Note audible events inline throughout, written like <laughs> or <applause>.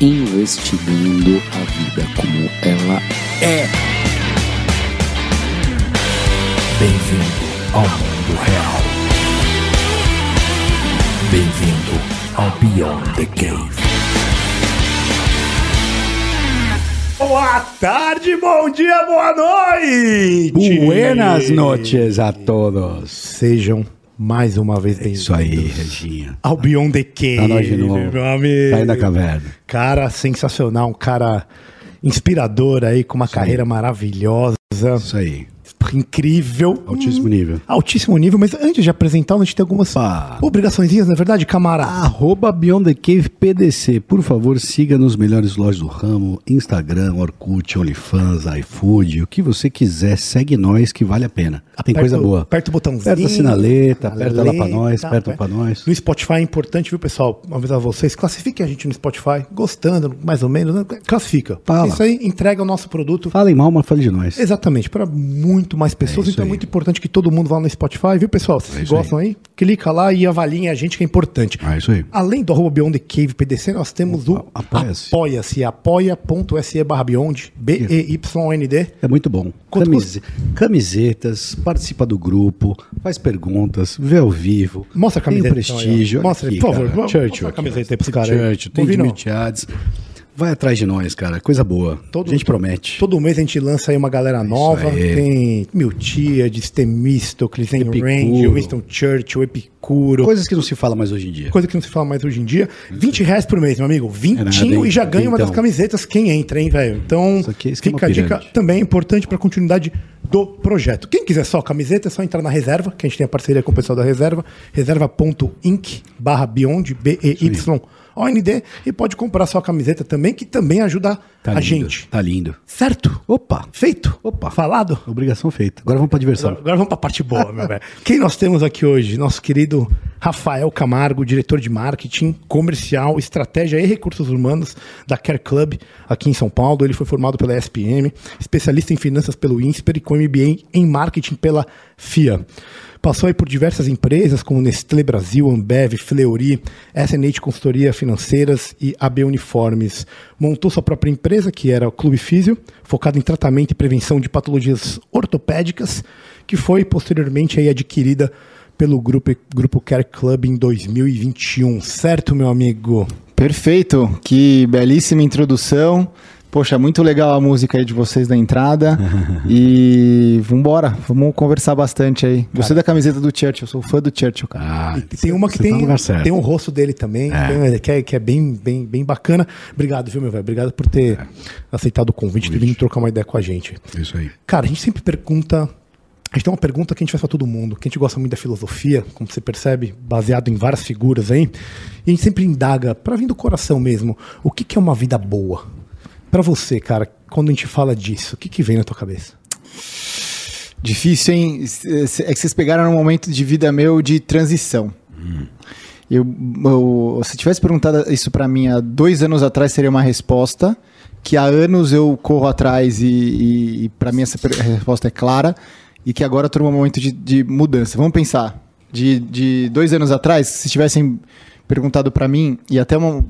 Investigando a vida como ela é. Bem-vindo ao mundo real. Bem-vindo ao Beyond the Cave. Boa tarde, bom dia, boa noite! Buenas noches a todos. Sejam mais uma vez bem-vindos. Isso aí, Reginha. Ao Beyond the Cave, Tá nós de novo. meu amigo. Sai da caverna. Cara sensacional, um cara inspirador aí, com uma carreira maravilhosa. Isso aí. Incrível. Altíssimo nível. Altíssimo nível, mas antes de apresentar, a gente tem algumas Opa. obrigaçõezinhas, não é verdade, camarada? Arroba Beyond the Cave PDC. Por favor, siga nos melhores lojas do ramo, Instagram, Orkut, OnlyFans, iFood, o que você quiser, segue nós que vale a pena. Tem Aperta coisa boa. Aperta o botãozinho. Aperta a sinaleta, aperta lá pra nós, aperta aperta. pra nós. No Spotify é importante, viu, pessoal? Avisar vocês, classifiquem a gente no Spotify, gostando, mais ou menos, né? classifica. Fala. Isso aí entrega o nosso produto. Falem mal, mas fale de nós. Exatamente, para muito mais pessoas. É então é aí. muito importante que todo mundo vá no Spotify, viu, pessoal? Vocês É gostam aí. Clica lá e avaliem a gente, que é importante. Ah, isso aí. Além do arroba Beyond the Cave PDC, nós temos o Apoia-se. Apoia-se, apoia.se barra Beyond, B-E-Y-O-N-D. É muito bom. Camise- Camisetas, participa do grupo, faz perguntas, vê ao vivo. Mostra a camiseta, Tem prestígio. aí. Mostra, Aqui, por favor, cara. mostra Churchill. a camiseta aí pros caras aí. Churchill, tem. Dimitri. Vai atrás de nós, cara. Coisa boa. Todo- a gente promete. Todo mês a gente lança aí uma galera nova. Tem Miltiades, Temístocles, tem. Range, Winston Churchill, Epicuro. Coisas que não se fala mais hoje em dia. Coisa que não se fala mais hoje em dia. 20 reais por mês, meu amigo. Vintinho É nada, hein? e já ganha uma das camisetas quem entra, hein, velho? Então, é fica a dica também importante para a continuidade do projeto. Quem quiser só camiseta, é só entrar na reserva, que a gente tem a parceria com o pessoal da reserva, reserva.inc barra beyond, B-E-Y-O-N-D, e pode comprar sua camiseta também, que também ajuda Tá a lindo, gente. Tá lindo. Certo? Opa. Feito? Opa. Falado? Obrigação feita. Agora vamos pra diversão. Agora vamos para a parte boa, meu velho. Quem nós temos aqui hoje? Nosso querido Rafael Camargo, diretor de marketing, comercial, estratégia e recursos humanos da Care Club aqui em São Paulo. Ele foi formado pela SPM, especialista em finanças pelo INSPER e com MBA em marketing pela FIA. Passou aí por diversas empresas como Nestlé Brasil, Ambev, Fleury, SNH Consultoria Financeiras e AB Uniformes. Montou sua própria empresa, que era o Clube Físio, focado em tratamento e prevenção de patologias ortopédicas, que foi posteriormente aí adquirida pelo grupo, grupo Care Club em 2021. Certo, meu amigo? Perfeito, que belíssima introdução. Poxa, muito legal a música aí de vocês da entrada. <laughs> e vambora, vamos conversar bastante aí. Gostei da camiseta do Churchill, eu sou fã do Churchill, cara. Ah, tem uma que você tá tem, tem o rosto dele também, tem- que, é, que é bem, bem, bem bacana. Obrigado, viu, meu velho? Obrigado por ter aceitado o convite, ter vindo trocar uma ideia com a gente. Isso aí. Cara, a gente sempre pergunta. A gente tem uma pergunta que a gente faz pra todo mundo, que a gente gosta muito da filosofia, como você percebe, baseado em várias figuras aí. E a gente sempre indaga, pra vir do coração mesmo, o que, que é uma vida boa? Pra você, cara, quando a gente fala disso, o que, que vem na tua cabeça? Difícil, hein? É que vocês pegaram um momento de vida meu de transição. Eu, eu- se tivesse perguntado isso pra mim há dois anos atrás, seria uma resposta. Que há anos eu corro atrás e, e, e para mim essa resposta é clara. E que agora eu tô num momento de, de mudança. Vamos pensar. De, de dois anos atrás, se tivessem perguntado pra mim, e até uma-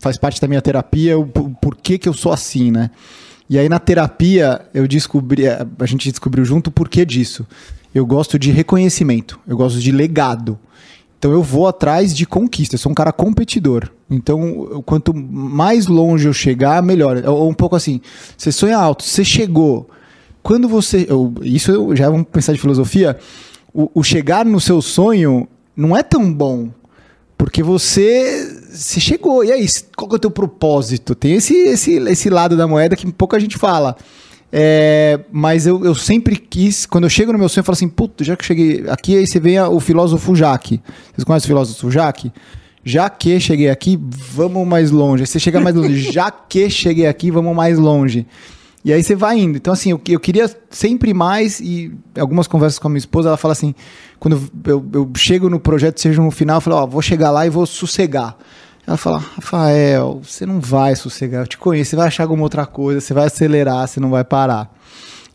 faz parte da minha terapia, o por, por que, eu sou assim, né? E aí na terapia eu descobri, a a gente descobriu junto o porquê disso. Eu gosto de reconhecimento, eu gosto de legado. Então eu vou atrás de conquista, eu sou um cara competidor. Então, quanto mais longe eu chegar, melhor. Ou um pouco assim, você sonha alto, você chegou. Quando você. eu- isso eu, já vamos pensar de filosofia. O, o chegar no seu sonho não é tão bom. Porque você, você chegou. E aí, qual que é o teu propósito? Tem esse, esse, esse lado da moeda que pouca gente fala. É, mas eu, eu sempre quis, quando eu chego no meu sonho, eu falo assim, puto, já que eu cheguei aqui, aí você vem o filósofo Jacques. Vocês conhecem o filósofo Jacques? Já que cheguei aqui, vamos mais longe. Aí você chega mais longe. Já que cheguei aqui, vamos mais longe. E aí você vai indo. Então, assim, eu, eu queria sempre mais, e algumas conversas com a minha esposa, ela fala assim: quando eu, eu chego no projeto, seja no final, eu falo, ó, vou chegar lá e vou sossegar. Ela fala, Rafael, você não vai sossegar, eu te conheço, você vai achar alguma outra coisa, você vai acelerar, você não vai parar.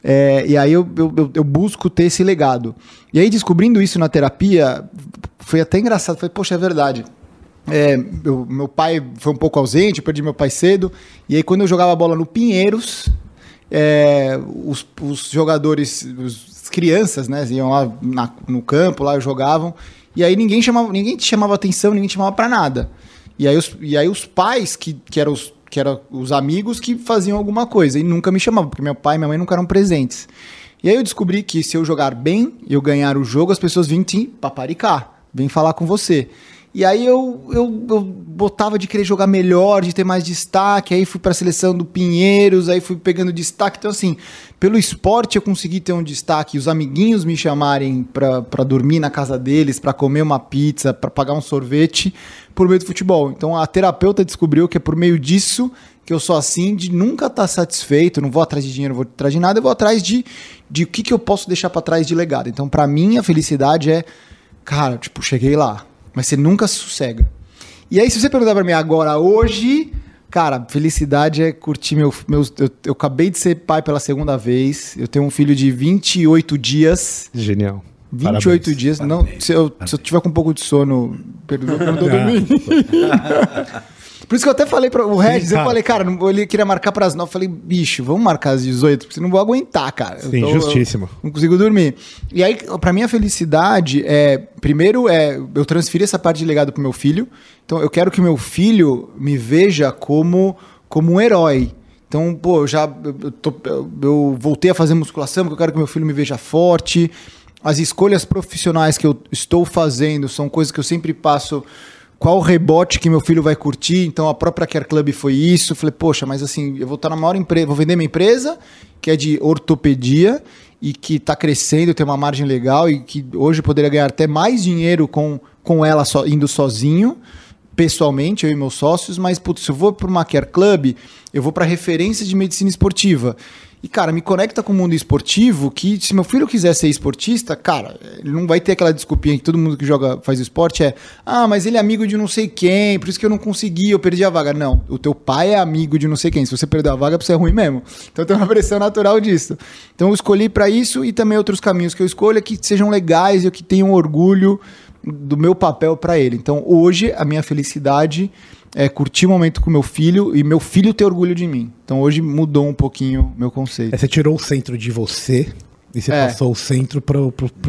É, e aí eu, eu, eu- busco ter esse legado. E aí, descobrindo isso na terapia, foi até engraçado. Falei, poxa, é verdade. É, eu- meu pai foi um pouco ausente, eu perdi meu pai cedo. E aí, quando eu jogava bola no Pinheiros, é, os, os jogadores, os- as crianças, né, iam lá na- no campo, lá jogavam. E aí ninguém chamava, ninguém chamava atenção, ninguém chamava pra nada. E aí os, e aí os pais, que, que, eram os, que eram os amigos, que faziam alguma coisa. E nunca me chamavam, porque meu pai e minha mãe nunca eram presentes. E aí eu descobri que se eu jogar bem, eu ganhar o jogo, as pessoas vêm te paparicar, vêm falar com você. E aí eu, eu, eu botava de querer jogar melhor, de ter mais destaque, aí fui pra seleção do Pinheiros, aí fui pegando destaque. Então, assim, pelo esporte eu consegui ter um destaque, os amiguinhos me chamarem pra dormir na casa deles, pra comer uma pizza, pra pagar um sorvete, por meio do futebol. Então a terapeuta descobriu que é por meio disso que eu sou assim, de nunca estar satisfeito, não vou atrás de dinheiro, não vou atrás de nada, eu vou atrás de, de o que, que eu posso deixar pra trás de legado. Então, pra mim, a felicidade é, cara, tipo, cheguei lá, mas você nunca sossega. E aí, se você perguntar pra mim agora, hoje, cara, felicidade é curtir meu. Meus, eu, eu acabei de ser pai pela segunda vez. Eu tenho um filho de 28 dias. Genial. 28 Parabéns. dias. Não, se, eu, se eu tiver com um pouco de sono, perdoa que eu não tô dormindo. Por isso que eu até falei para o Regis, eu cara. falei, cara, ele queria marcar para as 9. Eu falei, bicho, vamos marcar às 18, porque senão eu não vou aguentar, cara. Eu Sim, justíssimo. eu não consigo dormir. E aí, pra mim, a felicidade é. Primeiro, é eu transferi essa parte de legado pro meu filho. Então, eu quero que meu filho me veja como, como um herói. Então, pô, eu já. Eu, eu tô- eu- eu voltei a fazer musculação, porque eu quero que meu filho me veja forte. As escolhas profissionais que eu estou fazendo são coisas que eu sempre passo qual rebote que meu filho vai curtir. Então a própria Care Club foi isso. Falei, poxa, mas assim, eu vou estar na maior empresa, vou vender minha empresa, que é de ortopedia e que está crescendo, tem uma margem legal e que hoje poderia ganhar até mais dinheiro com, com ela só, indo sozinho, pessoalmente, eu e meus sócios, mas putz, se eu vou para uma Care Club, eu vou para referência de medicina esportiva. E, cara, me conecta com o mundo esportivo que, se meu filho quiser ser esportista, cara, ele não vai ter aquela desculpinha que todo mundo que joga, faz esporte é ah, mas ele é amigo de não sei quem, por isso que eu não consegui, eu perdi a vaga. Não, o teu pai é amigo de não sei quem. Se você perdeu a vaga, você é ruim mesmo. Então tem uma pressão natural disso. Então eu escolhi para isso e também outros caminhos que eu escolho é que sejam legais e que tenham orgulho do meu papel para ele. Então hoje a minha felicidade é curtir o momento com meu filho e meu filho ter orgulho de mim. Então hoje mudou um pouquinho meu conceito. É, você tirou o centro de você e você É. passou o centro para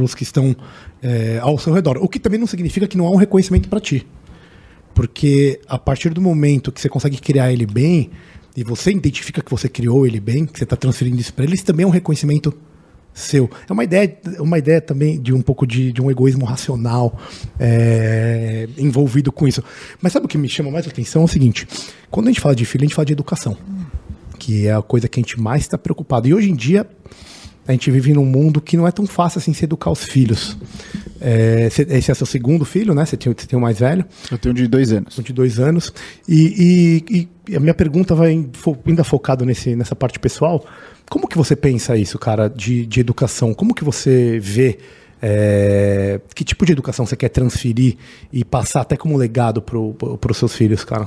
os que estão é, ao seu redor. O que também não significa que não há um reconhecimento para ti. Porque a partir do momento que você consegue criar ele bem, e você identifica que você criou ele bem, que você está transferindo isso para ele, isso também é um reconhecimento seu. É uma ideia, uma ideia também de um pouco de, de um egoísmo racional é, envolvido com isso. Mas sabe o que me chama mais atenção? É o seguinte: quando a gente fala de filho, a gente fala de educação que é a coisa que a gente mais está preocupado. E hoje em dia, a gente vive num mundo que não é tão fácil assim se educar os filhos. É, esse é seu segundo filho, né? Você tem, você tem o mais velho, Eu tenho de dois anos. de dois anos. E, e- e a minha pergunta vai ainda focado nesse, nessa parte pessoal. Como que você pensa isso, cara, de, de educação? Como que você vê é, que tipo de educação você quer transferir e passar até como legado para os seus filhos, cara?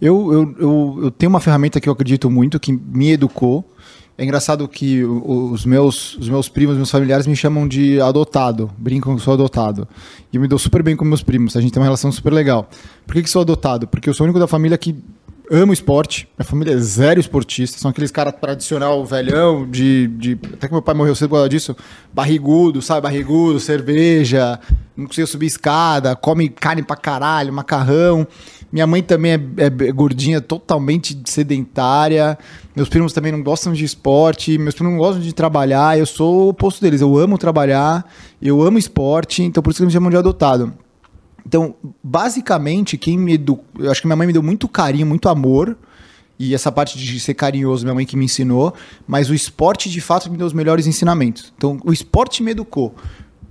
Eu, eu, eu, eu tenho uma ferramenta que eu acredito muito, que me educou. É engraçado que os meus, os meus primos, meus familiares me chamam de adotado, brincam que sou adotado. E eu me dou super bem com meus primos, a gente tem uma relação super legal. Por que, que sou adotado? Porque eu sou o único da família que ama o esporte, minha família é zero esportista, são aqueles caras tradicional, velhão, de, de. Até que meu pai morreu cedo por causa disso, barrigudo, sabe? Barrigudo, cerveja, não conseguia subir escada, come carne pra caralho, macarrão. Minha mãe também é, é gordinha, totalmente sedentária. Meus primos também não gostam de esporte. Meus primos não gostam de trabalhar. Eu sou o oposto deles. Eu amo trabalhar, eu amo esporte, então por isso que eles me chamam de adotado. Então, basicamente, quem me edu... eu acho que minha mãe me deu muito carinho, muito amor. E essa parte de ser carinhoso, minha mãe que me ensinou. Mas o esporte, de fato, me deu os melhores ensinamentos. Então, o esporte me educou.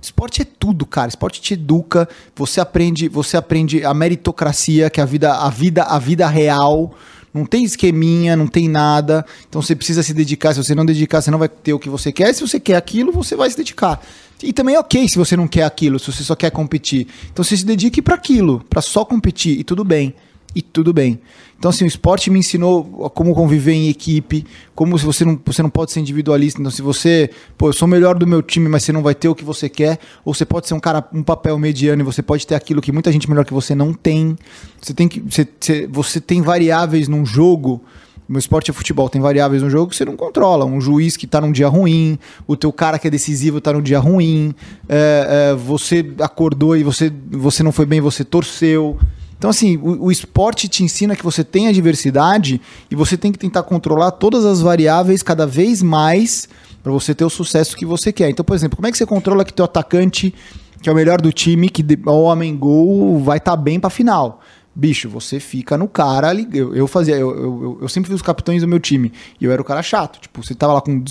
Esporte é tudo, cara. Esporte te educa, você aprende, você aprende a meritocracia, que é a vida, a vida, a vida real. Não tem esqueminha, não tem nada. Então você precisa se dedicar. Se você não dedicar, você não vai ter o que você quer. Se você quer aquilo, você vai se dedicar. E também é ok se você não quer aquilo, se você só quer competir. Então você se dedique para aquilo, para só competir e tudo bem. E tudo bem. Então, assim, o esporte me ensinou como conviver em equipe, como se você não, você não pode ser individualista. Então, se você, pô, eu sou melhor do meu time, mas você não vai ter o que você quer, ou você pode ser um cara, um papel mediano e você pode ter aquilo que muita gente melhor que você não tem. Você tem que. Você, você, tem variáveis num jogo. Meu esporte é futebol, tem variáveis no jogo que você não controla. Um juiz que tá num dia ruim, o teu cara que é decisivo tá num dia ruim, é, é, você acordou e você, você não foi bem, você torceu. Então, assim, o, o, esporte te ensina que você tem a diversidade e você tem que tentar controlar todas as variáveis cada vez mais para você ter o sucesso que você quer. Então, por exemplo, como é que você controla que teu atacante, que é o melhor do time, que o homem gol, vai estar tá bem para final? Bicho, você fica no cara ali. Eu, eu fazia, eu, eu, eu, sempre fui os capitães do meu time. E eu era o cara chato. Tipo, você tava lá com.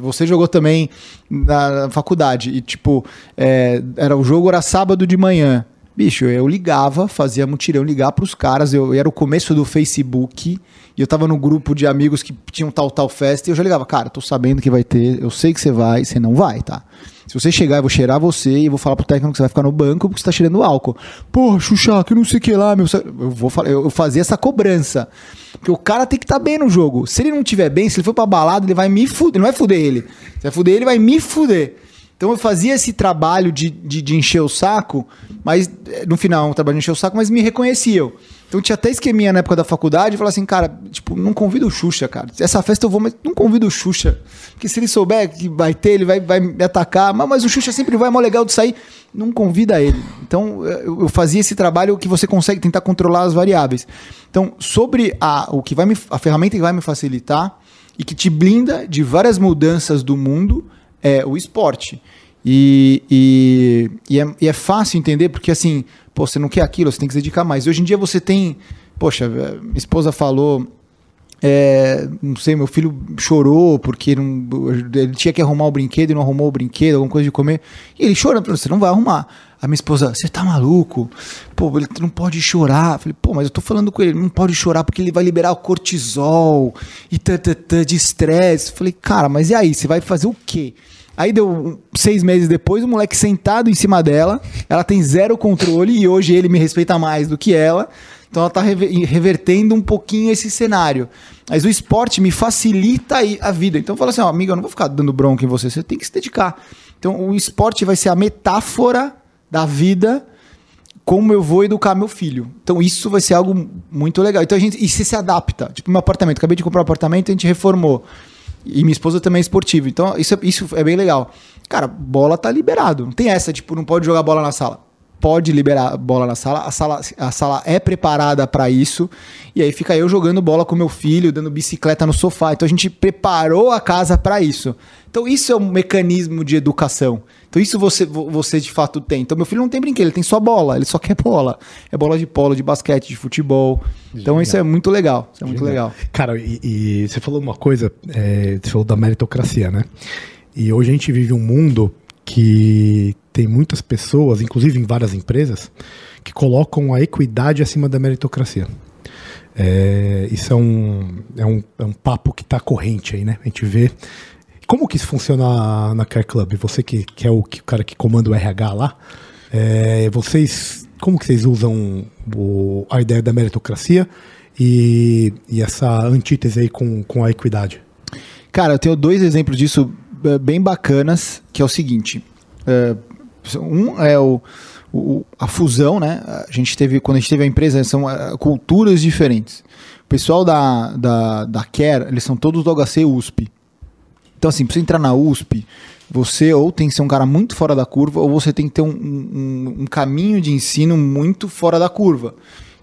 Você jogou também na faculdade. E, tipo, é, era, o jogo era sábado de manhã. Bicho, eu ligava, fazia mutirão ligar pros caras. Eu, eu, era o começo do Facebook. E eu tava no grupo de amigos que tinham tal, tal festa. E eu já ligava, cara, tô sabendo que vai ter. Eu sei que você vai, você não vai, tá? Se você chegar, eu vou cheirar você e vou falar pro técnico que você vai ficar no banco porque você tá cheirando álcool. Porra, Xuxa, que não sei o que lá, meu. Eu vou eu fazia essa cobrança. Porque o cara tem que estar tá bem no jogo. Se ele não tiver bem, se ele for pra balada, ele vai me fuder. Não vai fuder ele. Se vai fuder ele, vai me fuder. Então eu fazia esse trabalho de, de, de, encher o saco, mas eh, no final, um trabalho de encher o saco, mas me reconheciam. Então tinha até esqueminha na época da faculdade, falar assim, cara, tipo, não convido o Xuxa, cara. Essa festa eu vou, mas não convido o Xuxa. Porque se ele souber que vai ter, ele vai, vai me atacar. Mas, mas o Xuxa sempre vai, é mó legal de sair. Não convida ele. Então eh, eu, eu fazia esse trabalho que você consegue tentar controlar as variáveis. Então, sobre a, o que vai me, a ferramenta que vai me facilitar e que te blinda de várias mudanças do mundo é o esporte. E, e, e, é, e, é, fácil entender porque assim, pô, você não quer aquilo, você tem que se dedicar mais. Hoje em dia você tem. Poxa, minha esposa falou. É, não sei, meu filho chorou porque não, ele tinha que arrumar o brinquedo e não arrumou o brinquedo, alguma coisa de comer. E ele chora, você não vai arrumar. A minha esposa, você tá maluco? Pô, ele não pode chorar. Falei, pô, mas eu tô falando com ele, não pode chorar porque ele vai liberar o cortisol e tã, de estresse. Falei, cara, mas e aí? Você vai fazer o quê? Aí deu seis meses depois, o moleque sentado em cima dela, ela tem zero controle e hoje ele me respeita mais do que ela. Então ela está revertendo um pouquinho esse cenário. Mas o esporte me facilita a vida. Então eu falo assim, ó, amiga, eu não vou ficar dando bronca em você, você tem que se dedicar. Então o esporte vai ser a metáfora da vida como eu vou educar meu filho. Então isso vai ser algo muito legal. Então a gente e se se adapta. Tipo, meu apartamento, acabei de comprar um apartamento, a gente reformou. E minha esposa também é esportiva. Então, isso, é, isso é bem legal. Cara, bola tá liberado. Não tem essa, tipo, não pode jogar bola na sala. Pode liberar bola na sala. A sala, a sala é preparada para isso. E aí fica eu jogando bola com meu filho, dando bicicleta no sofá. Então a gente preparou a casa para isso. Então isso é um mecanismo de educação. Então isso você, você de fato tem. Então meu filho não tem brinquedo, ele tem só bola, ele só quer bola. É bola de polo, de basquete, de futebol. Então isso é muito legal. Isso é muito legal. Cara, e, e, você falou uma coisa, é, você falou da meritocracia, né? E hoje a gente vive um mundo que tem muitas pessoas, inclusive em várias empresas, que colocam a equidade acima da meritocracia. É, isso é um, é um, é um papo que está corrente aí, né? A gente vê como que isso funciona na Care Club? Você que, que é o, que, o cara que comanda o RH lá, é, vocês, como que vocês usam o, a ideia da meritocracia e, e essa antítese aí com, com a equidade? Cara, eu tenho dois exemplos disso é, bem bacanas, que é o seguinte. É, um é o, o, a fusão, né? A gente teve, quando a gente teve a empresa, são uh, culturas diferentes. O pessoal da, da, da Care, eles são todos do HC USP. Então, assim, pra você entrar na USP, você ou tem que ser um cara muito fora da curva, ou você tem que ter um, um, um caminho de ensino muito fora da curva.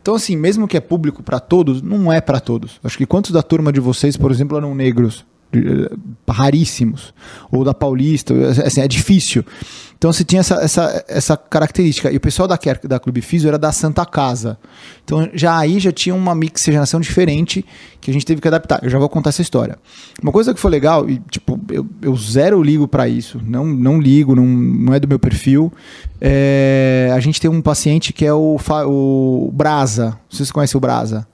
Então, assim, mesmo que é público para todos, não é para todos. Acho que quantos da turma de vocês, por exemplo, eram negros? Eh, raríssimos. Ou da Paulista, assim, é difícil. Então você tinha essa, essa, essa característica. E o pessoal da, da Clube Físio era da Santa Casa. Então já aí já tinha uma mixigenação diferente que a gente teve que adaptar. Eu já vou contar essa história. Uma coisa que foi legal, e tipo, eu, eu zero ligo pra isso. Não, não ligo, não, não é do meu perfil. É, a gente tem um paciente que é o, o Brasa. Vocês conhecem o Brasa.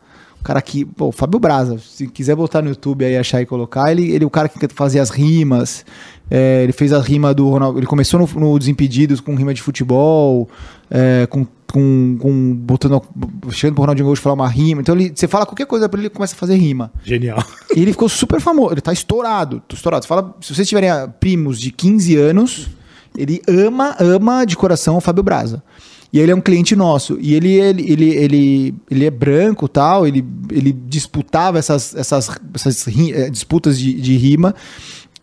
O cara que, pô, o Fábio Brasa, se quiser botar no YouTube aí, achar e colocar, ele, ele é o cara que fazia as rimas. é, ele fez a rima do Ronaldo. Ele começou no, no Desimpedidos com rima de futebol, é, com, com, com botando, chegando pro Ronaldinho Gaúcho falar uma rima. Então ele, você fala qualquer coisa pra ele, ele começa a fazer rima. Genial. E ele ficou super famoso. Ele tá estourado. Estourado. Você fala, se vocês tiverem primos de 15 anos, ele ama, ama de coração o Fábio Braza. E ele é um cliente nosso. E ele, ele, ele, ele, ele é branco tal. Ele, ele disputava essas, essas, essas ri- eh, disputas de, de rima.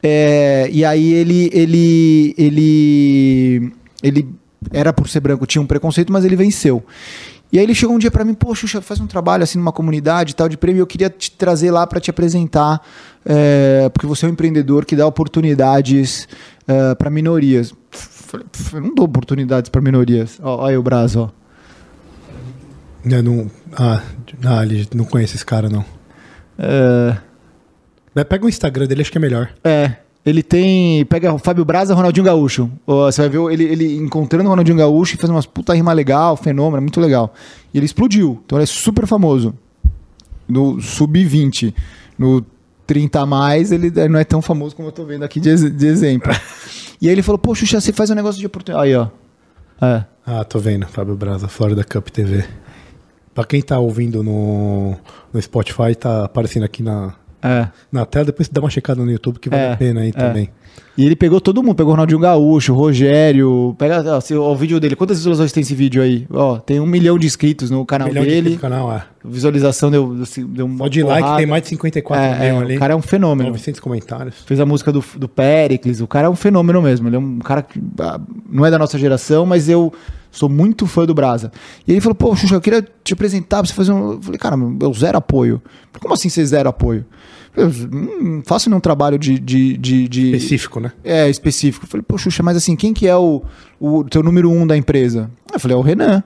É, e aí ele, ele, ele, ele era por ser branco, tinha um preconceito, mas ele venceu. E aí ele chegou um dia pra mim, pô, Xuxa, faz um trabalho assim numa comunidade tal de prêmio, eu queria te trazer lá pra te apresentar, é, porque você é um empreendedor que dá oportunidades é, para minorias. Falei, "Pff, eu não dou oportunidades pra minorias. Olha aí o Brasil, ó. Eu não, ah, ah, ele não conhece esse cara, não. É, Mas Pega o Instagram dele, acho que é melhor. É, ele tem. Pega o Fábio Braza Ronaldinho Gaúcho. Você vai ver ele, ele encontrando o Ronaldinho Gaúcho e faz umas puta rima legal, fenômeno, é muito legal. E ele explodiu. Então ele é super famoso. No sub-20. No 30 a mais, ele não é tão famoso como eu tô vendo aqui de, de exemplo. <laughs> e aí ele falou, pô, Xuxa, você faz um negócio de oportunidade. Aí, ó. É. Ah, tô vendo. Fábio Braza, Florida Cup TV. Pra quem tá ouvindo no, no Spotify, tá aparecendo aqui na, É. na tela. Depois dá uma checada no YouTube que vale É, a pena aí é. também. E ele pegou todo mundo, pegou o Ronaldinho Gaúcho, o Rogério. Pega ó, se- ó, o vídeo dele. Quantas visualizações tem esse vídeo aí? Ó, tem um milhão de inscritos no canal Milhão de dele. no canal, é. Visualização deu, deu, deu uma Pode ir lá que porrada. tem mais de 54 É, mil é, ali. O cara é um fenômeno. 900 comentários. Fez a música do, do Pericles. O cara é um fenômeno mesmo. Ele é um cara que ah, não é da nossa geração, mas eu sou muito fã do Brasa. E ele falou: Pô, Xuxa, eu queria te apresentar pra você fazer um. Eu falei: Cara, eu zero apoio. Como assim você zero apoio? Eu não faço nenhum trabalho de. de, de, de- Específico, né? é, específico. Eu falei, pô, Xuxa, mas assim, quem que é o, o teu número um da empresa? Eu falei, é o Renan.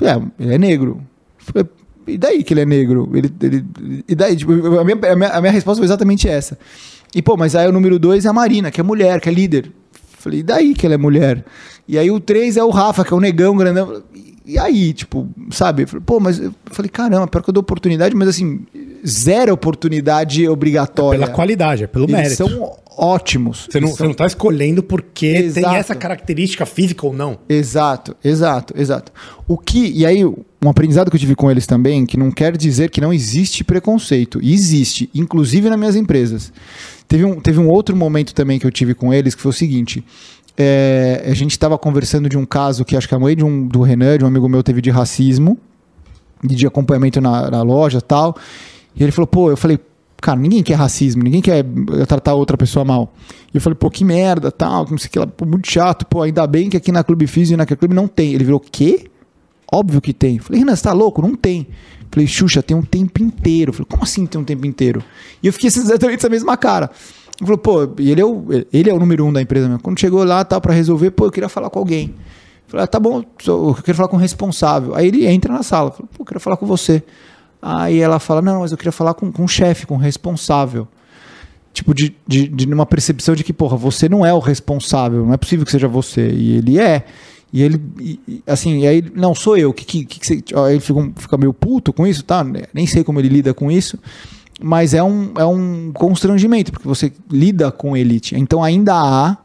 Eu falei, é, ele é negro. Eu falei, e daí que ele é negro? Ele, ele, e daí? Tipo, a, minha, a, minha, a minha resposta foi exatamente essa. E, pô, mas aí o número dois é a Marina, que é mulher, que é líder. Falei, e daí que ela é mulher? E aí o três é o Rafa, que é o negão grandão. E- aí, tipo, sabe? Pô, mas eu falei, caramba, pior que eu dou oportunidade, mas assim, zero oportunidade obrigatória. Pela qualidade, é pelo Eles mérito. são ótimos. Você não, Eles você não tá escolhendo porque tem Exato. essa característica física ou não. Exato, exato, exato. O que, e aí, um aprendizado que eu tive com eles também, que não quer dizer que não existe preconceito. E existe, inclusive nas minhas empresas. Teve um, teve um outro momento também que eu tive com eles, que foi o seguinte. É, a gente estava conversando de um caso que acho que a mãe de um, do Renan, de um amigo meu, teve de racismo, de acompanhamento na, na loja tal. E ele falou, pô, eu falei, cara, ninguém quer racismo, ninguém quer tratar outra pessoa mal. E eu falei, pô, que merda, tal, não sei o que lá, muito chato, pô, ainda bem que aqui na Clube Físico e na Clube não tem. Ele virou, quê? Óbvio que tem. Falei, Renan, você tá louco? Não tem. Falei, Xuxa, tem um tempo inteiro. Falei, como assim tem um tempo inteiro? E eu fiquei <laughs> exatamente essa mesma cara. Falou, pô, e ele é o, ele é o número um da empresa mesmo. Quando chegou lá, tal, pra resolver, pô, eu queria falar com alguém. Falei, ah, tá bom, eu quero falar com o responsável. Aí ele entra na sala, fala, pô, eu quero falar com você. Aí ela fala, não, mas eu queria falar com, com o chefe, com o responsável. Tipo, de, de, de uma percepção de que, porra, você não é o responsável, não é possível que seja você. E ele é. E ele, e- assim, e aí, não, sou eu. Que, que, que, você, aí ele fica, fica meio puto com isso, tá? Nem sei como ele lida com isso. Mas é um, é um constrangimento, porque você lida com elite. Então ainda há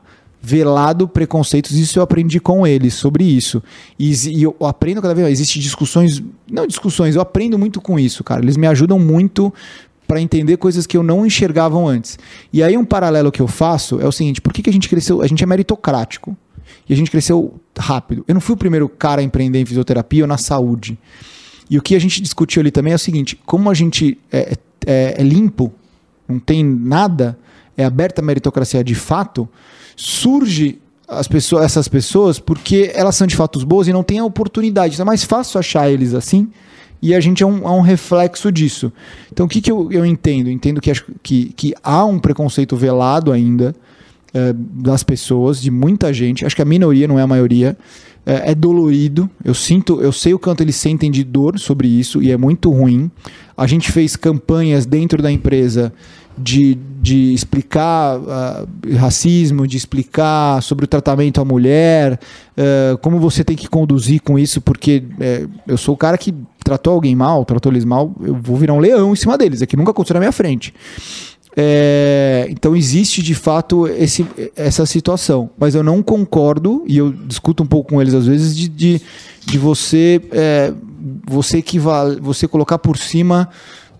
velado preconceitos, isso eu aprendi com eles sobre isso. E, e eu aprendo cada vez mais. Existem discussões, não discussões, eu aprendo muito com isso, cara. Eles me ajudam muito para entender coisas que eu não enxergavam antes. E aí um paralelo que eu faço é o seguinte: por que, que a gente cresceu? A gente é meritocrático. E a gente cresceu rápido. Eu não fui o primeiro cara a empreender em fisioterapia ou na saúde. E o que a gente discutiu ali também é o seguinte: como a gente é, é- é limpo, não tem nada, é aberta a meritocracia de fato, surge as pessoas, essas pessoas porque elas são de fato boas e não têm a oportunidade. Então é mais fácil achar eles assim. E a gente é um, é um reflexo disso. Então o que, que eu, eu entendo? Entendo que, acho que, que há um preconceito velado ainda. eh, das pessoas, de muita gente. Acho que a minoria, não é a maioria. É, é dolorido. Eu sinto, eu sei o quanto eles sentem de dor sobre isso e é muito ruim. A gente fez campanhas dentro da empresa de, de explicar ah, racismo, de explicar sobre o tratamento à mulher, eh, como você tem que conduzir com isso, porque eh, eu sou o cara que tratou alguém mal, tratou eles mal, eu vou virar um leão em cima deles, é que nunca aconteceu na minha frente. É, então existe de fato esse, essa situação, mas eu não concordo e eu discuto um pouco com eles às vezes de, de, de você é, você você colocar por cima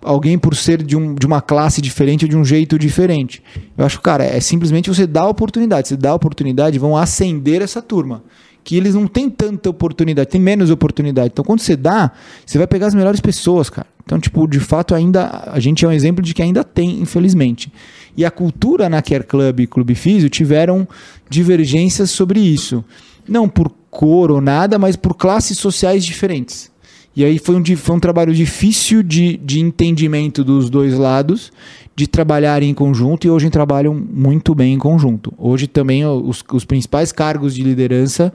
alguém por ser de, um, de uma classe diferente ou de um jeito diferente. Eu acho, cara, é simplesmente você dar oportunidade. Você dá oportunidade, vão acender essa turma. Que eles não têm tanta oportunidade, tem menos oportunidade. Então, quando você dá, você vai pegar as melhores pessoas, cara. Então, tipo, de fato, ainda a gente é um exemplo de que ainda tem, infelizmente. E a cultura na Care Club e Clube Físio tiveram divergências sobre isso. Não por cor ou nada, mas por classes sociais diferentes. E aí foi um, foi um trabalho difícil de, de entendimento dos dois lados, de trabalhar em conjunto, e hoje trabalham muito bem em conjunto. Hoje também os, os principais cargos de liderança,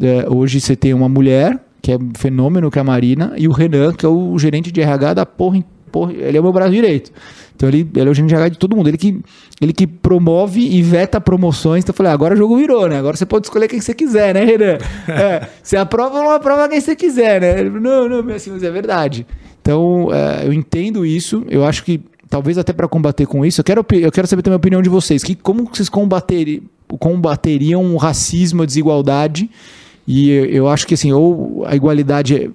é, hoje você tem uma mulher, que é um fenômeno, que é a Marina, e o Renan, que é o gerente de RH da porra, porra ele é o meu braço direito. Então ele, ele é o gerente de RH de todo mundo. Ele que, ele que promove e veta promoções. Então eu falei, ah, agora o jogo virou, né? Agora você pode escolher quem você quiser, né, Renan? <laughs> É, você aprova ou não aprova quem você quiser, né? Ele falou, não, não, meu, assim, mas é verdade. Então é, eu entendo isso. Eu acho que talvez até para combater com isso, eu quero, eu quero saber também a opinião de vocês. Que, como vocês combateri- combateriam o racismo, a desigualdade? E eu, acho que assim, ou a igualdade é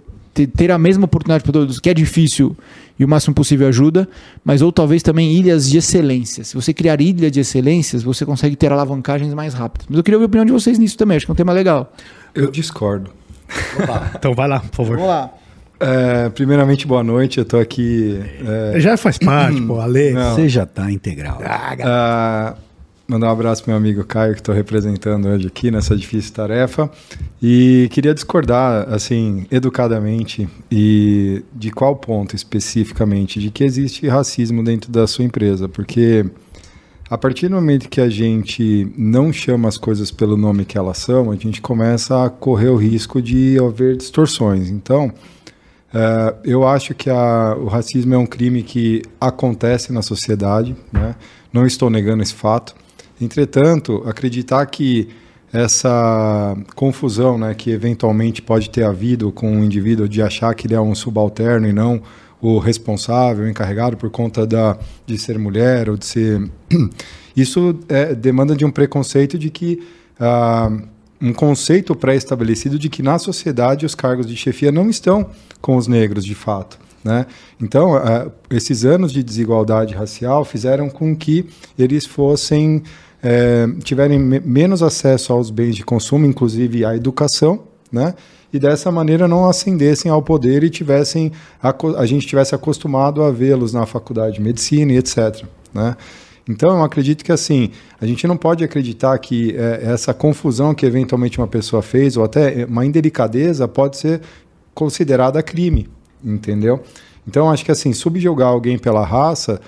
ter, a mesma oportunidade para todos, que é difícil e o máximo possível ajuda, mas ou talvez também ilhas de excelência. Se você criar ilhas de excelências, você consegue ter alavancagens mais rápidas. Mas eu queria ouvir a opinião de vocês nisso também, acho que é um tema legal. Eu discordo. Então vai lá, por favor. lá. É, primeiramente, boa noite. Eu tô aqui. é, Já faz parte, <clears throat> pô, Ale. Não. Você já tá integral. ah, mandar um abraço pro meu amigo Caio, que estou representando hoje aqui nessa difícil tarefa. E queria discordar, assim, educadamente, e de qual ponto especificamente, de que existe racismo dentro da sua empresa. Porque a partir do momento que a gente não chama as coisas pelo nome que elas são, a gente começa a correr o risco de haver distorções. Então, eh, eu acho que a- o racismo é um crime que acontece na sociedade, né? não estou negando esse fato. Entretanto, acreditar que essa confusão né, que eventualmente pode ter havido com o indivíduo de achar que ele é um subalterno e não o responsável, o encarregado por conta da, de ser mulher ou de ser. <clears throat> Isso é, demanda de um preconceito de que. ah, um conceito pré-estabelecido de que na sociedade os cargos de chefia não estão com os negros de fato. Né? Então, ah, esses anos de desigualdade racial fizeram com que eles fossem eh, tiverem me- menos acesso aos bens de consumo, inclusive à educação, né? e dessa maneira não ascendessem ao poder e tivessem aco- a gente tivesse acostumado a vê-los na faculdade de medicina e etc. Né? Então, eu acredito que assim, a gente não pode acreditar que eh, essa confusão que eventualmente uma pessoa fez, ou até eh, uma indelicadeza, pode ser considerada crime, entendeu? Então, acho que assim, subjugar alguém pela raça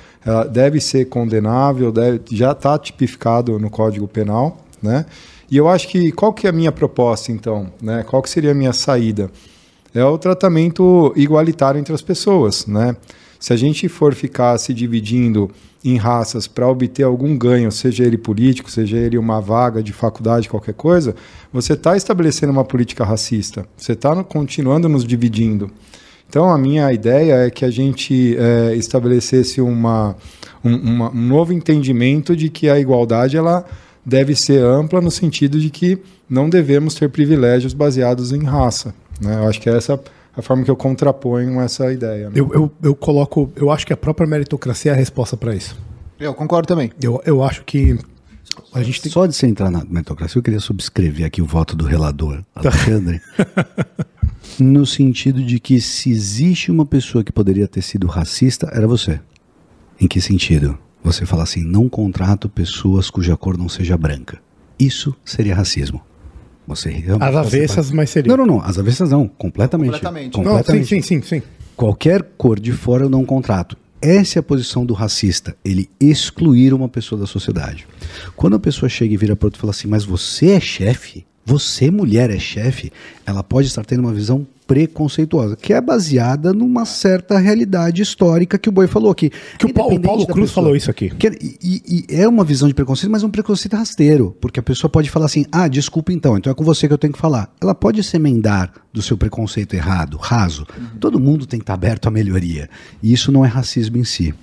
deve ser condenável, deve, já está tipificado no Código Penal, né? E eu acho que qual que é a minha proposta, então? Né? Qual que seria a minha saída? É o tratamento igualitário entre as pessoas, né? Se a gente for ficar se dividindo em raças para obter algum ganho, seja ele político, seja ele uma vaga de faculdade, qualquer coisa, você está estabelecendo uma política racista. Você está continuando nos dividindo. Então, a minha ideia é que a gente eh, estabelecesse uma, um, uma- um novo entendimento de que a igualdade ela deve ser ampla no sentido de que não devemos ter privilégios baseados em raça. Né? Eu acho que essa é a forma que eu contraponho essa ideia. né? Eu, eu, eu coloco. Eu acho que a própria meritocracia é a resposta para isso. Eu concordo também. Eu, eu acho que a gente tem Só de você entrar na meritocracia, eu queria subscrever aqui o voto do relator, <laughs> Alexandre. No sentido de que se existe uma pessoa que poderia ter sido racista, era você. Em que sentido? Você fala assim, não contrato pessoas cuja cor não seja branca. Isso seria racismo. Você realmente- As avessas, mas seria. Não, não, não. As avessas não. Completamente. Completamente. Não, sim, Completamente. sim, sim, sim. Qualquer cor de fora eu não contrato. Essa é a posição do racista, ele excluir uma pessoa da sociedade. Quando a pessoa chega e vira para outro e fala assim, mas você é chefe? Você, mulher, é chefe? Ela pode estar tendo uma visão preconceituosa, que é baseada numa certa realidade histórica que o Boi falou aqui. Que o, Paulo, Paulo Cruz falou isso aqui. Que, e, e, é uma visão de preconceito, mas é um preconceito rasteiro, porque a pessoa pode falar assim: ah, desculpa então, então é com você que eu tenho que falar. Ela pode se emendar do seu preconceito errado, raso. Uhum. Todo mundo tem que estar aberto à melhoria. E isso não é racismo em si.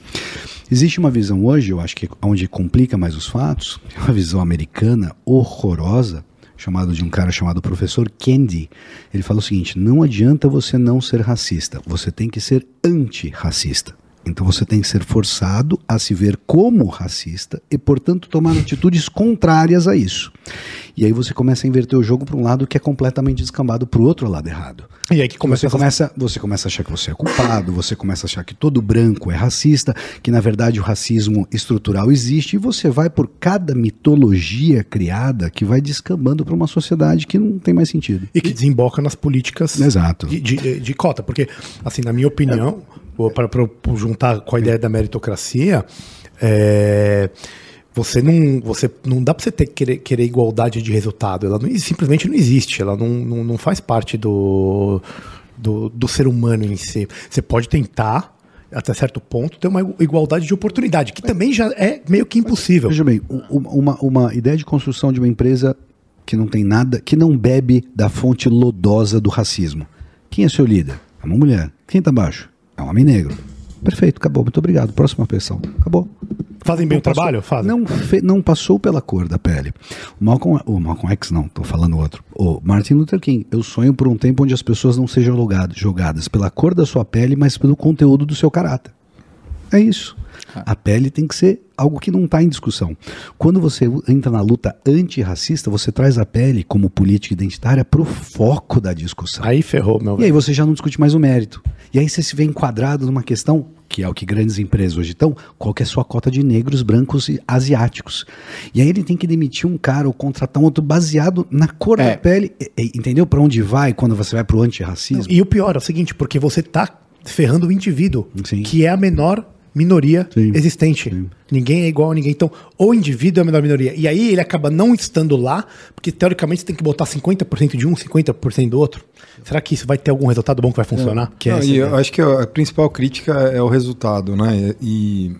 Existe uma visão hoje, eu acho que onde complica mais os fatos, <laughs> uma visão americana horrorosa chamado de um cara chamado professor Kendi. Ele fala o seguinte: não adianta você não ser racista, você tem que ser antirracista. Então você tem que ser forçado a se ver como racista e, portanto, tomar atitudes contrárias a isso. E aí você começa a inverter o jogo para um lado que é completamente descambado para o outro lado errado. E aí que começa você, começa, você começa a achar que você é culpado, você começa a achar que todo branco é racista, que na verdade o racismo estrutural existe, e você vai por cada mitologia criada que vai descambando para uma sociedade que não tem mais sentido. E que desemboca nas políticas Exato. De, de, de cota. Porque, assim, na minha opinião, é. para juntar com a ideia da meritocracia, é você não, você não dá para você ter querer, querer igualdade de resultado. Ela não, simplesmente não existe. Ela não, não, não faz parte do, do, do ser humano em si. Você pode tentar até certo ponto, ter uma igualdade de oportunidade, que também já é meio que impossível. Veja bem, uma, uma ideia de construção de uma empresa que não tem nada, que não bebe da fonte lodosa do racismo. Quem é seu líder? É uma mulher. Quem está abaixo? É um homem negro. Perfeito, acabou. Muito obrigado. Próxima pessoa. Acabou. Fazem bem não o passou, trabalho? Fazem. Não, fe, não passou pela cor da pele. O Malcolm, o Malcolm X, não, tô falando outro. O Martin Luther King. Eu sonho por um tempo onde as pessoas não sejam jogadas, jogadas pela cor da sua pele, mas pelo conteúdo do seu caráter. É isso. A pele tem que ser algo que não está em discussão. Quando você entra na luta antirracista, você traz a pele como política identitária para o foco da discussão. Aí ferrou, meu. E aí você já não discute mais o mérito. E aí você se vê enquadrado numa questão que é o que grandes empresas hoje estão, qual que é a sua cota de negros, brancos e asiáticos. E aí ele tem que demitir um cara ou contratar um outro baseado na cor é. da pele. Entendeu para onde vai quando você vai para o antirracismo? E o pior é o seguinte, porque você está ferrando o indivíduo, Sim. que é a menor minoria sim, existente. Sim. Ninguém é igual a ninguém. Então, o indivíduo é a menor minoria. E aí ele acaba não estando lá, porque teoricamente você tem que botar 50% de um, 50% do outro. Será que isso vai ter algum resultado bom que vai funcionar? É. Que é não, eu acho que a principal crítica é o resultado, né? E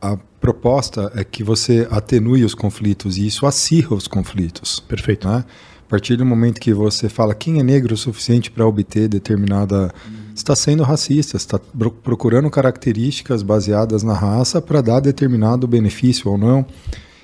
a proposta é que você atenue os conflitos e isso acirra os conflitos. Perfeito. Né? A partir do momento que você fala quem é negro o suficiente para obter determinada está sendo racista, está procurando características baseadas na raça para dar determinado benefício ou não.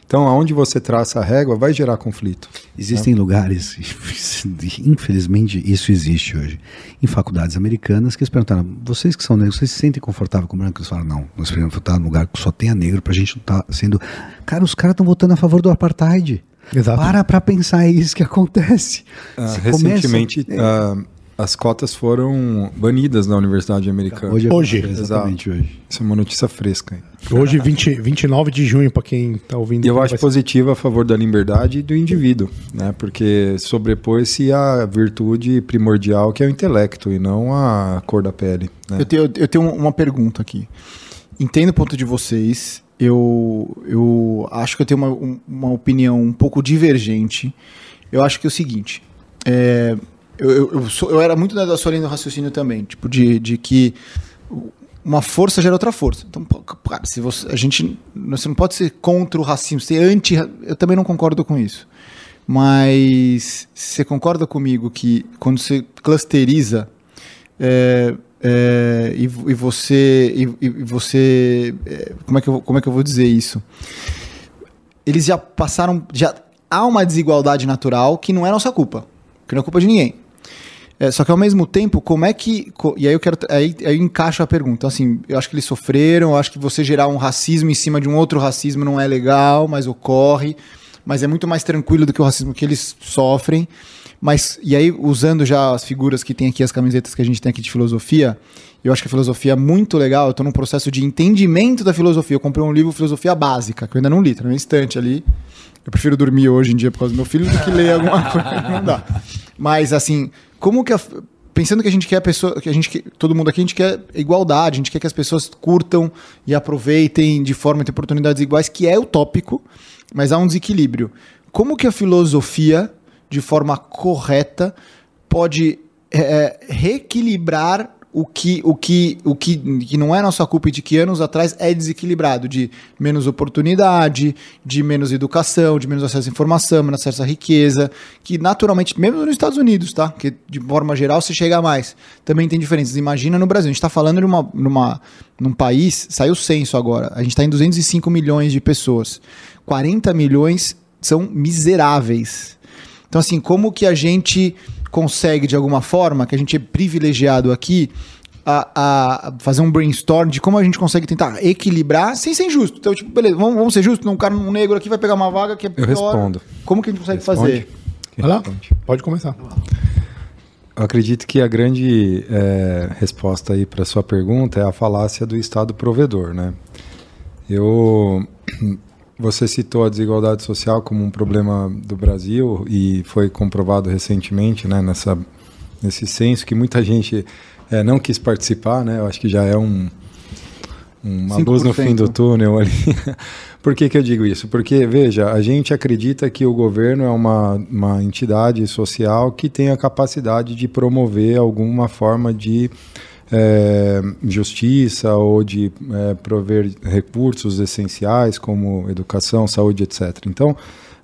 Então, aonde você traça a régua vai gerar conflito. Existem né? lugares, <laughs> infelizmente isso existe hoje, em faculdades americanas que eles perguntaram: vocês que são negros, vocês se sentem confortável com branco? Eles falaram: não, nós precisamos votar num lugar que só tenha negro para a gente não estar tá sendo. Cara, os caras estão votando a favor do apartheid. Exato. Para para pensar, é isso que acontece. Uh, recentemente. Começa, uh, as cotas foram banidas na Universidade Americana. Hoje. É hoje. Exatamente hoje. Isso é uma notícia fresca. Hoje, 20, 29 de junho, para quem está ouvindo. E eu acho positivo a favor da liberdade do indivíduo, né? porque sobrepõe-se a virtude primordial que é o intelecto e não a cor da pele. Né? Eu, tenho, eu tenho uma pergunta aqui. Entendo o ponto de vocês. Eu, eu acho que eu tenho uma, uma opinião um pouco divergente. Eu acho que é o seguinte. É, eu, eu, eu, sou, eu, era muito da sua linha do raciocínio também, tipo, de, de que uma força gera outra força. Então, cara, se você, a gente, você não pode ser contra o racismo, ser anti, eu também não concordo com isso. Mas você concorda comigo que quando você clusteriza é, é, e, e, você, e, e você, é, como é que eu, como é que eu vou dizer isso? Eles já passaram, já há uma desigualdade natural que não é nossa culpa, que não é culpa de ninguém. É, só que ao mesmo tempo, como é que. E aí eu quero. Aí, aí eu encaixo a pergunta. Então, assim, eu acho que eles sofreram, eu acho que você gerar um racismo em cima de um outro racismo não é legal, mas ocorre. Mas é muito mais tranquilo do que o racismo que eles sofrem. Mas, e aí, usando já as figuras que tem aqui, as camisetas que a gente tem aqui de filosofia, eu acho que a filosofia é muito legal. Eu estou num processo de entendimento da filosofia. Eu comprei um livro Filosofia Básica, que eu ainda não li, tá na minha estante ali. Eu prefiro dormir hoje em dia por causa do meu filho do que ler alguma <laughs> coisa. Não dá. Mas, assim, como que a, pensando que a gente quer a pessoa, que a gente todo mundo aqui a gente quer igualdade, a gente quer que as pessoas curtam e aproveitem de forma ter oportunidades iguais, que é utópico, mas há um desequilíbrio. Como que a filosofia, de forma correta, pode é, reequilibrar o que, o, que, o que, que não é nossa culpa e de que anos atrás é desequilibrado, de menos oportunidade, de menos educação, de menos acesso à informação, menos acesso à riqueza, que naturalmente, mesmo nos Estados Unidos, tá? Que de forma geral se chega a mais. Também tem diferenças. Imagina no Brasil, a gente está falando de uma, numa, num país, saiu o censo agora, a gente está em 205 milhões de pessoas. 40 milhões são miseráveis. Então, assim, como que a gente consegue, de alguma forma, que a gente é privilegiado aqui, a, a fazer um brainstorm de como a gente consegue tentar equilibrar sem ser injusto. Então, tipo, beleza, vamos, vamos ser justos, um cara, um negro aqui vai pegar uma vaga que é pior. respondo. Como que a gente consegue Responde? fazer? Vai lá, pode começar. Eu acredito que a grande é, resposta aí para sua pergunta é a falácia do Estado provedor, né? Eu, você citou a desigualdade social como um problema do Brasil e foi comprovado recentemente, né, nessa nesse censo que muita gente é, não quis participar, né? Eu acho que já é um uma luz no fim do 5%. túnel ali. <laughs> Por que, que eu digo isso? Porque, veja, a gente acredita que o governo é uma, uma entidade social que tem a capacidade de promover alguma forma de eh, justiça ou de eh, prover recursos essenciais como educação, saúde, etc. Então,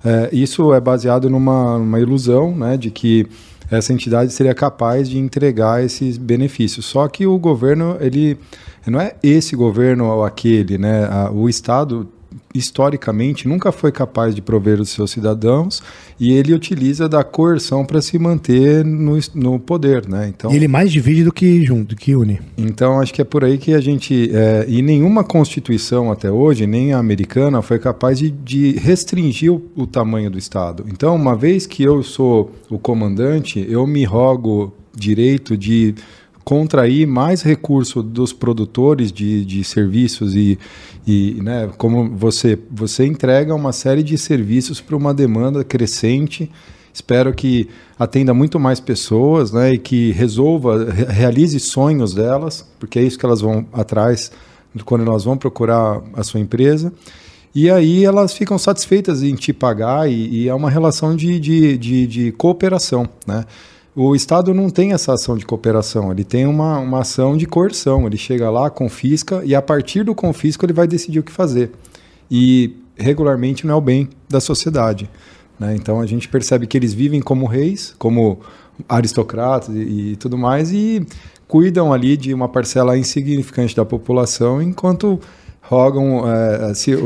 eh, isso é baseado numa, numa ilusão né, de que essa entidade seria capaz de entregar esses benefícios. Só que o governo, ele não é esse governo ou aquele, né? O Estado historicamente nunca foi capaz de prover os seus cidadãos e ele utiliza da coerção para se manter no, no poder, né? Então, E ele mais divide do que junto, do que une. então, acho que é por aí que a gente. É, e nenhuma Constituição até hoje, nem a americana, foi capaz de, de restringir o, o tamanho do Estado. Então, uma vez que eu sou o comandante, eu me rogo direito de contrair mais recurso dos produtores de, de serviços e, e né, como você, você entrega uma série de serviços para uma demanda crescente Espero que atenda muito mais pessoas, né, e que resolva, re- realize sonhos delas, porque é isso que elas vão atrás quando elas vão procurar a sua empresa. E aí elas ficam satisfeitas em te pagar e, e é uma relação de, de, de, de cooperação, né? O Estado não tem essa ação de cooperação, ele tem uma, uma ação de coerção. Ele chega lá, confisca e a partir do confisco ele vai decidir o que fazer. E regularmente não é o bem da sociedade. né? Então a gente percebe que eles vivem como reis, como aristocratas e, e tudo mais, e cuidam ali de uma parcela insignificante da população, enquanto rogam eh, se-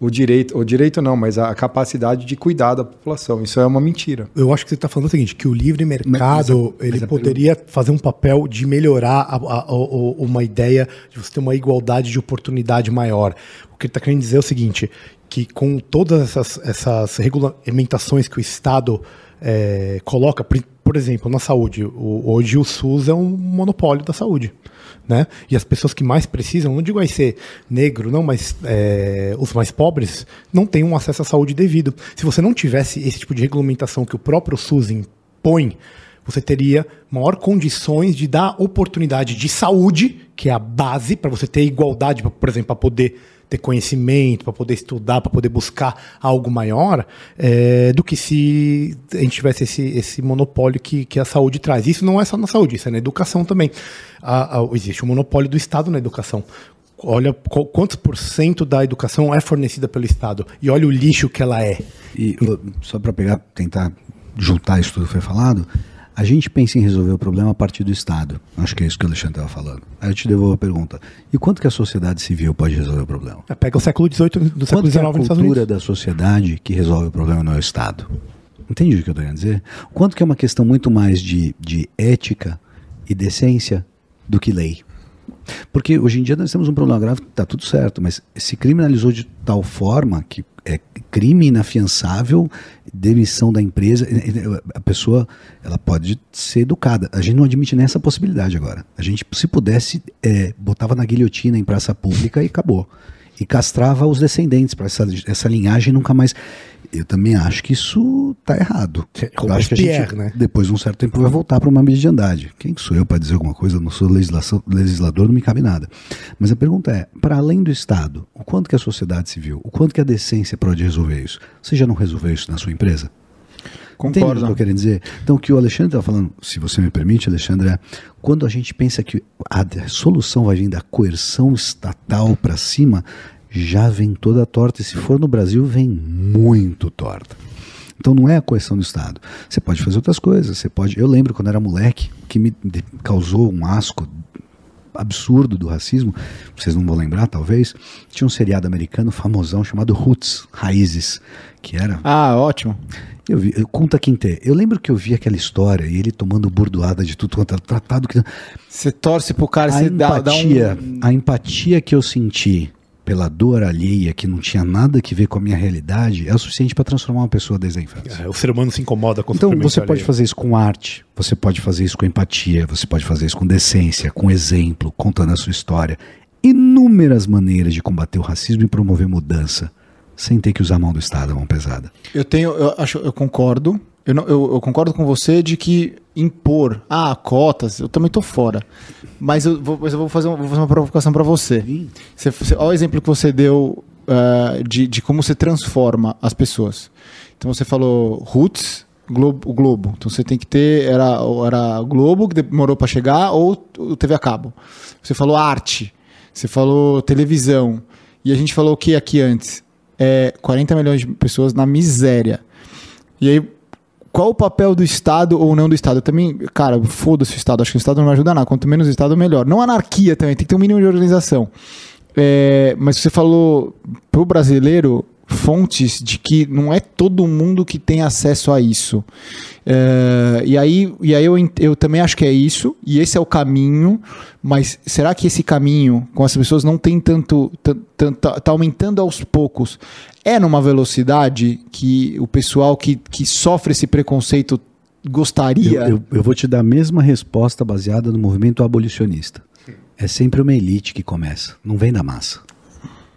o, direito, o direito não, mas a capacidade de cuidar da população. Isso é uma mentira. Eu acho que você está falando o seguinte, que o livre mercado mas a- ele mas poderia fazer um papel de melhorar a- a- a- uma ideia de você ter uma igualdade de oportunidade maior. O que ele está querendo dizer é o seguinte, que com todas essas, essas regulamentações que o Estado eh, coloca, por, exemplo, na saúde, hoje o SUS é um monopólio da saúde. Né? E as pessoas que mais precisam, não digo aí ser negro, não, mas eh, os mais pobres não têm um acesso à saúde devido. Se você não tivesse esse tipo de regulamentação que o próprio SUS impõe, você teria maior condições de dar oportunidade de saúde, que é a base para você ter igualdade, por exemplo, para poder ter conhecimento, para poder estudar, para poder buscar algo maior, eh, do que se a gente tivesse esse, esse monopólio que, que a saúde traz. Isso não é só na saúde, isso é na educação também. A- a- existe o monopólio do Estado na educação. Olha quantos por cento da educação é fornecida pelo Estado. E olha o lixo que ela é. E só para pegar, tentar juntar isso tudo que foi falado, a gente pensa em resolver o problema a partir do Estado. Acho que é isso que o Alexandre estava falando. Aí eu te devolvo a pergunta. E quanto que a sociedade civil pode resolver o problema? Pega o século XVIII do século que é XIX a cultura da sociedade que resolve o problema não é o Estado? Entende o que eu estou querendo dizer? Quanto que é uma questão muito mais de, de ética e decência do que lei? Porque hoje em dia nós temos um problema grave, está tudo certo, mas se criminalizou de tal forma que é crime inafiançável, demissão da empresa, a pessoa ela pode ser educada. A gente não admite nessa possibilidade agora. A gente, se pudesse, é, botava na guilhotina em praça pública e acabou. e castrava os descendentes para essa, essa linhagem nunca mais. Eu também acho que isso tá errado. Eu acho que a gente, Robespierre, né? depois de um certo tempo, vai voltar para uma mediandade. Quem sou eu para dizer alguma coisa? Eu não sou legislação, legislador, não me cabe nada. Mas a pergunta é: para além do Estado, o quanto que a sociedade civil, o quanto que a decência pode resolver isso? Você já não resolveu isso na sua empresa? Entende o que eu querendo dizer? Então, o que o Alexandre está falando, se você me permite, Alexandre, é quando a gente pensa que a solução vai vir da coerção estatal para cima, já vem toda torta. E se for no Brasil, vem muito torta. Então não é a coerção do Estado. Você pode fazer outras coisas. Você pode. Eu lembro quando era moleque que me causou um asco absurdo do racismo. Vocês não vão lembrar, talvez. Tinha um seriado americano famosão chamado Roots, Raízes, que era Ah, ótimo. eu vi, eu, Kunta Kinte. Eu lembro que eu vi aquela história e ele tomando burdoada de tudo quanto era tratado que Você torce pro cara, a você dá, dá empatia, um. a empatia que eu senti pela dor alheia que não tinha nada que ver com a minha realidade é o suficiente para transformar uma pessoa desde a infância. É, o ser humano se incomoda com o Então você pode alheio. fazer isso com arte, você pode fazer isso com empatia, você pode fazer isso com decência, com exemplo, contando a sua história. Inúmeras maneiras de combater o racismo e promover mudança, sem ter que usar a mão do Estado, a mão pesada. Eu tenho, eu acho, eu concordo. Eu, não- eu, eu concordo com você de que impor, ah, cotas, eu também tô fora. Mas eu vou, mas eu vou, fazer, uma, vou fazer uma provocação para você. Você, você. Olha o exemplo que você deu ah, de, de como você transforma as pessoas. Então você falou roots, Globo, o Globo. Então você tem que ter, era, era o Globo que demorou para chegar ou o TV a cabo. Você falou arte, você falou televisão. E a gente falou o que aqui antes? É 40 milhões de pessoas na miséria. E aí, qual o papel do Estado ou não do Estado? Eu também, cara, foda-se o Estado. Acho que o Estado não me ajuda nada. Quanto menos o Estado, melhor. Não anarquia também, tem que ter um mínimo de organização. É, mas você falou pro brasileiro fontes de que não é todo mundo que tem acesso a isso. É, e aí, e aí eu, eu também acho que é isso, e esse é o caminho, mas será que esse caminho com as pessoas não tem tanto. tan- tan- tá, tá aumentando aos poucos? É numa velocidade que o pessoal que, que sofre esse preconceito gostaria? Eu, eu- eu vou te dar a mesma resposta baseada no movimento abolicionista. É sempre uma elite que começa, não vem da massa.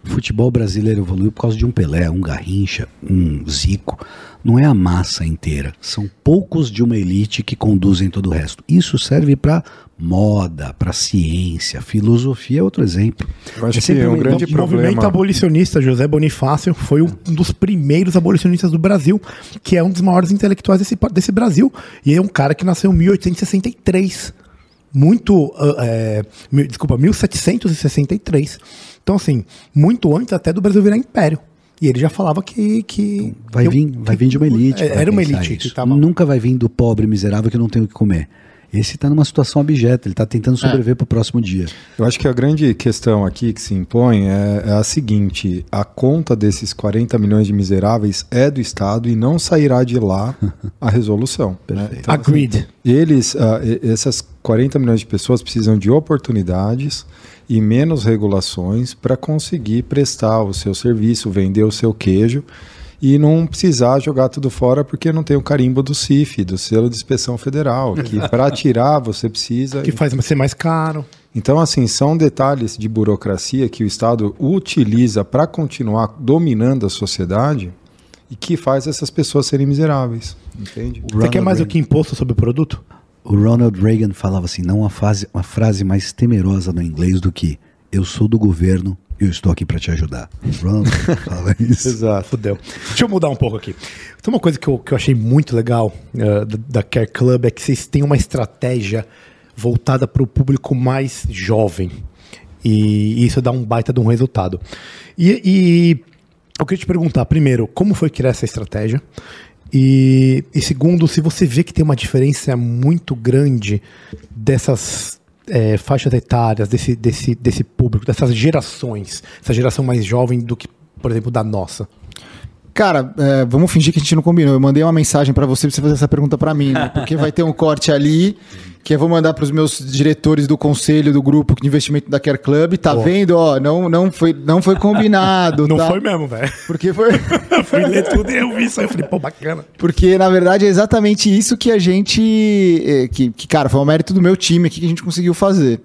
O futebol brasileiro evoluiu por causa de um Pelé, um Garrincha, um Zico. Não é a massa inteira. São poucos de uma elite que conduzem todo o resto. Isso serve para moda, para ciência, filosofia é outro exemplo. Eu acho É que sempre é um grande O movimento problema. abolicionista José Bonifácio foi um dos primeiros abolicionistas do Brasil, que é um dos maiores intelectuais desse, desse Brasil. E é um cara que nasceu em 1863. Muito. ah, é, desculpa, 1763. Então, assim, muito antes até do Brasil virar império. E ele já falava que. que Vai que- vir, vai vir de uma elite. É, Era uma elite tava. Nunca vai vir do pobre miserável que não tem o que comer. Esse está numa situação abjeta, ele está tentando sobreviver para o próximo dia. Eu acho que a grande questão aqui que se impõe é, é a seguinte: a conta desses 40 milhões de miseráveis é do Estado e não sairá de lá a resolução. né? <laughs> Então, Agreed. Eles, e- essas 40 milhões de pessoas precisam de oportunidades e menos regulações para conseguir prestar o seu serviço, vender o seu queijo e não precisar jogar tudo fora porque não tem o carimbo do CIF, do selo de inspeção federal, que para tirar você precisa Que faz ser mais caro. então, assim, são detalhes de burocracia que o Estado utiliza para continuar dominando a sociedade e que faz essas pessoas serem miseráveis. Entende? Você quer mais do que imposto sobre o produto? O Ronald Reagan falava assim, não uma frase, uma frase mais temerosa no inglês do que eu sou do governo, eu estou aqui para te ajudar. O Ronald <laughs> fala isso. Exato. Fudeu. Deixa eu mudar um pouco aqui. Tem uma coisa que eu, que eu achei muito legal eh, da, da Care Club é que vocês têm uma estratégia voltada para o público mais jovem. E isso dá um baita de um resultado. E, e eu queria te perguntar, primeiro, como foi criar essa estratégia? E, e segundo, se você vê que tem uma diferença muito grande dessas eh, faixas etárias, desse, desse, desse público, dessas gerações, essa geração mais jovem do que, por exemplo, da nossa. Cara, é, vamos fingir que a gente não combinou. Eu mandei uma mensagem pra você pra você fazer essa pergunta pra mim, né? Porque vai ter um corte ali que eu vou mandar pros meus diretores do conselho do grupo de investimento da Care Club. Tá vendo? Ó, não, não, foi, não foi combinado. <laughs> Não tá? foi mesmo, velho. Porque foi. Eu <laughs> fui ler tudo e eu vi isso aí. Eu falei, pô, bacana. Porque, na verdade, é exatamente isso que a gente. eh, Que, que, cara, foi um mérito do meu time aqui que a gente conseguiu fazer.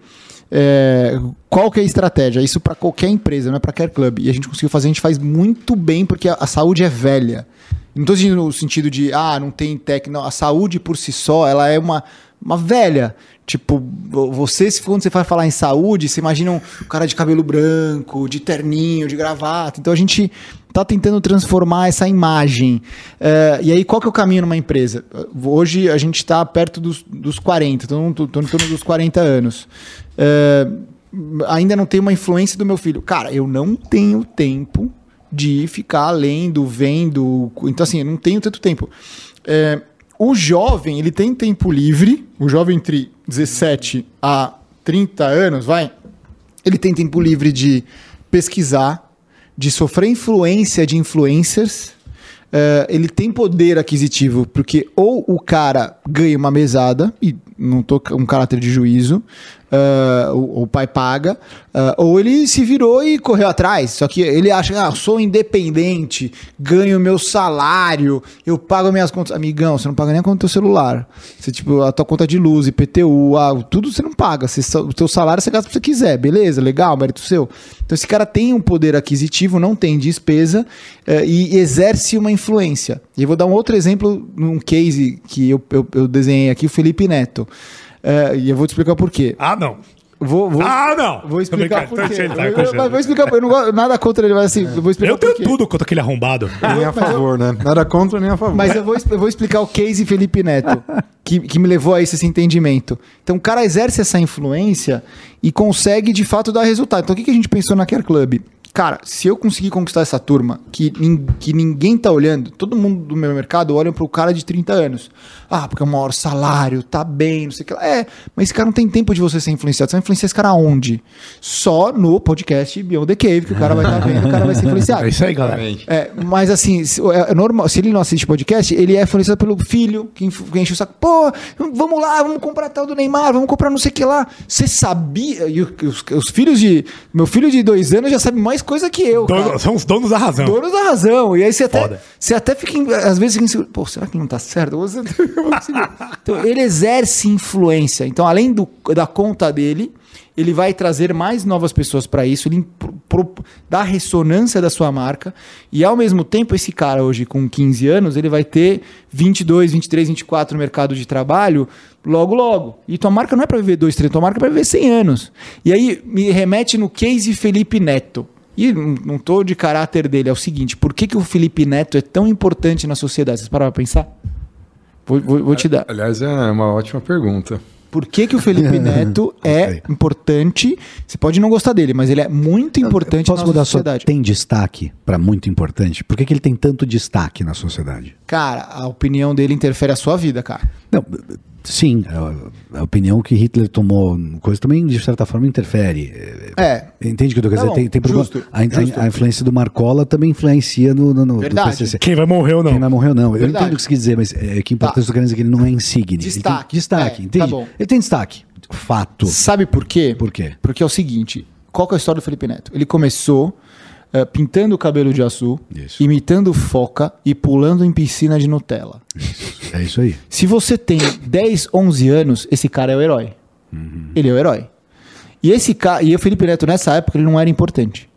É, qual que é a estratégia? Isso para qualquer empresa, não é para qualquer clube. E a gente conseguiu fazer, a gente faz muito bem porque a, a saúde é velha. Não estou dizendo no sentido de, ah, não tem técnica. A saúde por si só, ela é uma, uma velha. Tipo, vo- você, quando você vai falar em saúde, você imagina um cara de cabelo branco, de terninho, de gravata. Então a gente tá tentando transformar essa imagem. É, e aí, qual que é o caminho numa empresa? Hoje a gente está perto dos, dos 40, então estou em torno dos 40 anos. É, ainda não tenho uma influência do meu filho. Cara, eu não tenho tempo de ficar lendo, vendo. Então, assim, eu não tenho tanto tempo. É, o jovem, ele tem tempo livre, o jovem entre 17 a 30 anos, vai, ele tem tempo livre de pesquisar, de sofrer influência de influencers, é, ele tem poder aquisitivo, porque ou o cara ganha uma mesada, e não tô com um caráter de juízo, é, o, o pai paga, é, ou ele se virou e correu atrás. Só que ele acha, ah, sou independente, ganho meu salário, eu pago minhas contas. Amigão, você não paga nem a conta do teu celular. Você, tipo, a tua conta de luz, IPTU, ah, tudo você não paga. Você o teu salário você gasta o que você quiser, beleza, legal, mérito seu. Então esse cara tem um poder aquisitivo, não tem despesa eh, e exerce uma influência. E eu vou dar um outro exemplo num case que eu, eu, eu desenhei aqui, o Felipe Neto. Eh, e eu vou te explicar por quê. Ah, não. Vou, vou, Ah, não. vou explicar por quê. Eu, tá, eu- vou explicar, eu não gosto nada contra ele, mas assim, eu vou explicar Eu tenho tudo contra aquele arrombado. Nem a favor, né? Nada contra nem a favor. Mas eu vou, eu vou explicar o case Felipe Neto, que, que me levou a esse, esse entendimento. Então o cara exerce essa influência e consegue de fato dar resultado. Então o que, que a gente pensou na Care Club? Cara, se eu conseguir conquistar essa turma, que, que ninguém tá olhando, todo mundo do meu mercado olha pro cara de 30 anos. Ah, porque é o maior salário, tá bem, não sei o que lá. É, mas esse cara não tem tempo de você ser influenciado. Você vai influenciar esse cara aonde? Só no podcast Beyond the Cave, que o cara vai estar vendo, o cara vai ser influenciado. <laughs> É isso aí, galera. É, mas assim, se, é normal, se ele não assiste podcast, ele é influenciado pelo filho que, enche o saco. Pô, vamos lá, vamos comprar tal do Neymar, vamos comprar não sei o que lá. Você sabia? E os, os filhos de. Meu filho de dois anos já sabe mais coisa que eu. cara. Dono- são os donos da razão. Donos da razão. E aí você até, Foda. você até fica, às vezes, fica inseguro. Pô, será que não tá certo? Você- <laughs> então, ele exerce influência. Então, além do, da conta dele, ele vai trazer mais novas pessoas para isso, ele pro- dá ressonância da sua marca. E, ao mesmo tempo, esse cara hoje, com 15 anos, ele vai ter 22, 23, 24 no mercado de trabalho logo, logo. E tua marca não é para viver 2, 3, tua marca é para viver 100 anos. E aí, me remete no case Felipe Neto. E não tô de caráter dele, é o seguinte: por que, que o Felipe Neto é tão importante na sociedade? Vocês pararam pra pensar? Vou, vou- vou te dar. Aliás, é uma ótima pergunta. Por que, que o Felipe <laughs> Neto é importante? Você pode não gostar dele, mas ele é muito importante Posso na mudar só? sociedade. Tem destaque para muito importante? Por que, que ele tem tanto destaque na sociedade? Cara, a opinião dele interfere a sua vida, cara. Não, sim, a, a opinião que Hitler tomou, coisa também de certa forma interfere. É. Entende o que eu tô querendo Tá dizer? Tem, tem problema. justo, a, justo. a influência do Marcola também influencia no, no, no Verdade. do PCC. Quem vai morrer ou não? Quem vai morrer ou não. Eu Verdade. entendo o que você quer dizer, mas é que importante Tá. eu tô querendo dizer que ele não é insigne. Destaque. Ele tem destaque, É, entende? tá bom. Ele tem destaque. Fato. Sabe por quê? Por quê? Porque é o seguinte: qual que é a história do Felipe Neto? Ele começou eh, pintando o cabelo de Isso. imitando foca e pulando em piscina de Nutella. É isso aí. Se você tem 10, 11 anos, esse cara é o herói. Ele é o herói. E esse cara, e o Felipe Neto nessa época ele não era importante.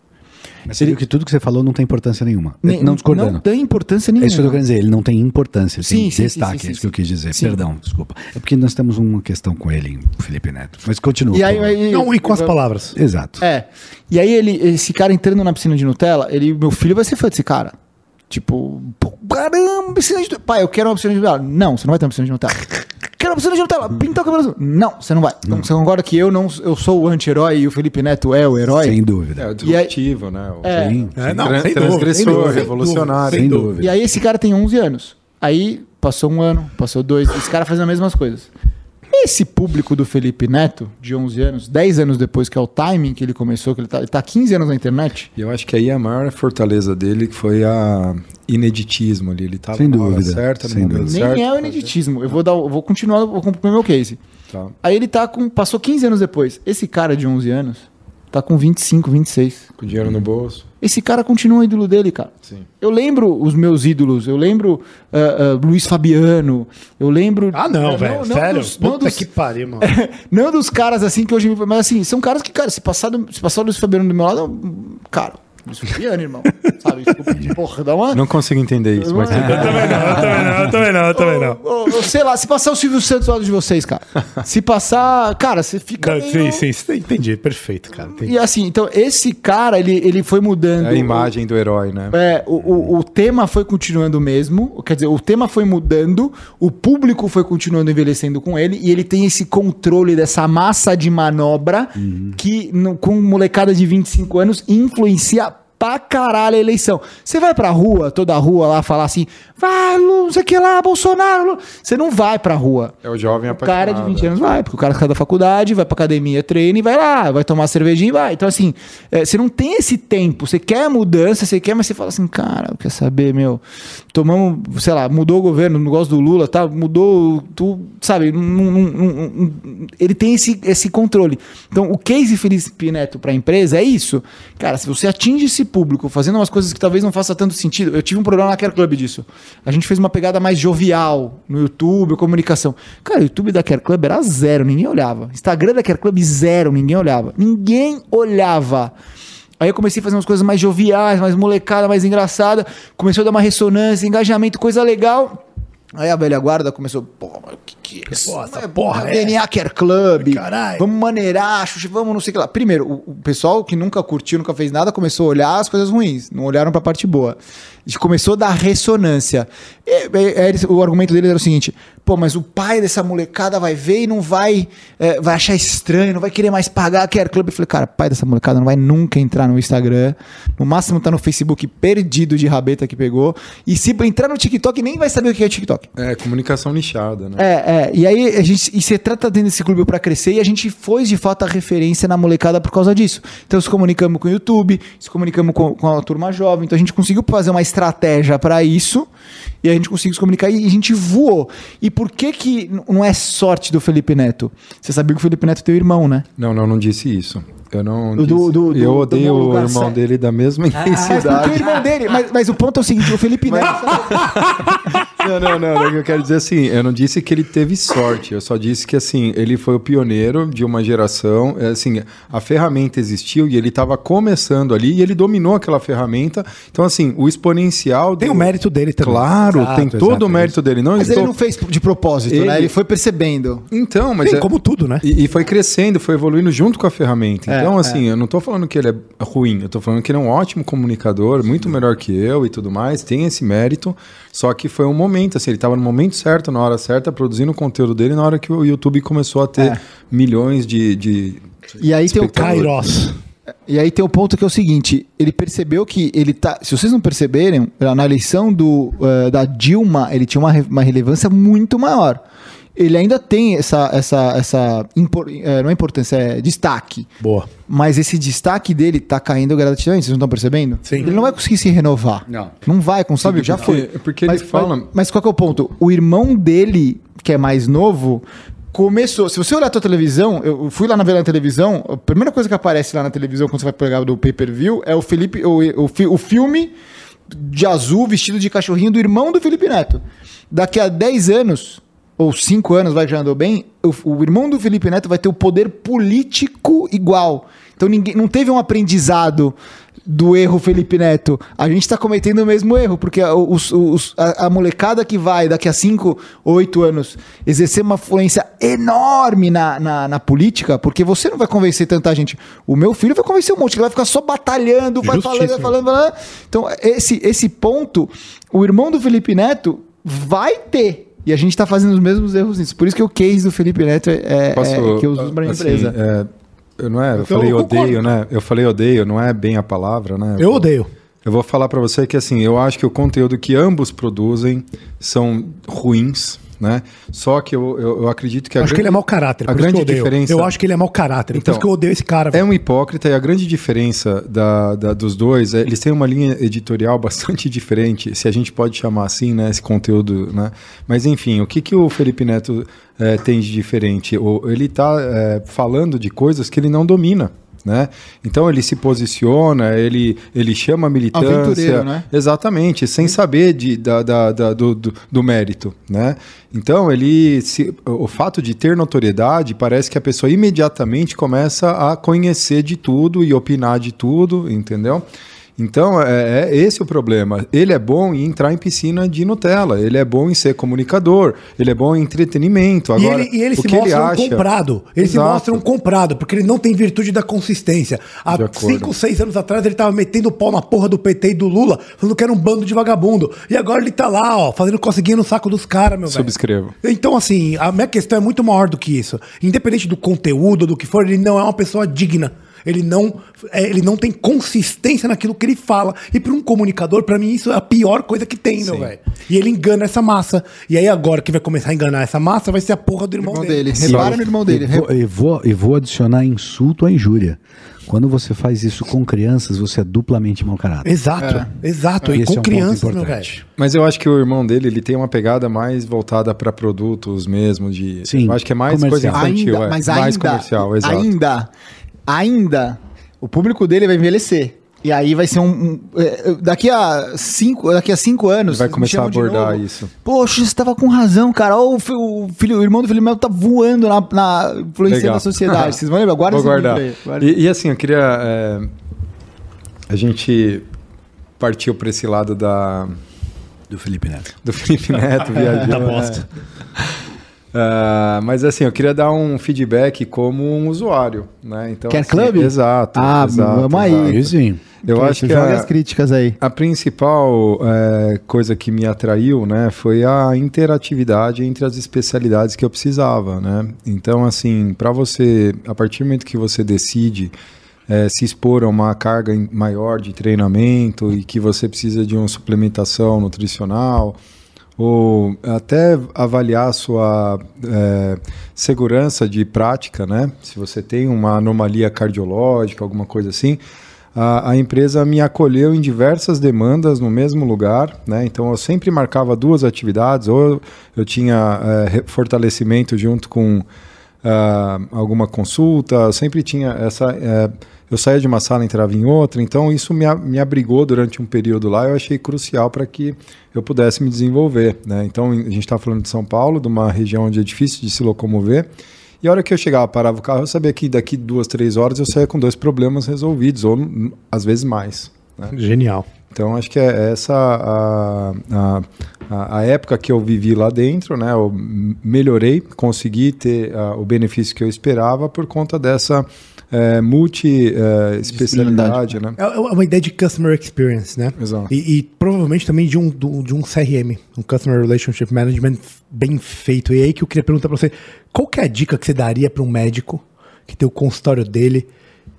Mas você viu que tudo que você falou não tem importância nenhuma. Nem- não discordando. Não tem importância É nenhuma. isso que eu tô querendo dizer, ele não tem importância, ele Sim, tem sim, destaque, sim, é sim, isso que eu quis dizer. sim. Perdão, desculpa. É porque nós temos uma questão com ele, o Felipe Neto. Mas continua. E aí, aí- Não, e com as palavras. Exato. É. E aí ele, esse cara entrando na piscina de Nutella, ele, meu filho vai ser fã desse cara. Tipo, caramba, piscina de Nutella. Pai, eu quero uma piscina de Nutella. Não, você não vai ter uma piscina de Nutella. quero uma piscina de Nutella. Pintar o cabelo azul. Não, você não vai. Então você concorda que eu não eu sou o anti-herói e o Felipe Neto é o herói? Sem É dúvida. o disruptivo, né? O É. Sim. É, não, tran- sem transgressor, dúvida, revolucionário. Sem dúvida. dúvida. E aí esse cara tem 11 anos. Aí passou um ano, passou dois. Esse cara faz as mesmas coisas. Esse público do Felipe Neto, de 11 anos, 10 anos depois, que é o timing que ele começou, que ele tá, ele tá há 15 anos na internet, E eu acho que aí a maior fortaleza dele que foi a ineditismo ali. Ele tava Sem dúvida, certa, sem dúvida. nem certo. é o ineditismo. Eu vou, dar, eu vou continuar, vou concluir meu case. Tá. Aí ele tá com. Passou 15 anos depois. Esse cara de 11 anos, tá com 25, 26. Com dinheiro no bolso. Esse cara continua ídolo dele, cara. Sim. Eu lembro os meus ídolos, eu lembro ah, ah, Luiz Fabiano, eu lembro. Ah, não, velho. Sério? dos- não Puta dos- que pariu, mano. <laughs> não dos caras assim que hoje. me- Mas assim, são caras que, cara, se passar, do- se passar o Luiz Fabiano do meu lado, cara, Fabiano, irmão. Sabe? Desculpa, <laughs> porra, dá uma. Não consigo entender isso, mas. Eu também não, eu também não, eu também não, eu também não. Ô, ô, sei lá, se passar o Silvio Santos do lado de vocês, cara. Se passar. Cara, você fica. Não, meio- Sim, sim, entendi. Perfeito, cara. entendi. E assim, então, esse cara, ele, ele foi mudando. É a imagem do herói, né? É, o, o, o tema foi continuando o mesmo, quer dizer, o tema foi mudando, o público foi continuando envelhecendo com ele, e ele tem esse controle dessa massa de manobra que, no- com molecada de 25 anos, influencia pra caralho a eleição. Você vai pra rua, toda a rua lá, falar assim, vai, Lu, não sei o que lá, Bolsonaro, Lu." você não vai pra rua. É o jovem O cara de apaixonado. 20 anos vai, porque o cara sai da faculdade, vai pra academia, treina e vai lá, vai tomar cervejinha e vai. Então, assim, é, você não tem esse tempo. Você quer mudança, você quer, mas você fala assim, cara, quer saber, meu? Tomamos, sei lá, mudou o governo, não gosto do Lula, tá? Mudou, tu, sabe? não- não- não- não- ele tem esse, esse controle. Então, o case Felipe Neto pra empresa é isso. Cara, se você atinge esse público fazendo umas coisas que talvez não faça tanto sentido. Eu tive um problema na Care Club disso. A gente fez uma pegada mais jovial no YouTube, comunicação. Cara, o YouTube da Care Club era zero, ninguém olhava. Instagram da Care Club zero, ninguém olhava. Ninguém olhava. Aí eu comecei a fazer umas coisas mais joviais, mais molecada, mais engraçada. Começou a dar uma ressonância, engajamento, coisa legal. Aí a velha guarda começou, o que que é isso? Pô, É, porra é- DNA Care Club. Caralho. Vamos maneirar, vamos não sei o que lá. Primeiro, o, o pessoal que nunca curtiu, nunca fez nada, começou a olhar as coisas ruins. Não olharam pra parte boa. Gente começou a dar ressonância. E, e, eles- o argumento deles era o seguinte: pô, mas o pai dessa molecada vai ver e não vai, é, vai achar estranho, não vai querer mais pagar a Care Club. Eu falei, cara, pai dessa molecada não vai nunca entrar no Instagram. No máximo tá no Facebook perdido de rabeta que pegou. E se entrar no TikTok, nem vai saber o que é TikTok. É, comunicação nichada, né? É, é. E aí a gente, e você trata dentro desse clube pra crescer e a gente foi de fato a referência na molecada por causa disso. Então se comunicamos com o YouTube, se comunicamos com, com a turma jovem, então a gente conseguiu fazer uma estratégia pra isso e a gente conseguiu se comunicar e a gente voou. E por que que não é sorte do Felipe Neto? Você sabia que o Felipe Neto é teu irmão, né? Não, não, não disse isso. Eu não. Do- disse. do- eu do odeio o irmão Garcés. dele da mesma Mas porque o intensidade. irmão dele, mas, mas o ponto é o seguinte, o Felipe Neto... Não, não, não. Eu quero dizer assim, eu não disse que ele teve sorte. Eu só disse que assim, ele foi o pioneiro de uma geração. É, Assim, a ferramenta existiu e ele estava começando ali e ele dominou aquela ferramenta. Então, assim, o exponencial. Tem do- o mérito dele também. Claro, Exato, tem todo exato, o mérito dele. Não Mas estou... ele não fez de propósito, né? Ele- Ele foi percebendo. Então, mas Tem é- como tudo, né? E, e foi crescendo, foi evoluindo junto com a ferramenta. É, Então, assim, eu não tô falando que ele é ruim, eu tô falando que ele é um ótimo comunicador, muito melhor que eu e tudo mais, tem esse mérito. Só que foi um momento, assim, ele tava no momento certo, na hora certa, produzindo o conteúdo dele, na hora que o YouTube começou a ter É. milhões de. de... E aí tem o Kairos. E aí tem o ponto que é o seguinte: ele percebeu que ele tá. Se vocês não perceberem, na eleição do, eh, da Dilma, ele tinha uma, uma relevância muito maior. Ele ainda tem essa. essa, essa impor- eh, não é importância, é destaque. Boa. Mas esse destaque dele tá caindo gradativamente, vocês não estão percebendo? Sim. Ele não vai conseguir se renovar. Não. Não vai conseguir, Sabe já foi. quê? Porque ele mas, fala- Mas, mas qual que é o ponto? O irmão dele, que é mais novo, começou. Se você olhar a tua televisão, eu fui lá na ver na televisão, a primeira coisa que aparece lá na televisão quando você vai pegar do pay-per-view é o Felipe, o, o, o filme de azul vestido de cachorrinho do irmão do Felipe Neto. Daqui a 10 anos, ou 5 anos, vai que já andou bem, o, o irmão do Felipe Neto vai ter o poder político igual. Então ninguém não teve um aprendizado do erro Felipe Neto. A gente está cometendo o mesmo erro, porque a, os- os- a- a molecada que vai daqui a 5, 8 anos exercer uma influência enorme na, na, na política, porque você não vai convencer tanta gente. O meu filho vai convencer um monte, ele vai ficar só batalhando, vai falando, vai Justíssimo. falando, vai falando. Então, esse, esse ponto, o irmão do Felipe Neto vai ter. E a gente tá fazendo os mesmos erros nisso. Por isso que o case do Felipe Neto é, é- Posso, é que eu uso pra minha assim, empresa. é, eu não é, eu Então, falei eu odeio, né? Eu falei odeio, não é bem a palavra, né? Eu odeio. Eu vou falar pra você que assim, eu acho que o conteúdo que ambos produzem são ruins, né? Só que eu, eu, eu acredito que a acho que ele é grande- mau caráter. A por grande eu odeio. diferença Eu acho que ele é mau caráter. Por Então, isso que eu odeio esse cara. é um hipócrita e a grande diferença da, da- dos dois é eles têm uma linha editorial <laughs> bastante diferente, se a gente pode chamar assim, né? Esse conteúdo, né? Mas enfim, o que, que o Felipe Neto eh, tem de diferente? Ele tá eh, falando de coisas que ele não domina. Né? Então ele se posiciona, ele, ele chama a militância. Aventureiro, né? Exatamente, sem saber de, da, da- da- do, do, do mérito, né? Então ele se, o fato de ter notoriedade parece que a pessoa imediatamente começa a conhecer de tudo e opinar de tudo, entendeu? Então, é, é esse o problema. Ele é bom em entrar em piscina de Nutella, ele é bom em ser comunicador, ele é bom em entretenimento. E Agora, ele, e ele se mostra ele um acha... comprado. Ele se Exato. mostra um comprado, porque ele não tem virtude da consistência. Há. 5, 6 anos atrás ele tava metendo o pau na porra do PT e do Lula, falando que era um bando de vagabundo. E agora ele tá lá, ó, fazendo coceguinha no saco dos caras, meu velho. Subscrevo. Então, assim, a minha questão é muito maior do que isso. Independente do conteúdo, do que for, ele não é uma pessoa digna. Ele não, é, ele não tem consistência naquilo que ele fala. E para um comunicador, para mim, isso é a pior coisa que tem, meu velho. E ele engana essa massa. E aí, agora que vai começar a enganar essa massa, vai ser a porra do irmão, Irmão dele. dele. Repara no irmão dele. E vou, e, vou, e vou adicionar insulto à injúria. Quando você faz isso com crianças, você é duplamente mau caráter. Exato, exato. E Esse com é um crianças, meu velho. Mas eu acho que o irmão dele, ele tem uma pegada mais voltada para produtos mesmo, de... Sim, eu acho que é mais coisa comercial. infantil, ainda, é. mas mais ainda, comercial, exato. ainda, ainda, o público dele vai envelhecer. E aí vai ser um. um- é, daqui a cinco, daqui a cinco anos. Vai começar a abordar isso. Poxa, você tava com razão, cara. Ó, o, fi- o filho, o irmão do Felipe Melo tá voando na, na influenciando Legal. a sociedade. <laughs> Vocês vão lembrar? Guarda Vou guardar. Guarda. E, e assim, eu queria. é, a gente partiu para esse lado da, Do Felipe Neto. do Felipe Neto <laughs> viajando. Da bosta. Ah, mas assim, eu queria dar um feedback como um usuário, né? Então, Quer assim, clube? Exato. Ah, exato, vamos aí. exato. Sim. Eu Então, acho que joga a, as críticas aí. a principal é, coisa que me atraiu, né, foi a interatividade entre as especialidades que eu precisava, né? Então, assim, para você, a partir do momento que você decide é, se expor a uma carga maior de treinamento e que você precisa de uma suplementação nutricional ou até avaliar a sua é, segurança de prática, né? Se você tem uma anomalia cardiológica, alguma coisa assim, a, a empresa me acolheu em diversas demandas no mesmo lugar, né? Então eu sempre marcava duas atividades, ou eu, tinha é, fortalecimento junto com ah, alguma consulta, sempre tinha essa. É, eu saía de uma sala e entrava em outra, então isso me, me abrigou durante um período lá, eu achei crucial para que eu pudesse me desenvolver. Né? Então a gente está falando de São Paulo, de uma região onde é difícil de se locomover. E a hora que eu chegava, parava o carro, eu sabia que daqui duas, três horas eu saía com dois problemas resolvidos, ou n- às vezes mais. né? Genial. Então acho que é essa a, a, a, época que eu vivi lá dentro, né? Eu melhorei, consegui ter ah, o benefício que eu esperava por conta dessa eh, multi eh, especialidade, né? É é uma ideia de customer experience, né? Exato. E, e provavelmente também de um, do- de um CRM, um Customer Relationship Management bem feito. E aí que eu queria perguntar pra você, qual que é a dica que você daria para um médico que tem o consultório dele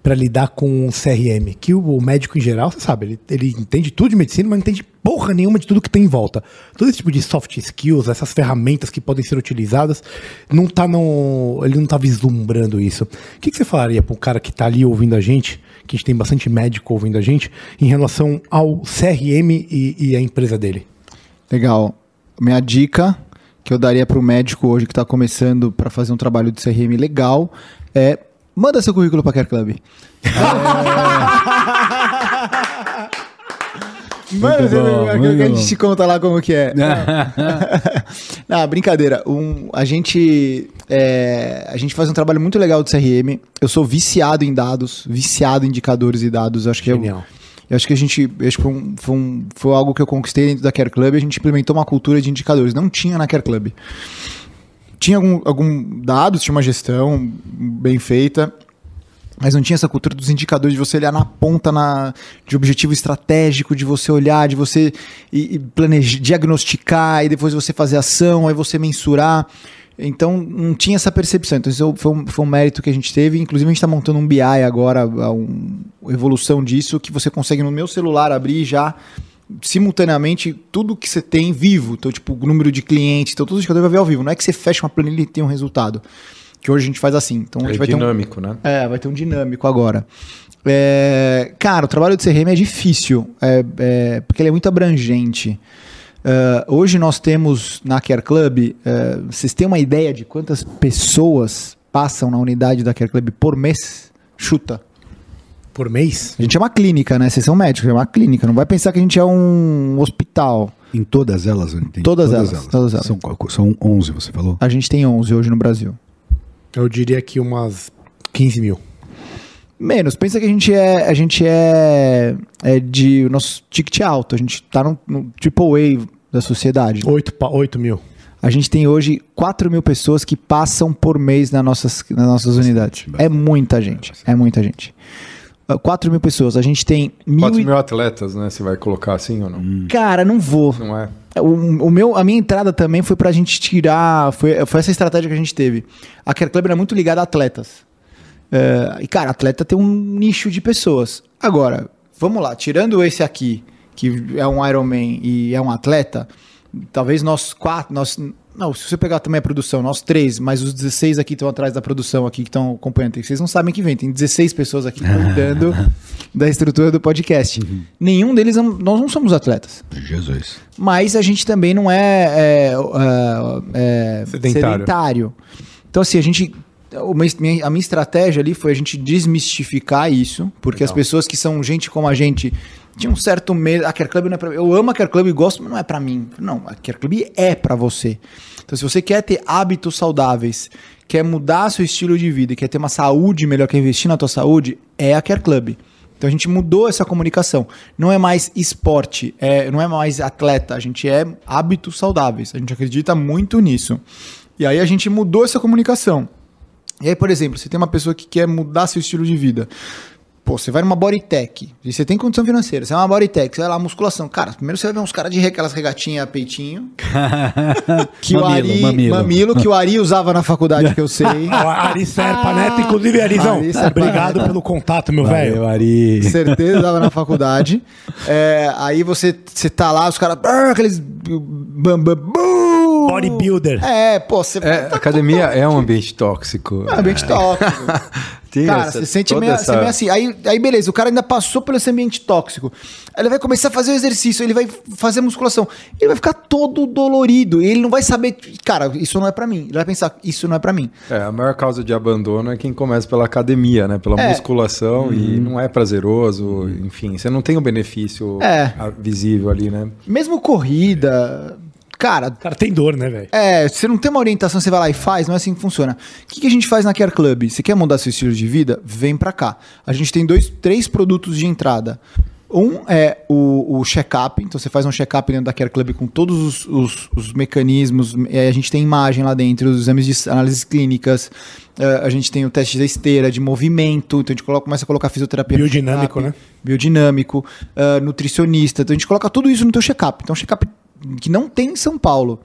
para lidar com um CRM? Que o, o médico em geral, você sabe, ele, ele entende tudo de medicina, mas não entende porra nenhuma de tudo que tem em volta. Todo esse tipo de soft skills, essas ferramentas que podem ser utilizadas, não tá no, ele não tá vislumbrando isso. O que, que você falaria para um cara que tá ali ouvindo a gente, que a gente tem bastante médico ouvindo a gente, em relação ao CRM e, e a empresa dele? Legal. Minha dica que eu daria para o médico hoje que está começando para fazer um trabalho de CRM legal é manda seu currículo para a Care Club. Pra Care Club, que a gente te conta lá como que é. <laughs> Não, brincadeira. Um, a, gente, é, a gente faz um trabalho muito legal de CRM. Eu sou viciado em dados, viciado em indicadores e dados. Eu acho que eu, Genial. eu acho que a gente. eu Acho que foi, um- foi, um- foi algo que eu conquistei dentro da Care Club. A gente implementou uma cultura de indicadores. Não tinha na Care Club. Tinha algum, algum dados, tinha uma gestão bem feita. Mas não tinha essa cultura dos indicadores de você olhar na ponta na, de objetivo estratégico, de você olhar, de você e, e planejar, diagnosticar e depois você fazer ação, aí você mensurar. Então não tinha essa percepção. Então isso foi um, foi um mérito que a gente teve. Inclusive a gente está montando um BI agora, a um, evolução disso, que você consegue no meu celular abrir já simultaneamente tudo que você tem vivo. Então, tipo, o número de clientes, então todo indicador vai ver ao vivo. Não é que você fecha uma planilha e tem um resultado. Que hoje a gente faz assim. Então a É gente vai ter um, dinâmico, né? é, vai ter um dinâmico agora. É, cara, o trabalho de CRM é difícil, é, é, porque ele é muito abrangente. É, hoje nós temos na Care Club, é, vocês têm uma ideia de quantas pessoas passam na unidade da Care Club por mês? Chuta. Por mês? A gente é uma clínica, né? Vocês são médicos, é uma clínica. Não vai pensar que a gente é um hospital. Em todas elas, eu entendi. Todas elas, todas elas. São, são 11, você falou? A gente tem 11 hoje no Brasil. Eu diria que umas 15 mil. Menos. Pensa que a gente é, a gente é, é de o nosso ticket alto. A gente tá no, no triple A da sociedade. 8, 8 mil. A gente tem hoje 4 mil pessoas que passam por mês nas nossas, nas nossas unidades. É muita gente. É muita gente. Ah, 4 mil pessoas. A gente tem mil. 4 e- mil atletas, né? Você vai colocar assim ou não? Cara, não vou. Não é? O, o meu, a minha entrada também foi pra gente tirar. Foi, foi essa estratégia que a gente teve. A Care Club era muito ligada a atletas. É, e, cara, atleta tem um nicho de pessoas. Agora, vamos lá, tirando esse aqui, que é um Ironman e é um atleta, talvez nós quatro. Nós, não, se você pegar também a produção, nós três, mas os 16 aqui estão atrás da produção aqui, que estão acompanhando. Vocês não sabem que vem, tem 16 pessoas aqui cuidando <laughs> da estrutura do podcast. Nenhum deles, nós não somos atletas. Jesus. Mas a gente também não é, é, é, é, Sedentário. sedentário. Então, assim, a gente. uma es- minha- a minha estratégia ali foi a gente desmistificar isso, porque as pessoas que são gente como a gente tinham um certo medo. A Care Club não é pra mim. Eu amo a Care Club e gosto, mas não é pra mim. Não, a Care Club é pra você. Então, se você quer ter hábitos saudáveis, quer mudar seu estilo de vida quer ter uma saúde melhor, quer investir na tua saúde, é a Care Club. Então a gente mudou essa comunicação. Não é mais esporte, é, não é mais atleta, a gente é hábitos saudáveis. A gente acredita muito nisso. E aí a gente mudou essa comunicação. E aí, por exemplo, você tem uma pessoa que quer mudar seu estilo de vida. Pô, você vai numa bodytech, e você tem condição financeira, você vai numa bodytech, você vai lá, musculação. Cara, primeiro você vai ver uns caras de re- aquelas regatinhas peitinho. <laughs> que o Mamilo, Ari, mamilo. mamilo, que o Ari usava na faculdade, que eu sei. <laughs> O Ari Serpa Neto, inclusive, Arizão. Ari Serpa Obrigado pelo contato, meu velho. Ari. certeza dava na faculdade. É, aí você, você tá lá, os caras. "Ah", Aqueles. Bam, bam, bum. Bodybuilder. É, pô, você. É, tá academia é um ambiente tóxico. É um ambiente tóxico. <laughs> Tem cara, essa- você sente meio, essa- meio assim. Aí, aí, beleza, o cara ainda passou por esse ambiente tóxico. Aí ele vai começar a fazer o exercício, ele vai fazer musculação. Ele vai ficar todo dolorido. E ele não vai saber. Cara, isso não é pra mim. Ele vai pensar, isso não é pra mim. É, a maior causa de abandono é quem começa pela academia, né? Pela É. musculação e não é prazeroso, enfim, você não tem o benefício É. visível ali, né? Mesmo corrida. Cara, Cara, tem dor, né, velho? É, você não tem uma orientação, você vai lá e faz, não é assim que funciona. O que, que a gente faz na Care Club? Você quer mudar seu estilo de vida? Vem pra cá. A gente tem dois, três produtos de entrada. Um é o, o check-up, então você faz um check-up dentro da Care Club com todos os, os- os mecanismos. a gente tem imagem lá dentro, os exames de análises clínicas. é, a gente tem o teste da esteira, de movimento. Então a gente coloca- começa a colocar fisioterapia. Biodinâmico, né? Biodinâmico, é, nutricionista. Então a gente coloca tudo isso no teu check-up. Então, check-up que não tem em São Paulo.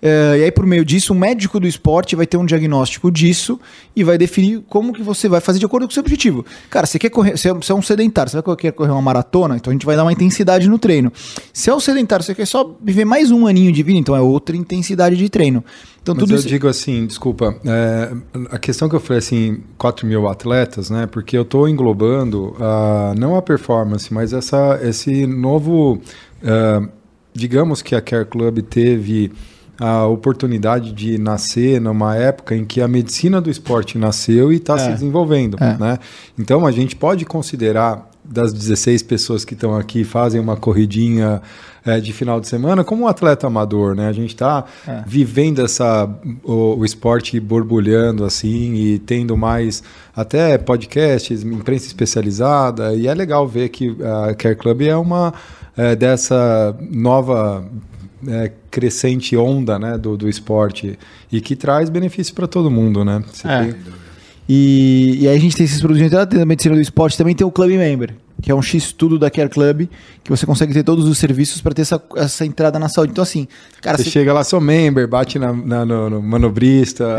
É, e aí, por meio disso, o médico do esporte vai ter um diagnóstico disso e vai definir como que você vai fazer de acordo com o seu objetivo. Cara, você quer correr, você é, você é um sedentário, você vai querer correr uma maratona, então a gente vai dar uma intensidade no treino. Se é um sedentário, você quer só viver mais um aninho de vida, então é outra intensidade de treino. Então Mas eu isso. digo assim, desculpa, é, a questão que eu falei assim, 4 mil atletas, né? Porque eu estou englobando ah, não a performance, mas essa, esse novo, ah, digamos que a Care Club teve a oportunidade de nascer numa época em que a medicina do esporte nasceu e está se desenvolvendo, É. né? Então a gente pode considerar das 16 pessoas que estão aqui fazem uma corridinha eh, de final de semana como um atleta amador, né? A gente está vivendo essa o, o esporte borbulhando assim e tendo mais até podcasts, imprensa especializada e é legal ver que a Care Club é uma eh, dessa nova eh, crescente onda né, do, do esporte e que traz benefício para todo mundo, né? Você É. tem- E, e aí a gente tem esses produtos de entrada, tem a medicina do esporte, também tem o Club Member, que é um X-Tudo da Care Club, que você consegue ter todos os serviços para ter essa, essa entrada na saúde. Então, assim, cara, Você você- chega lá, sou member, bate na, na- no, no manobrista,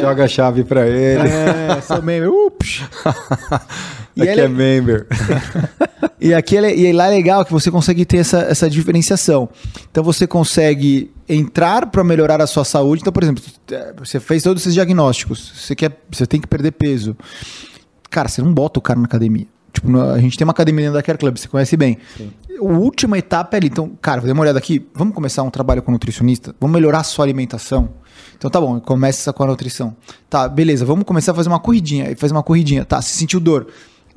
joga a chave pra ele. É, sou member. Ups. <laughs> E Aqui ele- é member. <laughs> E aqui é, e lá é legal que você consegue ter essa, essa diferenciação. Então você consegue entrar para melhorar a sua saúde. Então, por exemplo, você fez todos esses diagnósticos. Você quer, você tem que perder peso. Cara, você não bota o cara na academia. Tipo, a gente tem uma academia dentro da Care Club, você conhece bem. A última etapa é ali. Então, cara, vou dar uma olhada aqui. Vamos começar um trabalho com nutricionista? Vamos melhorar a sua alimentação? Então tá bom, começa com a nutrição. Tá, beleza, vamos começar a fazer uma corridinha. Aí faz uma corridinha. Tá, se sentiu dor.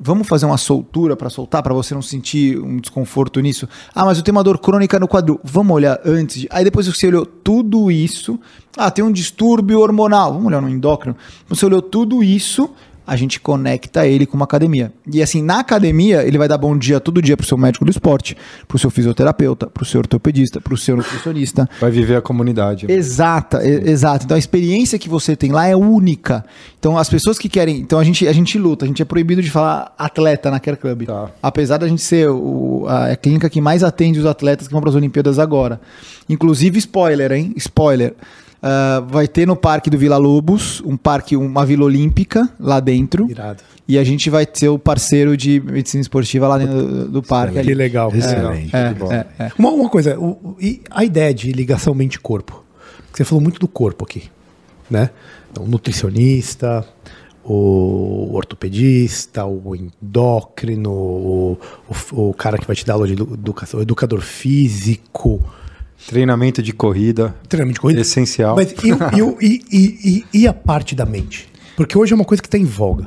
Vamos fazer uma soltura para soltar, para você não sentir um desconforto nisso. Ah, mas eu tenho uma dor crônica no quadril. Vamos olhar antes. Aí depois você olhou tudo isso. Ah, tem um distúrbio hormonal. Vamos olhar no endócrino. Você olhou tudo isso a gente conecta ele com uma academia. E assim, na academia, ele vai dar bom dia todo dia pro seu médico do esporte, pro seu fisioterapeuta, pro seu ortopedista, pro seu nutricionista. Vai viver a comunidade. Exata, e- exato. Então a experiência que você tem lá é única. Então as pessoas que querem, então a gente a gente luta, a gente é proibido de falar atleta na Care Club. Tá. Apesar da gente ser o, a, a clínica que mais atende os atletas que vão para as Olimpíadas agora. Inclusive spoiler, hein? Spoiler. Ah, vai ter no Parque do Vila Lobos, um parque, uma vila olímpica lá dentro. Irado. E a gente vai ser o parceiro de medicina esportiva lá dentro do, do parque. Que legal. Excelente. É, bom. é, é. Uma, uma coisa, o- o- e a ideia de ligação mente-corpo. Você falou muito do corpo aqui, né? Então, nutricionista, o ortopedista, o endócrino, o, o- o cara que vai te dar aula de edu- educação, o educador físico, Treinamento de corrida. treinamento de corrida. Essencial. Mas e, <laughs> e e- e- e- e a parte da mente? Porque hoje é uma coisa que está em voga.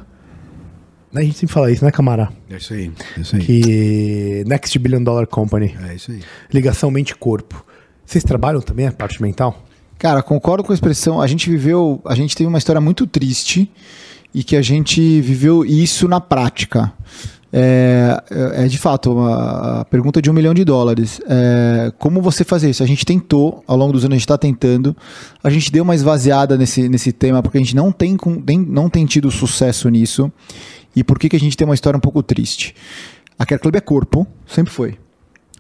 Né? A gente sempre fala isso, né, Camará? É isso aí. É isso aí. Que Next Billion Dollar Company, É isso aí. ligação mente-corpo. Vocês trabalham também a parte mental? Cara, concordo com a expressão. A gente viveu, a gente teve uma história muito triste e que a gente viveu isso na prática. É, é de fato uma a pergunta de um milhão de dólares. É, como você fazer isso? A gente tentou, ao longo dos anos a gente está tentando. A gente deu uma esvaziada nesse, nesse tema porque a gente não tem, não tem tido sucesso nisso. E por que, que a gente tem uma história um pouco triste? A Care Club é corpo, sempre foi.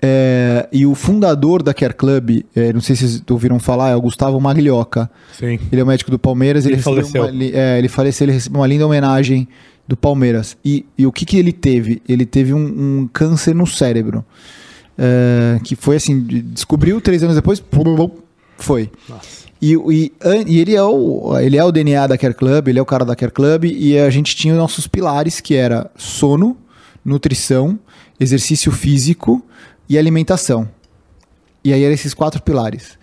É, e o fundador da Care Club, é, não sei se vocês ouviram falar, é o Gustavo Maglioca. Sim. Ele é o médico do Palmeiras. Ele recebeu faleceu. Uma, é, ele faleceu, ele recebeu uma linda homenagem do Palmeiras. E, e o que, que ele teve? Ele teve um, um câncer no cérebro. É, que foi assim, de- descobriu três anos depois, foi. E, e, e ele, é o, ele é o DNA da Care Club, ele é o cara da Care Club, e a gente tinha os nossos pilares, que era sono, nutrição, exercício físico e alimentação. E aí eram esses quatro pilares.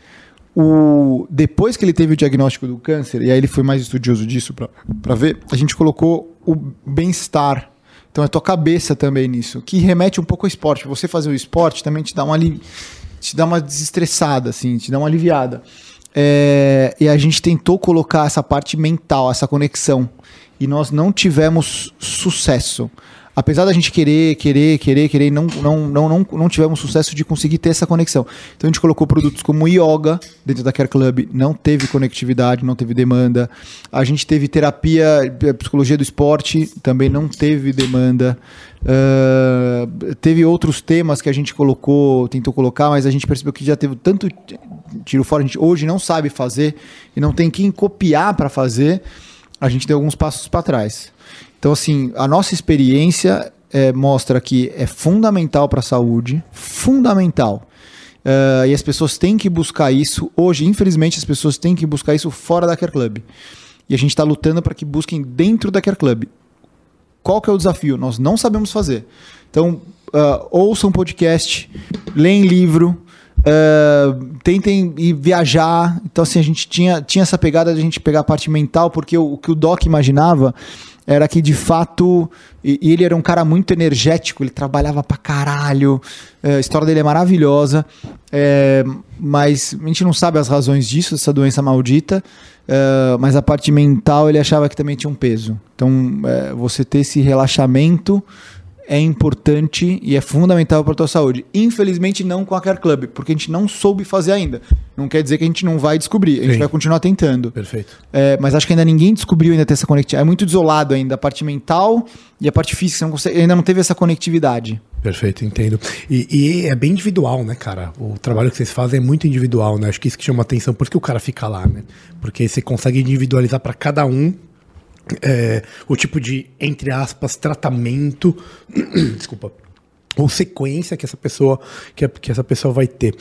O, depois que ele teve o diagnóstico do câncer, e aí ele foi mais estudioso disso para ver, a gente colocou o bem-estar. Então é tua cabeça também nisso, que remete um pouco ao esporte. Você fazer o esporte também te dá uma, te dá uma desestressada, assim, te dá uma aliviada. É, e a gente tentou colocar essa parte mental, essa conexão. E nós não tivemos sucesso. Apesar da gente querer, querer, querer, querer, não, não, não, não, não tivemos sucesso de conseguir ter essa conexão. Então a gente colocou produtos como yoga dentro da Care Club, não teve conectividade, não teve demanda. A gente teve terapia, eh, psicologia do esporte, também não teve demanda. Ah, teve outros temas que a gente colocou, tentou colocar, mas a gente percebeu que já teve tanto tiro fora, a gente hoje não sabe fazer e não tem quem copiar para fazer. A gente deu alguns passos para trás. Então, assim, a nossa experiência eh, mostra que é fundamental para a saúde, fundamental. Eh, e as pessoas têm que buscar isso. Hoje, infelizmente, as pessoas têm que buscar isso fora da Care Club. E a gente está lutando para que busquem dentro da Care Club. Qual que é o desafio? Nós não sabemos fazer. Então, ah, ouçam podcast, leem livro, ah, tentem ir viajar. Então, assim, a gente tinha, tinha essa pegada de a gente pegar a parte mental, porque o, o que o Doc imaginava era que, de fato, e, ele era um cara muito energético, ele trabalhava pra caralho, eh, a história dele é maravilhosa, eh, mas a gente não sabe as razões disso, dessa doença maldita, eh, mas a parte mental ele achava que também tinha um peso. Então, eh, você ter esse relaxamento é importante e é fundamental para a tua saúde. Infelizmente não com a Care Club, porque a gente não soube fazer ainda. Não quer dizer que a gente não vai descobrir, a gente Sim. vai continuar tentando. Perfeito. É, mas acho que ainda ninguém descobriu ainda ter essa conectividade. É muito desolado ainda a parte mental e a parte física. Você não consegue- ainda não teve essa conectividade. Perfeito, entendo. E, e é bem individual, né, cara? O trabalho que vocês fazem é muito individual, né? Acho que isso que chama atenção, por isso que o cara fica lá, né? Porque você consegue individualizar para cada um é, o tipo de, entre aspas, tratamento, <clears throat> desculpa, ou sequência que essa pessoa que, que essa pessoa vai ter.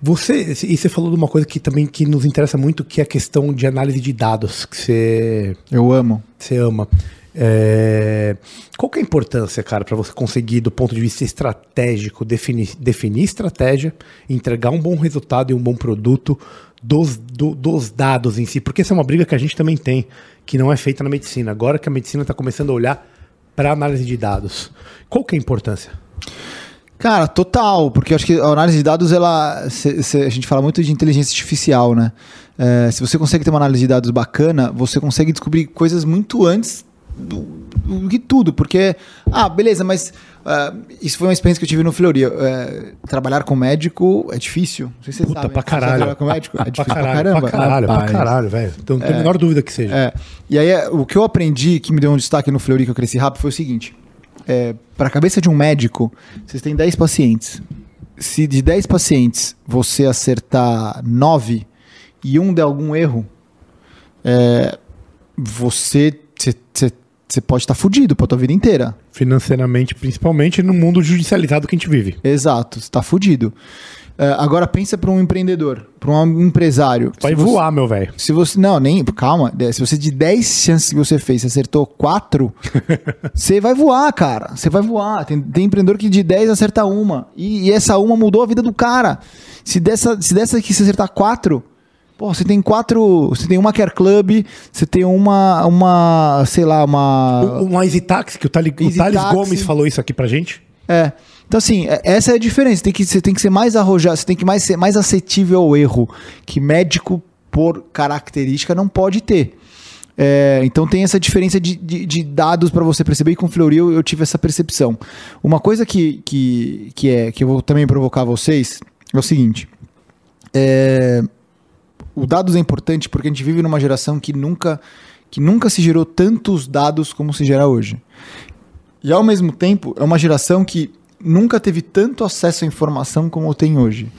Você e você falou de uma coisa que também que nos interessa muito, que é a questão de análise de dados, que você Eu amo. você ama. É, Qual que é a importância, cara, para você conseguir, do ponto de vista estratégico, definir, definir estratégia, entregar um bom resultado e um bom produto dos, do- dos dados em si? Porque essa é uma briga que a gente também tem, que não é feita na medicina. Agora que a medicina está começando a olhar para análise de dados. Qual que é a importância? Cara, total, porque eu acho que a análise de dados, ela. cê- cê- a gente fala muito de inteligência artificial, né? É, se você consegue ter uma análise de dados bacana, você consegue descobrir coisas muito antes que tudo, porque. Ah, beleza, mas. ah, isso foi uma experiência que eu tive no Fleury. É, trabalhar com médico é difícil. Não sei se vocês Puta, sabem. pra Você caralho. Trabalhar com médico é pra difícil pra caralho, caramba. pra caralho, pra caralho, velho. Então, não tem a menor dúvida que seja. É, e aí, é, o que eu aprendi, que me deu um destaque no Fleury, que eu cresci rápido, foi o seguinte. É, para a cabeça de um médico, vocês têm 10 pacientes. Se de 10 pacientes você acertar 9 e um der algum erro, é, você, você, pode estar fudido pra tua vida inteira. Financeiramente, principalmente no mundo judicializado que a gente vive. Exato, você tá fudido. É, agora pensa para um empreendedor, para um empresário. Vai você- voar, meu velho. Se você. Não, nem. Calma. Se você de 10 chances que você fez, você acertou 4, <laughs> você vai voar, cara. Você vai voar. Tem, tem empreendedor que de 10 acerta uma. E, e essa uma mudou a vida do cara. Se dessa, se dessa aqui você acertar 4. Pô, você tem quatro. Você tem uma Care Club, você tem uma. uma sei lá, uma. O Easy Taxi, que o, Thali, o Thales. Gomes falou isso aqui pra gente. É. Então, assim, é- essa é a diferença. Você tem que, você tem que ser mais arrojado, você tem que mais ser mais acessível ao erro, que médico, por característica, não pode ter. É, então tem essa diferença de, de, de dados para você perceber, e com o Fleury eu, eu tive essa percepção. Uma coisa que, que, que, é, que eu vou também provocar vocês é o seguinte. É, o dados é importante porque a gente vive numa geração que nunca, que nunca se gerou tantos dados como se gera hoje. E ao mesmo tempo, é uma geração que nunca teve tanto acesso à informação como tem hoje.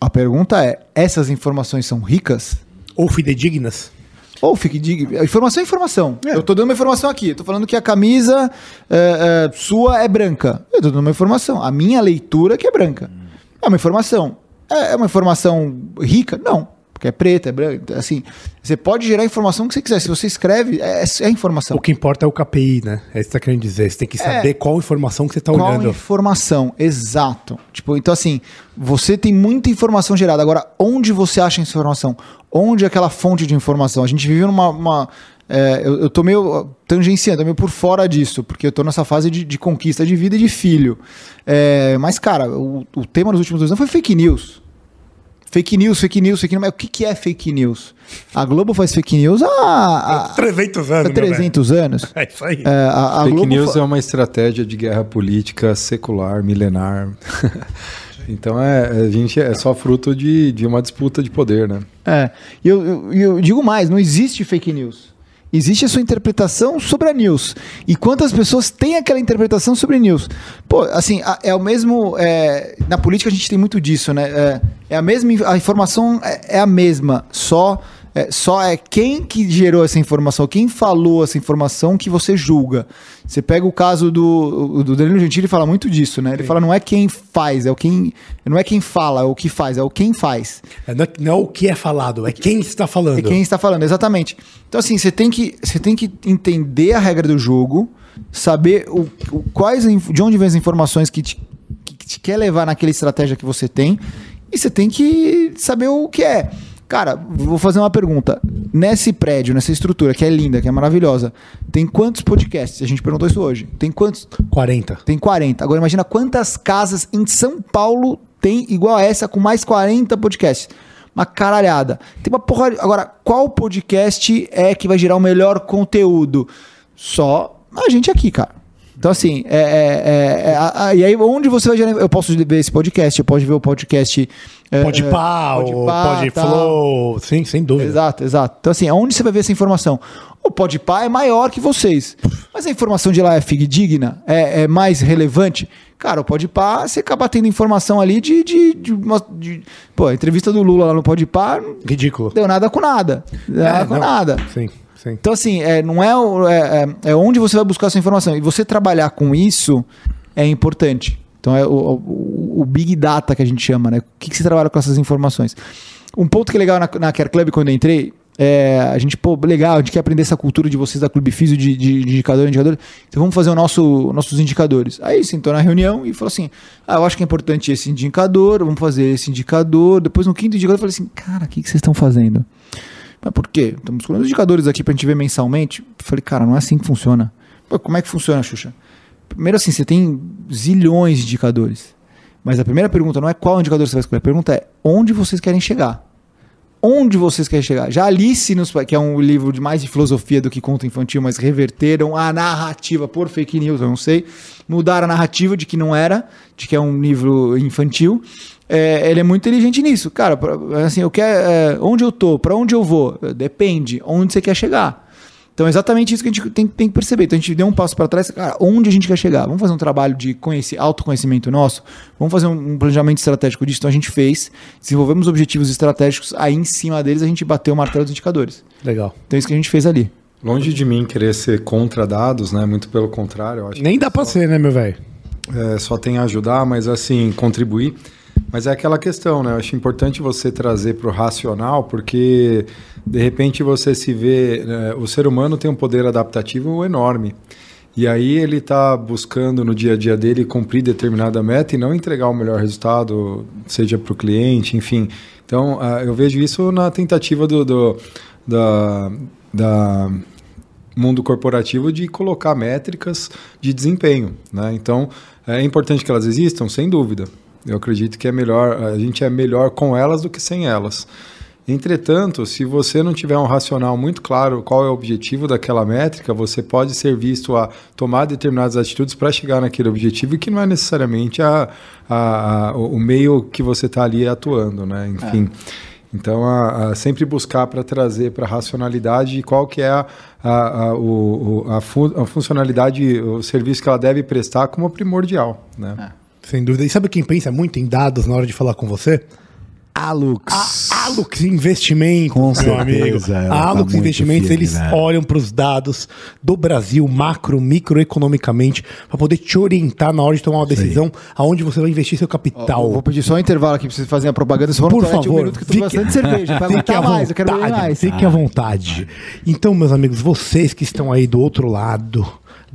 A pergunta é: essas informações são ricas? Ou fidedignas. Ou fique diga, informação é informação. Eu tô dando uma informação aqui. Tô falando que a camisa é, é, sua é branca. Eu tô dando uma informação. A minha leitura que é branca. É uma informação. É, é uma informação rica? Não. Porque é preta, é branca. Assim, você pode gerar a informação que você quiser. Se você escreve, é, é informação. O que importa é o KPI, né? É isso que você tá querendo dizer. Você tem que saber qual informação que você tá Qual olhando. informação? Exato. Tipo, então assim, você tem muita informação gerada. Agora, onde você acha essa informação? Onde é aquela fonte de informação? A gente vive numa. uma- é, eu, eu tô meio tangenciando, meio por fora disso, porque eu tô nessa fase de, de conquista de vida e de filho. É, mas, cara, o, o tema dos últimos dois anos foi fake news. Fake news, fake news, fake news. Mas o que, que é fake news? A Globo faz fake news há, há, 300 há anos, velho. 300 anos. <laughs> É isso aí. É, a, a Fake Globo news fa- é uma estratégia de guerra política secular, milenar. <laughs> então é, a gente é só fruto de, de uma disputa de poder, né? É, e eu, eu, e eu digo mais, não existe fake news. Existe a sua interpretação sobre a news. E quantas pessoas têm aquela interpretação sobre news? Pô, assim, é o mesmo. é, na política a gente tem muito disso, né? É, é a mesma. A informação é, é a mesma, só. É, só é quem que gerou essa informação, quem falou essa informação que você julga. Você pega o caso do, do Danilo Gentili e fala muito disso, né? Ele fala não é quem faz, é o quem. Não é quem fala, é o que faz, é o quem faz. É, não, é, não é o que é falado, é quem está falando. É quem está falando, exatamente. Então, assim, você tem que, você tem que entender a regra do jogo, saber o, o- quais, de onde vem as informações que te, que te quer levar naquela estratégia que você tem, e você tem que saber o que é. Cara, vou fazer uma pergunta. Nesse prédio, nessa estrutura que é linda, que é maravilhosa, tem quantos podcasts? A gente perguntou isso hoje. Tem quantos? 40. Tem 40. Agora imagina quantas casas em São Paulo tem igual a essa com mais 40 podcasts. Uma caralhada. Tem uma porra. Agora, qual podcast é que vai gerar o melhor conteúdo? Só a gente aqui, cara. Então, assim, é, é- é- é- a- a- e aí onde você vai gerar. Eu posso ver esse podcast, eu posso ver o podcast. é, Pode é, pá, Pode pode flow. Sim, sem dúvida. Exato, exato. Então, assim, aonde você vai ver essa informação? O Podpah é maior que vocês. Mas a informação de lá é fidedigna? É, é mais relevante? Cara, o Podpah, você acaba tendo informação ali de... de, de, uma- de- pô, a entrevista do Lula lá no Podpah não Ridículo. deu nada com nada. Deu É, nada com não. nada. Sim, sim. Então, assim, é, não é, é, é- é onde você vai buscar essa informação. E você trabalhar com isso é importante. Então, é o, o- o Big Data que a gente chama, né? O que, que você trabalha com essas informações? Um ponto que é legal na, na Care Club, quando eu entrei, é, a gente, pô, legal, a gente quer aprender essa cultura de vocês da Clube Físio de, de, de indicador, indicador. Então, vamos fazer o nosso, nossos indicadores. Aí, sentou na reunião e falou assim, ah, eu acho que é importante esse indicador, vamos fazer esse indicador. Depois, no quinto indicador, eu falei assim, cara, o que, que vocês estão fazendo? Mas por quê? Estamos os indicadores aqui pra gente ver mensalmente. Eu Falei, cara, não é assim que funciona. Pô, como é que funciona, Xuxa? Primeiro assim, você tem zilhões de indicadores. Mas a primeira pergunta não é qual indicador você vai escolher. A pergunta é onde vocês querem chegar. Onde vocês querem chegar? Já Alice, nos, que é um livro de mais de filosofia do que conto infantil, mas reverteram a narrativa por fake news, eu não sei. Mudaram a narrativa de que não era, de que é um livro infantil. É, ele é muito inteligente nisso. Cara, pra- assim, eu quero. é, onde eu tô? Pra onde eu vou? Depende. Onde você quer chegar? Então é exatamente isso que a gente tem, tem que perceber. Então a gente deu um passo para trás, cara, onde a gente quer chegar? Vamos fazer um trabalho de conhecer, autoconhecimento nosso? Vamos fazer um, um planejamento estratégico disso? Então a gente fez, desenvolvemos objetivos estratégicos, aí em cima deles a gente bateu o martelo dos indicadores. Legal. Então é isso que a gente fez ali. Longe de mim querer ser contra dados, né? Muito pelo contrário, eu acho Nem dá pra ser, né, meu velho? é, só tem a ajudar, mas assim, contribuir. Mas é aquela questão, né? Eu acho importante você trazer para o racional, porque de repente você se vê. né, o ser humano tem um poder adaptativo enorme. E aí ele está buscando no dia a dia dele cumprir determinada meta e não entregar o melhor resultado, seja para o cliente, enfim. Então, ah, eu vejo isso na tentativa do, do- da, da mundo corporativo de colocar métricas de desempenho. Né? Então, é importante que elas existam, sem dúvida. Eu acredito que é melhor, a gente é melhor com elas do que sem elas. Entretanto, se você não tiver um racional muito claro qual é o objetivo daquela métrica, você pode ser visto a tomar determinadas atitudes para chegar naquele objetivo que não é necessariamente a, a- a- o meio que você está ali atuando, né? Enfim. Então, a, a sempre buscar para trazer para a racionalidade qual que é a, a, a, o, a, fu- a funcionalidade, o serviço que ela deve prestar como primordial. Né? Sem dúvida. E sabe quem pensa muito em dados na hora de falar com você? Alux. A Alux Investimentos, Com meu certeza, amigo. A tá Alux muito Investimentos, firme, eles né? olham para os dados do Brasil, macro, microeconomicamente, para poder te orientar na hora de tomar uma decisão aonde você vai investir seu capital. Eu vou pedir só um intervalo aqui pra vocês fazerem a propaganda. For Por toalete, um favor, minuto que eu tô bastante cerveja. Fique à aguentar mais, eu quero vontade, mais. Fique à vontade. Então, meus amigos, vocês que estão aí do outro lado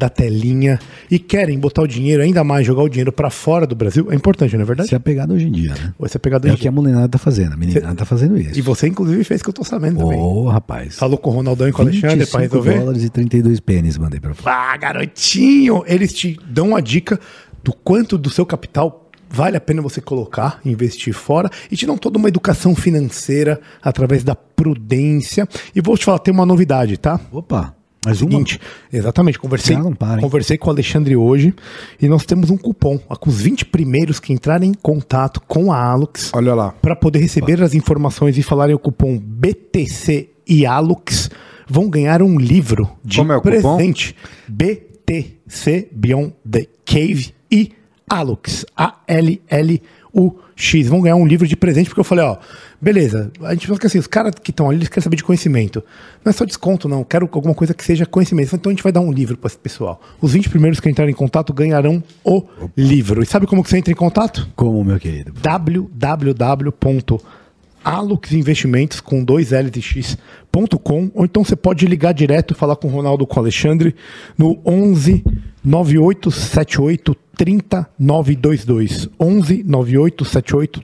da telinha e querem botar o dinheiro, ainda mais jogar o dinheiro para fora do Brasil, é importante, não é verdade? Isso é pegada hoje em dia, né? Você pegado É o que a molecada tá fazendo. A meninada tá fazendo isso. E você, inclusive, fez que eu tô sabendo também. Ô, rapaz. Falou com o Ronaldão e com o Alexandre para 25 resolver? dólares e 32 pênis mandei pra fora. Ah, garotinho! Eles te dão a dica do quanto do seu capital vale a pena você colocar, investir fora e te dão toda uma educação financeira através da prudência. E vou te falar, tem uma novidade, tá? Opa, Mais uma? seguinte, exatamente, conversei, não conversei com o Alexandre hoje e nós temos um cupom. Com os 20 primeiros que entrarem em contato com a Alux, Olha lá. para poder receber as informações e falarem o cupom BTC e Alux, vão ganhar um livro de Como é o cupom? presente. BTC Beyond the Cave e Alux. A-L-L-U-X. Vão ganhar um livro de presente, porque eu falei, ó, beleza, a gente fica assim, os caras que estão ali, eles querem saber de conhecimento. Não é só desconto, não. Quero alguma coisa que seja conhecimento. Então a gente vai dar um livro para esse pessoal. Os 20 primeiros que entrarem em contato ganharão o livro. E sabe como que você entra em contato? Como, meu querido? www.aluxinvestimentos com dois L's e X.com ou então você pode ligar direto e falar com o Ronaldo com o Alexandre no 11 9878 30922 11 9878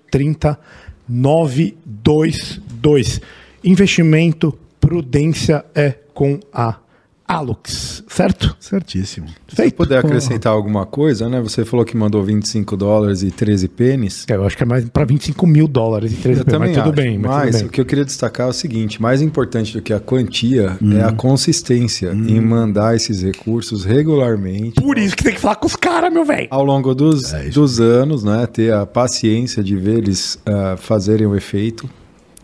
30922 Investimento, prudência é com a Alux, certo? Certíssimo. Se puder acrescentar alguma coisa, né? Você falou que mandou 25 dólares e 13 pênis. Eu acho que é mais para 25 mil dólares e 13 Eu mas também tudo acho. bem, mas, Mas, tudo bem. o que eu queria destacar é o seguinte: mais importante do que a quantia Hum. é a consistência em mandar esses recursos regularmente. Por isso que tem que falar com os caras, meu velho. Ao longo dos, É dos anos, né? Ter a paciência de ver eles ah, fazerem o efeito.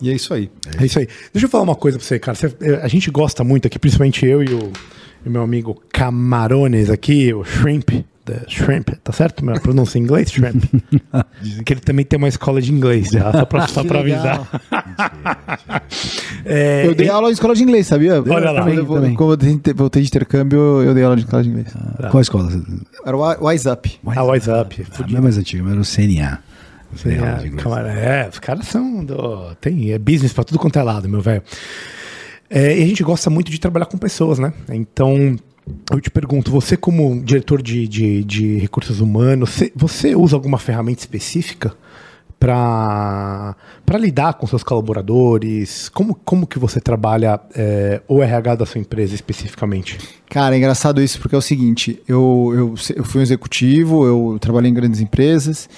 E é isso aí. É isso aí. Deixa eu falar uma coisa pra você, cara. Você- eh, a gente gosta muito aqui, principalmente eu e o, e meu amigo Camarones aqui, o Shrimp. Shrimp, tá certo? Minha pronúncia em inglês? Shrimp. <laughs> Dizem que ele também tem uma escola de inglês já, só pra, <laughs> só pra avisar. É, Eu dei aula em escola de inglês, sabia? Olha lá. Quando eu Também. Quando eu voltei- de intercâmbio, eu dei aula de escola de inglês. Qual escola? Era o Wise Up. A WhatsApp. A minha mais antiga, mas era o CNA. É, inglês. camara- é, os caras são. Do, tem é business pra tudo quanto é lado, meu velho. É, e a gente gosta muito de trabalhar com pessoas, né? Então, eu te pergunto, você, como diretor de, de, de recursos humanos, você, você usa alguma ferramenta específica para lidar com seus colaboradores? Como, como que você trabalha é, o RH da sua empresa especificamente? Cara, é engraçado isso porque é o seguinte: eu, eu, eu fui um executivo, eu trabalhei em grandes empresas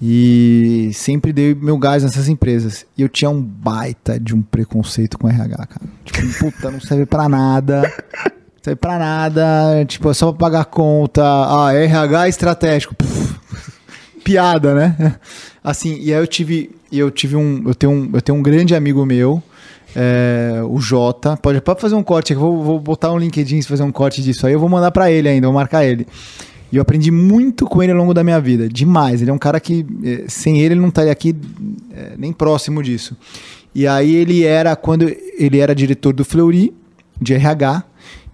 e sempre dei meu gás nessas empresas. E eu tinha um baita de um preconceito com RH, cara. Tipo, puta, não serve pra nada. Não serve pra nada. Tipo, é só pra pagar conta. Ah, RH é estratégico. Puf, <laughs> piada, né? Assim, e aí eu tive, eu tive um, eu tenho um, eu tenho um grande amigo meu, é, o Jota. Pode, pode fazer um corte, eu vou, vou botar um LinkedIn fazer um corte disso aí, eu vou mandar pra ele ainda, vou marcar ele. E eu aprendi muito com ele ao longo da minha vida, demais. Ele é um cara que, eh, sem ele, ele não estaria aqui eh, nem próximo disso. E aí ele era, quando ele era diretor do Fleury, de RH,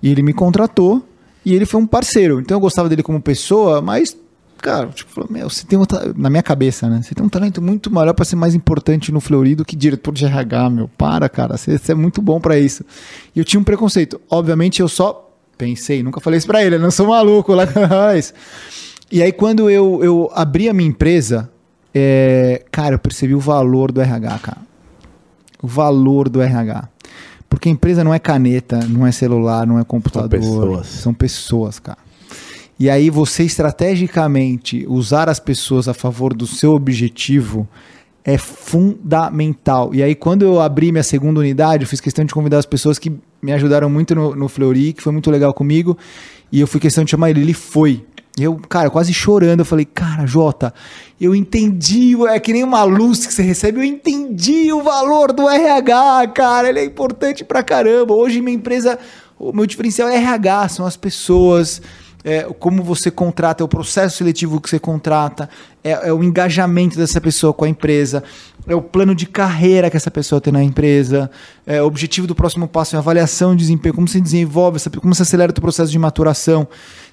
e ele me contratou, e ele foi um parceiro. Então eu gostava dele como pessoa, mas, cara, tipo, falou, meu, você tem um, na minha cabeça, né? Você tem um talento muito maior para ser mais importante no Fleury do que diretor de RH, meu. Para, cara, você, você é muito bom para isso. E eu tinha um preconceito. Obviamente eu só pensei, nunca falei isso para ele, eu não sou maluco lá. <laughs> E aí quando eu, eu abri a minha empresa, é, cara, eu percebi o valor do RH, cara. O valor do RH. Porque a empresa não é caneta, não é celular, não é computador. pessoas. São pessoas, cara. E aí você estrategicamente usar as pessoas a favor do seu objetivo é fundamental. E aí quando eu abri minha segunda unidade, eu fiz questão de convidar as pessoas que me ajudaram muito no, no Fleury, que foi muito legal comigo, e eu fui questão de chamar ele, ele foi. Eu, cara, quase chorando, eu falei, cara, Jota, eu entendi, é que nem uma luz que você recebe, eu entendi o valor do RH, cara, ele é importante pra caramba. Hoje minha empresa, o meu diferencial é RH, são as pessoas, é, como você contrata, é o processo seletivo que você contrata, é, é o engajamento dessa pessoa com a empresa, é o plano de carreira que essa pessoa tem na empresa, é o objetivo do próximo passo, é a avaliação de desempenho, como você desenvolve, como você acelera o processo de maturação.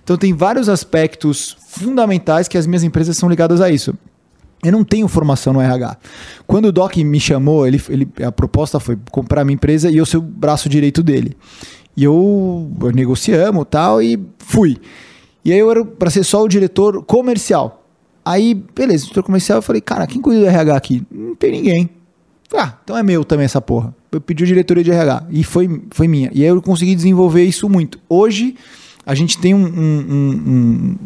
Então tem vários aspectos fundamentais que as minhas empresas são ligadas a isso. Eu não tenho formação no RH. Quando o Doc me chamou, ele, ele- a proposta foi comprar minha empresa e eu ser o braço direito dele. E eu, eu negociamos tal e fui. E aí eu era para ser só o diretor comercial. Aí, beleza, diretor comercial, eu falei, cara, quem cuida do RH aqui? Não tem ninguém. Ah, então é meu também essa porra. Eu pedi a diretoria de RH e foi, foi minha. E aí eu consegui desenvolver isso muito. Hoje, a gente tem um, um- um-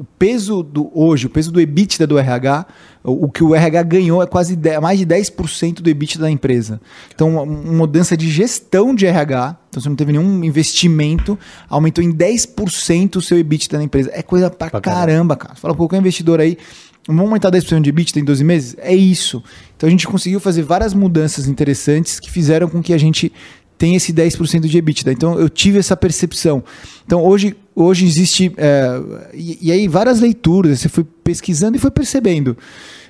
o peso do hoje, o peso do EBITDA do RH, o, o que o RH ganhou é quase 10, mais de 10% do EBITDA da empresa. Então, uma, uma mudança de gestão de RH, então você não teve nenhum investimento, aumentou em 10% o seu EBITDA da empresa. É coisa pra, Pra caramba, cara. Você Fala, qualquer investidor aí, vamos aumentar 10% de EBITDA em 12 meses? É isso. Então a gente conseguiu fazer várias mudanças interessantes que fizeram com que a gente tenha esse 10% de EBITDA. Então eu tive essa percepção. Então hoje, hoje existe. é, e, e aí várias leituras, você foi pesquisando e foi percebendo.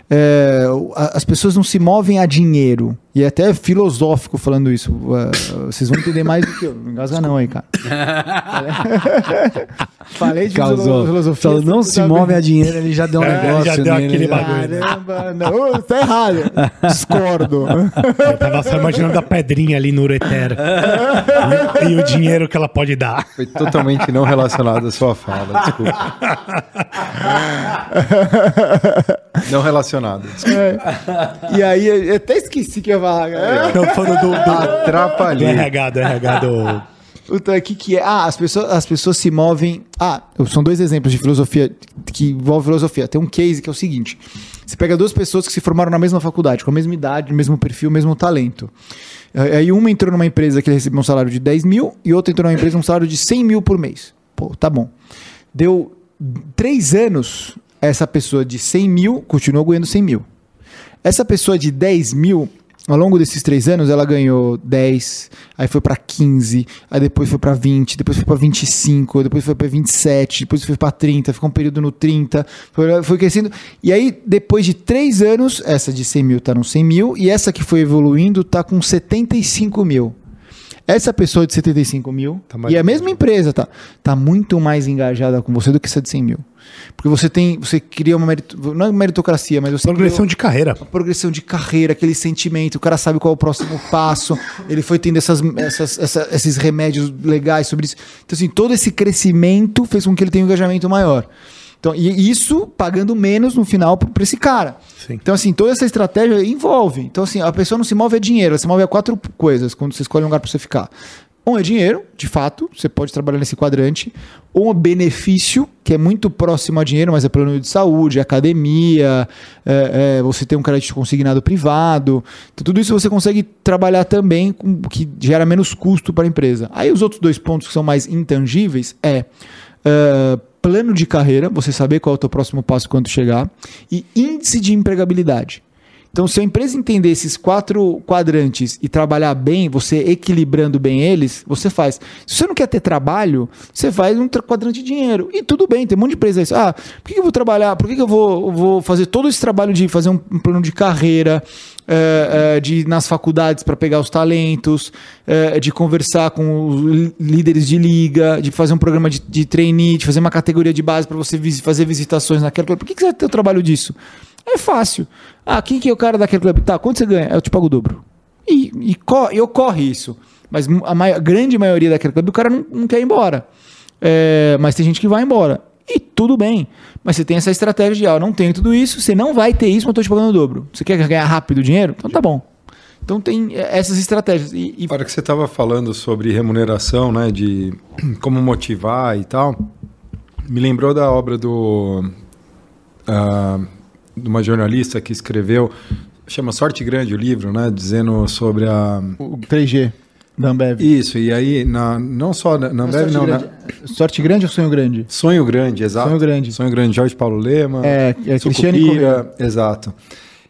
É, as pessoas não se movem a dinheiro. E é até filosófico falando isso. É, vocês vão entender mais do que eu. Não engasga não aí, cara. <laughs> Falei de Causou. filosofia. Falou, não se move a dinheiro, ele já deu um É, negócio. já deu nele, aquele bagulho. Caramba, <laughs> não, tá errado. Discordo. Eu tava só imaginando a pedrinha ali no ureter. e, e o dinheiro que ela pode dar. Foi totalmente não relacionado à sua fala, desculpa. <laughs> Não relacionado. desculpa. E aí, eu até esqueci que eu ia Tô falando do, do, do Atrapalhei. RH, do RH do. Puta, o que que é? Ah, as pessoas, as pessoas se movem... Ah, são dois exemplos de filosofia que envolvem filosofia. Tem um case que é o seguinte. Você pega duas pessoas que se formaram na mesma faculdade, com a mesma idade, mesmo perfil, mesmo talento. Aí uma entrou numa empresa que recebeu um salário de 10 mil e outra entrou numa empresa com um salário de 100 mil por mês. Pô, tá bom. Deu três anos, essa pessoa de 100 mil continuou ganhando 100 mil. Essa pessoa de 10 mil, ao longo desses três anos, ela ganhou 10, aí foi pra 15, aí depois foi pra 20, depois foi pra 25, depois foi pra 27, depois foi pra 30, ficou um período no 30, foi, foi crescendo. E aí, depois de três anos, essa de 100 mil tá no 100 mil, e essa que foi evoluindo tá com 75 mil. Essa pessoa de 75 mil, Tá e é a mesma empresa, tá? Tá muito mais engajada com você do que essa de 100 mil. Porque você tem, você cria uma merito, não é meritocracia, mas você Progressão de carreira. a progressão de carreira, aquele sentimento, o cara sabe qual é o próximo passo, <laughs> ele foi tendo essas, essas- essa- esses remédios legais sobre isso. Então, assim, todo esse crescimento fez com que ele tenha um engajamento maior. Então, e isso pagando menos no final para esse cara. Sim. Então, assim, toda essa estratégia envolve. Então, assim, a pessoa não se move a dinheiro, ela se move a quatro coisas quando você escolhe um lugar para você ficar. Um é dinheiro, de fato, você pode trabalhar nesse quadrante. Um é benefício, que é muito próximo a dinheiro, mas é plano de saúde, é academia, é, é, você tem um crédito consignado privado. Então, tudo isso você consegue trabalhar também, com, que gera menos custo para a empresa. Aí os outros dois pontos que são mais intangíveis é. é, plano de carreira, você saber qual é o teu próximo passo quando chegar, e índice de empregabilidade. Então, se a empresa entender esses quatro quadrantes e trabalhar bem, você equilibrando bem eles, você faz. Se você não quer ter trabalho, você faz um quadrante de dinheiro. E tudo bem, tem um monte de empresa isso. Ah, por que eu vou trabalhar? Por que, eu vou, vou fazer todo esse trabalho de fazer um plano de carreira, eh, eh, de ir nas faculdades para pegar os talentos, eh, de conversar com os líderes de liga, de fazer um programa de, de trainee, de fazer uma categoria de base para você fazer visitações naquela. Por que, que você ter o trabalho disso? É fácil. Ah, quem que é o cara daquele clube? Tá, quanto você ganha? Eu te pago o dobro. E, e, e ocorre isso. Mas a, mai- a grande maioria daquele clube, o cara não, não quer ir embora. É, mas tem gente que vai embora. E tudo bem. Mas você tem essa estratégia de, ah, eu não tenho tudo isso, você não vai ter isso, mas eu tô te pagando o dobro. Você quer ganhar rápido dinheiro? Então tá bom. Então tem é, essas estratégias. E, e A hora que você estava falando sobre remuneração, né, de <clears throat> como motivar e tal, me lembrou da obra do ah, de uma jornalista que escreveu, chama Sorte Grande o livro, né, dizendo sobre a o 3G da Ambev. isso e aí na, não só na, na Ambev, sorte, não, grande, na, sorte grande ou sonho grande? Sonho Grande, exato. Sonho Grande. Sonho Grande, Jorge Paulo Lema. É, é Cristiane exato.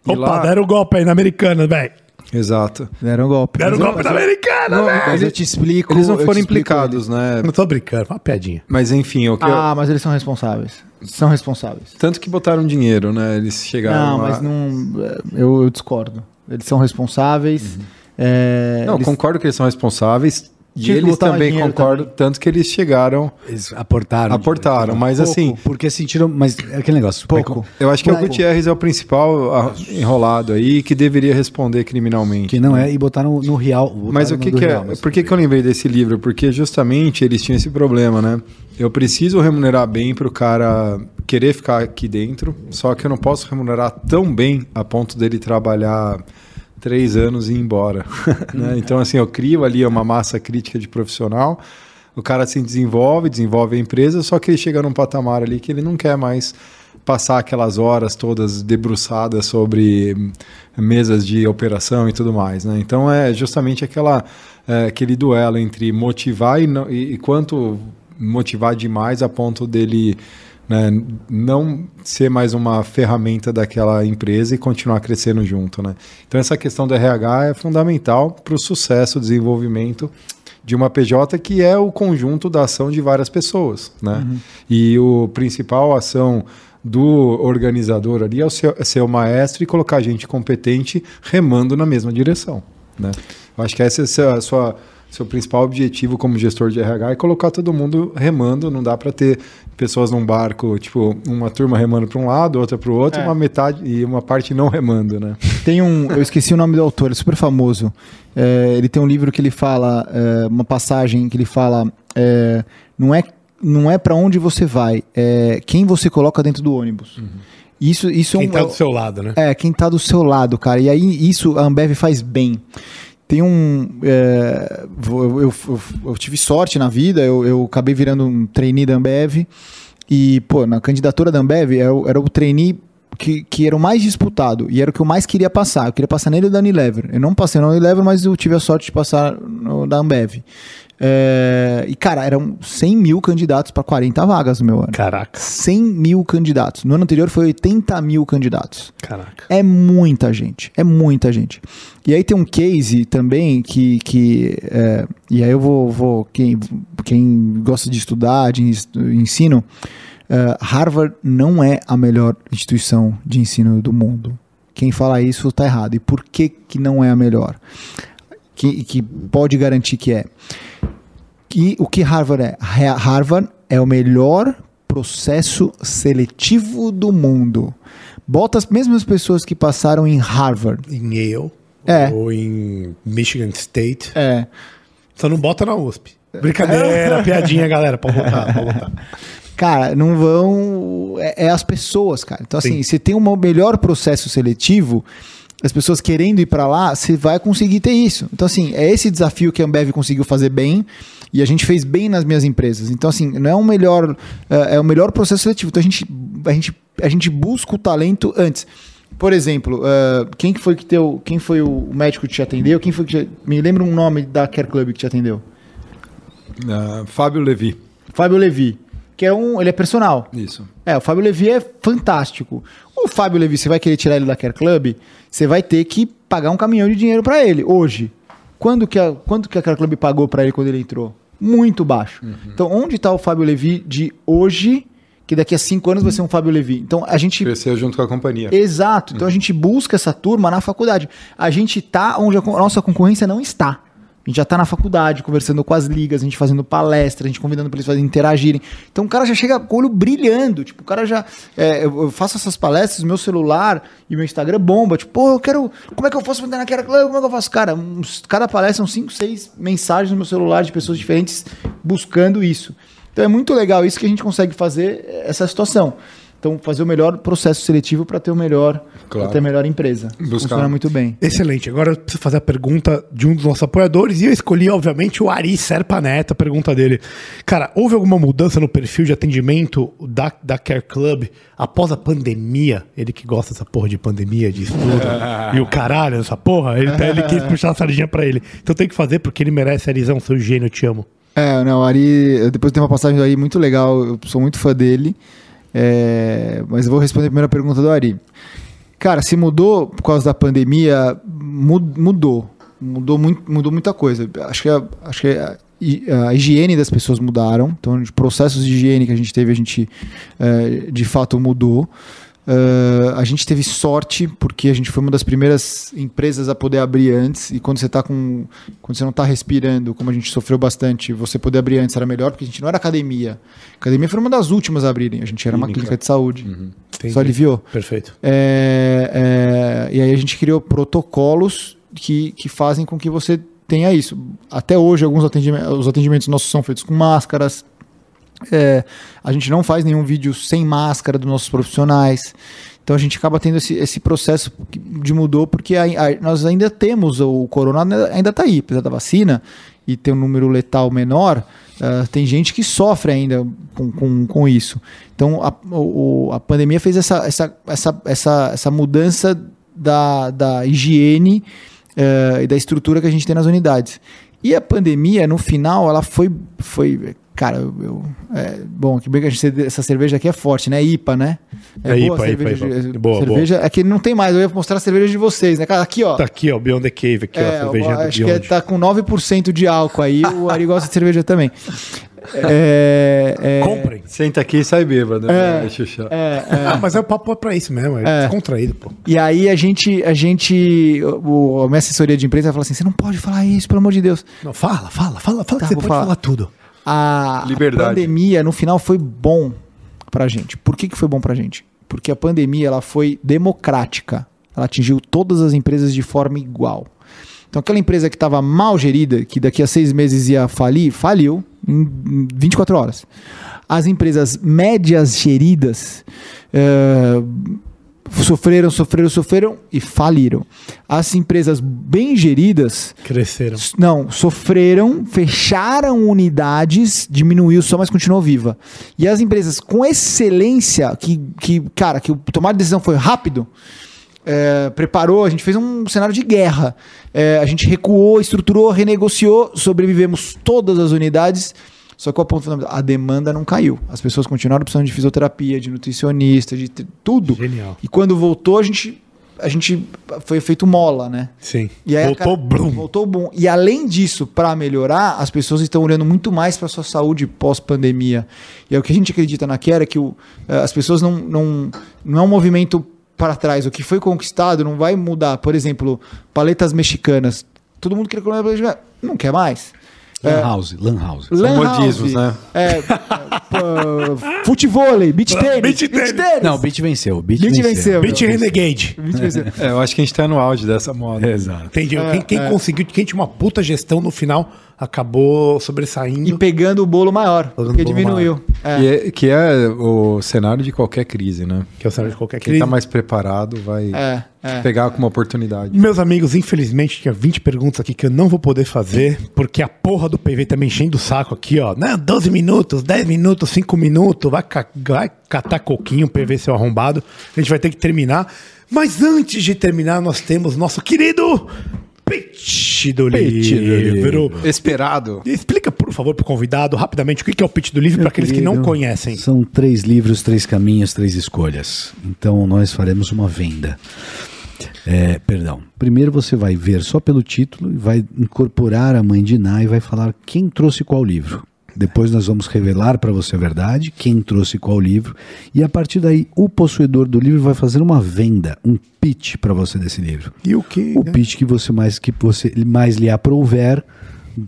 E Opa, lá, deram o golpe aí na americana, velho. exato. Deram um golpe. Deram eu- golpe na americana, velho. Mas eu te explico. Eles não eu foram implicados, né? Não tô brincando, foi uma piadinha. Mas enfim, o que eu- Ah, mas eles são responsáveis. São responsáveis. tanto que botaram dinheiro, né? Eles chegaram Não, a- mas não. Eu, eu discordo. Eles são responsáveis. É, Não, eles- concordo que eles são responsáveis. E eles também concordam, tanto que eles chegaram, Eles aportaram. aportaram. Mas Pouco, assim, Porque sentiram. Mas é aquele negócio. Pouco. eu acho que o Pouco. Gutierrez é o principal ah, enrolado aí que deveria responder criminalmente. Que não é, e botaram no real. Mas botaram o que, que é? real, mas Por que, que eu lembrei desse livro? Porque justamente eles tinham esse problema, né? Eu preciso remunerar bem para o cara querer ficar aqui dentro, só que eu não posso remunerar tão bem a ponto dele trabalhar três anos e ir embora. <laughs> né? Então, assim, eu crio ali uma massa crítica de profissional, o cara se desenvolve, desenvolve a empresa, só que ele chega num patamar ali que ele não quer mais passar aquelas horas todas debruçadas sobre mesas de operação e tudo mais, né? Então é justamente aquela é, aquele duelo entre motivar e, e- e quanto motivar demais a ponto dele né, não ser mais uma ferramenta daquela empresa e continuar crescendo junto, né? Então essa questão do RH é fundamental para o sucesso, desenvolvimento de uma PJ que é o conjunto da ação de várias pessoas, né? E o principal ação do organizador ali é o seu- é ser o maestro e colocar gente competente remando na mesma direção, né? Eu acho que esse é a sua seu principal objetivo como gestor de RH é colocar todo mundo remando, não dá para ter pessoas num barco, tipo, uma turma remando para um lado, outra para o outro, É. uma metade e uma parte não remando, né? Tem um. Eu esqueci o nome do autor, é super famoso. É, ele tem um livro que ele fala, é, uma passagem que ele fala. é, não é, não é para onde você vai, é quem você coloca dentro do ônibus. Isso, isso Quem é um. tá do seu lado, né? É, quem tá do seu lado, cara. E aí, isso a Ambev faz bem. Tem um. é, vou- eu, eu- eu tive sorte na vida, eu, eu acabei virando um trainee da Ambev. E, pô, na candidatura da Ambev era, o- era o trainee que, que era o mais disputado e era o que eu mais queria passar. Eu queria passar nele da Unilever. Eu não passei na Unilever, mas eu tive a sorte de passar no, da Ambev. É, e, cara, eram 100 mil candidatos para 40 vagas no meu ano. Caraca, 100 mil candidatos. No ano anterior foi 80 mil candidatos. caraca. É muita gente, é muita gente. E aí tem um case também que, que é, e aí eu vou, vou quem, quem gosta de estudar, de ensino, é, Harvard não é a melhor instituição de ensino do mundo. Quem fala isso está errado. E por que, que não é a melhor? Que, que pode garantir que é? Que, o que Harvard é? Ha- Harvard é o melhor processo seletivo do mundo. Bota as mesmas pessoas que passaram em Harvard. Em Yale É. ou em Michigan State. É. Só não bota na USP. Brincadeira, <laughs> piadinha, galera. Pode botar, pode botar. cara, não vão. É, é as pessoas, cara. Então, assim, Sim. você tem um melhor processo seletivo, as pessoas querendo ir pra lá, você vai conseguir ter isso. Então, assim, é esse desafio que a Ambev conseguiu fazer bem. E a gente fez bem nas minhas empresas. Então, assim, não é um melhor. É, é o melhor processo seletivo. Então, a gente, a, gente, a gente busca o talento antes. Por exemplo, eh, quem que foi que teu. Quem foi o médico que te atendeu? Quem foi que te, Me lembra um nome da Care Club que te atendeu? Ah, Fábio Levi. Fábio Levi. Que é um. Ele é personal. Isso. É, o Fábio Levi é fantástico. O Fábio Levi, você vai querer tirar ele da Care Club, você vai ter que pagar um caminhão de dinheiro pra ele, hoje. Quando que a, quanto que a Care Club pagou pra ele quando ele entrou? Muito baixo. Então, onde tá o Fábio Levi de hoje, que daqui a cinco anos vai ser um Fábio Levi? Então, a gente Cresceu junto com a companhia. Exato. Então a gente busca essa turma na faculdade. A gente tá onde a a nossa concorrência não está. A gente já tá na faculdade, conversando com as ligas, a gente fazendo palestra, a gente convidando para eles fazerem, interagirem. Então o cara já chega com o olho brilhando. Tipo, o cara já. é, eu, faço essas palestras, meu celular e meu Instagram bomba. Tipo, pô, eu quero. Como é que eu posso mandar naquela club? Como é que eu faço? Cara, uns- cada palestra são cinco, seis mensagens no meu celular de pessoas diferentes buscando isso. Então é muito legal isso que a gente consegue fazer eh, essa situação. Então, fazer o melhor processo seletivo para ter o melhor, Claro. pra ter a melhor empresa. Buscar. Funciona muito bem. Excelente. Agora eu preciso fazer a pergunta de um dos nossos apoiadores e eu escolhi, obviamente, o Ari Serpa Neto, a pergunta dele. Cara, houve alguma mudança no perfil de atendimento da, da Care Club após a pandemia? Ele que gosta dessa porra de pandemia, de estudo <laughs> e o caralho dessa porra, ele, ele quis <laughs> puxar a sardinha pra ele. Então tem que fazer porque ele merece, Arizão, seu gênio, eu te amo. É, não, o Ari, depois tem uma passagem do Ari muito legal, eu sou muito fã dele. É, mas eu vou responder a primeira pergunta do Ari. Cara, se mudou por causa da pandemia, mu- mudou. Mudou, muito, mudou muita coisa. Acho que, a, acho que a, a higiene das pessoas mudaram. Então, os processos de higiene que a gente teve, a gente é, de fato mudou. Uh, a gente teve sorte porque a gente foi uma das primeiras empresas a poder abrir antes e quando você tá com quando você não está respirando como a gente sofreu bastante você poder abrir antes era melhor porque a gente não era academia a academia foi uma das últimas a abrirem a gente era uma clínica de saúde Entendi. só aliviou Perfeito. é, é, e aí a gente criou protocolos que, que fazem com que você tenha isso. Até hoje, alguns atendimentos, os atendimentos nossos são feitos com máscaras. É, a gente não faz nenhum vídeo sem máscara dos nossos profissionais. Então a gente acaba tendo esse, esse processo de mudou, porque a- a- nós ainda temos o corona ainda está aí, apesar da vacina e ter um número letal menor, ah, tem gente que sofre ainda com, com, com isso. Então a, o- a pandemia fez essa, essa, essa, essa, essa mudança da, da higiene eh, e da estrutura que a gente tem nas unidades. E a pandemia, no final, ela foi. foi cara, eu. eu- é, bom, que bem que a gente, essa cerveja aqui é forte, né? IPA, né? É boa IPA, cerveja. IPA, de- IPA. Boa, cerveja É que não tem mais, eu ia mostrar a cerveja de vocês, né? Cara, aqui, ó. Tá aqui, ó, Beyond the Cave, aqui, ó, É, a cervejinha do acho que é- Beyond. tá com 9% de álcool aí, o <laughs> Ari gosta de cerveja também. É, é, Comprem. Senta aqui e sai bêbado. É. né, é, é. Ah, mas é o papo é pra isso mesmo, é, É. descontraído, pô. E aí a gente, a gente, o, a minha assessoria de imprensa fala assim, você não pode falar isso, pelo amor de Deus. Não, fala, fala, fala, fala Tá, que você pode falar. falar tudo. A, Liberdade. pandemia, no final, foi bom pra gente. Por que, que foi bom pra gente? Porque a pandemia ela foi democrática. Ela atingiu todas as empresas de forma igual. Então, aquela empresa que estava mal gerida, que daqui a seis meses ia falir, faliu em em 24 horas. As empresas médias geridas eh, sofreram, sofreram, sofreram e faliram. As empresas bem geridas Cresceram. não, sofreram, fecharam unidades, diminuiu só, mas continuou viva. E as empresas com excelência, que, que cara, que o tomar de decisão foi rápido, é, preparou, a gente fez um cenário de guerra. É, a gente recuou, estruturou, renegociou, sobrevivemos todas as unidades. Só que o ponto fundamental, a demanda não caiu. As pessoas continuaram precisando de fisioterapia, de nutricionista, de tudo. Genial. E quando voltou, a gente, a gente foi feito mola, né? Sim. E aí, Voltou, cara, blum. Voltou bom. E além disso, para melhorar, as pessoas estão olhando muito mais para sua saúde pós-pandemia. E é o que a gente acredita na Quera, que o, eh, as pessoas não, não. Não é um movimento para trás. O que foi conquistado não vai mudar. Por exemplo, paletas mexicanas. Todo mundo queria comer paleta mexicana. Não quer mais. Lan House, Lan House. Lan modismos, né? É, pô, futevôlei, beach tênis. beach tênis. Não, Beat venceu. Beat, Beat venceu. venceu. Beat Renegade. Beach venceu. É, eu acho que a gente tá no auge dessa moda. Exato. Entendi. quem quem conseguiu, quem tinha uma puta gestão no final, acabou sobressaindo. E pegando o bolo maior, Pegando porque bolo diminuiu. É. Que, é, que é o cenário de qualquer crise, né? Que é o cenário de qualquer Quem crise. tá mais preparado vai É, é. pegar com uma oportunidade. Meus amigos, infelizmente tinha 20 perguntas aqui que eu não vou poder fazer, porque a porra do PV tá me enchendo o saco aqui, ó. Né? 12 minutos, 10 minutos, 5 minutos, vai, ca- vai catar coquinho, PV seu arrombado. A gente vai ter que terminar. Mas antes de terminar, nós temos nosso querido pitch do Pitch do livro. Esperado. Explica, por favor, pro convidado, rapidamente, o que é o pitch do livro para aqueles que não conhecem. São três livros, três caminhos, três escolhas. Então nós faremos uma venda. É, perdão. Primeiro você vai ver só pelo título e vai incorporar a mãe de Ná e vai falar quem trouxe qual livro. Depois nós vamos revelar para você a verdade, quem trouxe qual livro, e a partir daí o possuidor do livro vai fazer uma venda, um pitch para você desse livro. E o que? O né? pitch que você mais que você mais lhe aprouver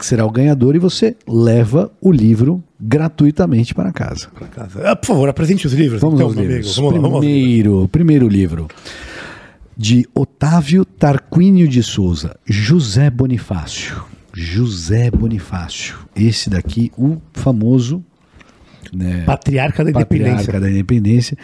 será o ganhador e você leva o livro gratuitamente para casa. Pra casa. Ah, por favor, apresente os livros. Vamos então, aos livros. Vamos lá, vamos primeiro, primeiro livro de Otávio Tarquínio de Souza, José Bonifácio. José Bonifácio. Esse daqui, o famoso né, Patriarca da Independência. patriarca da independência.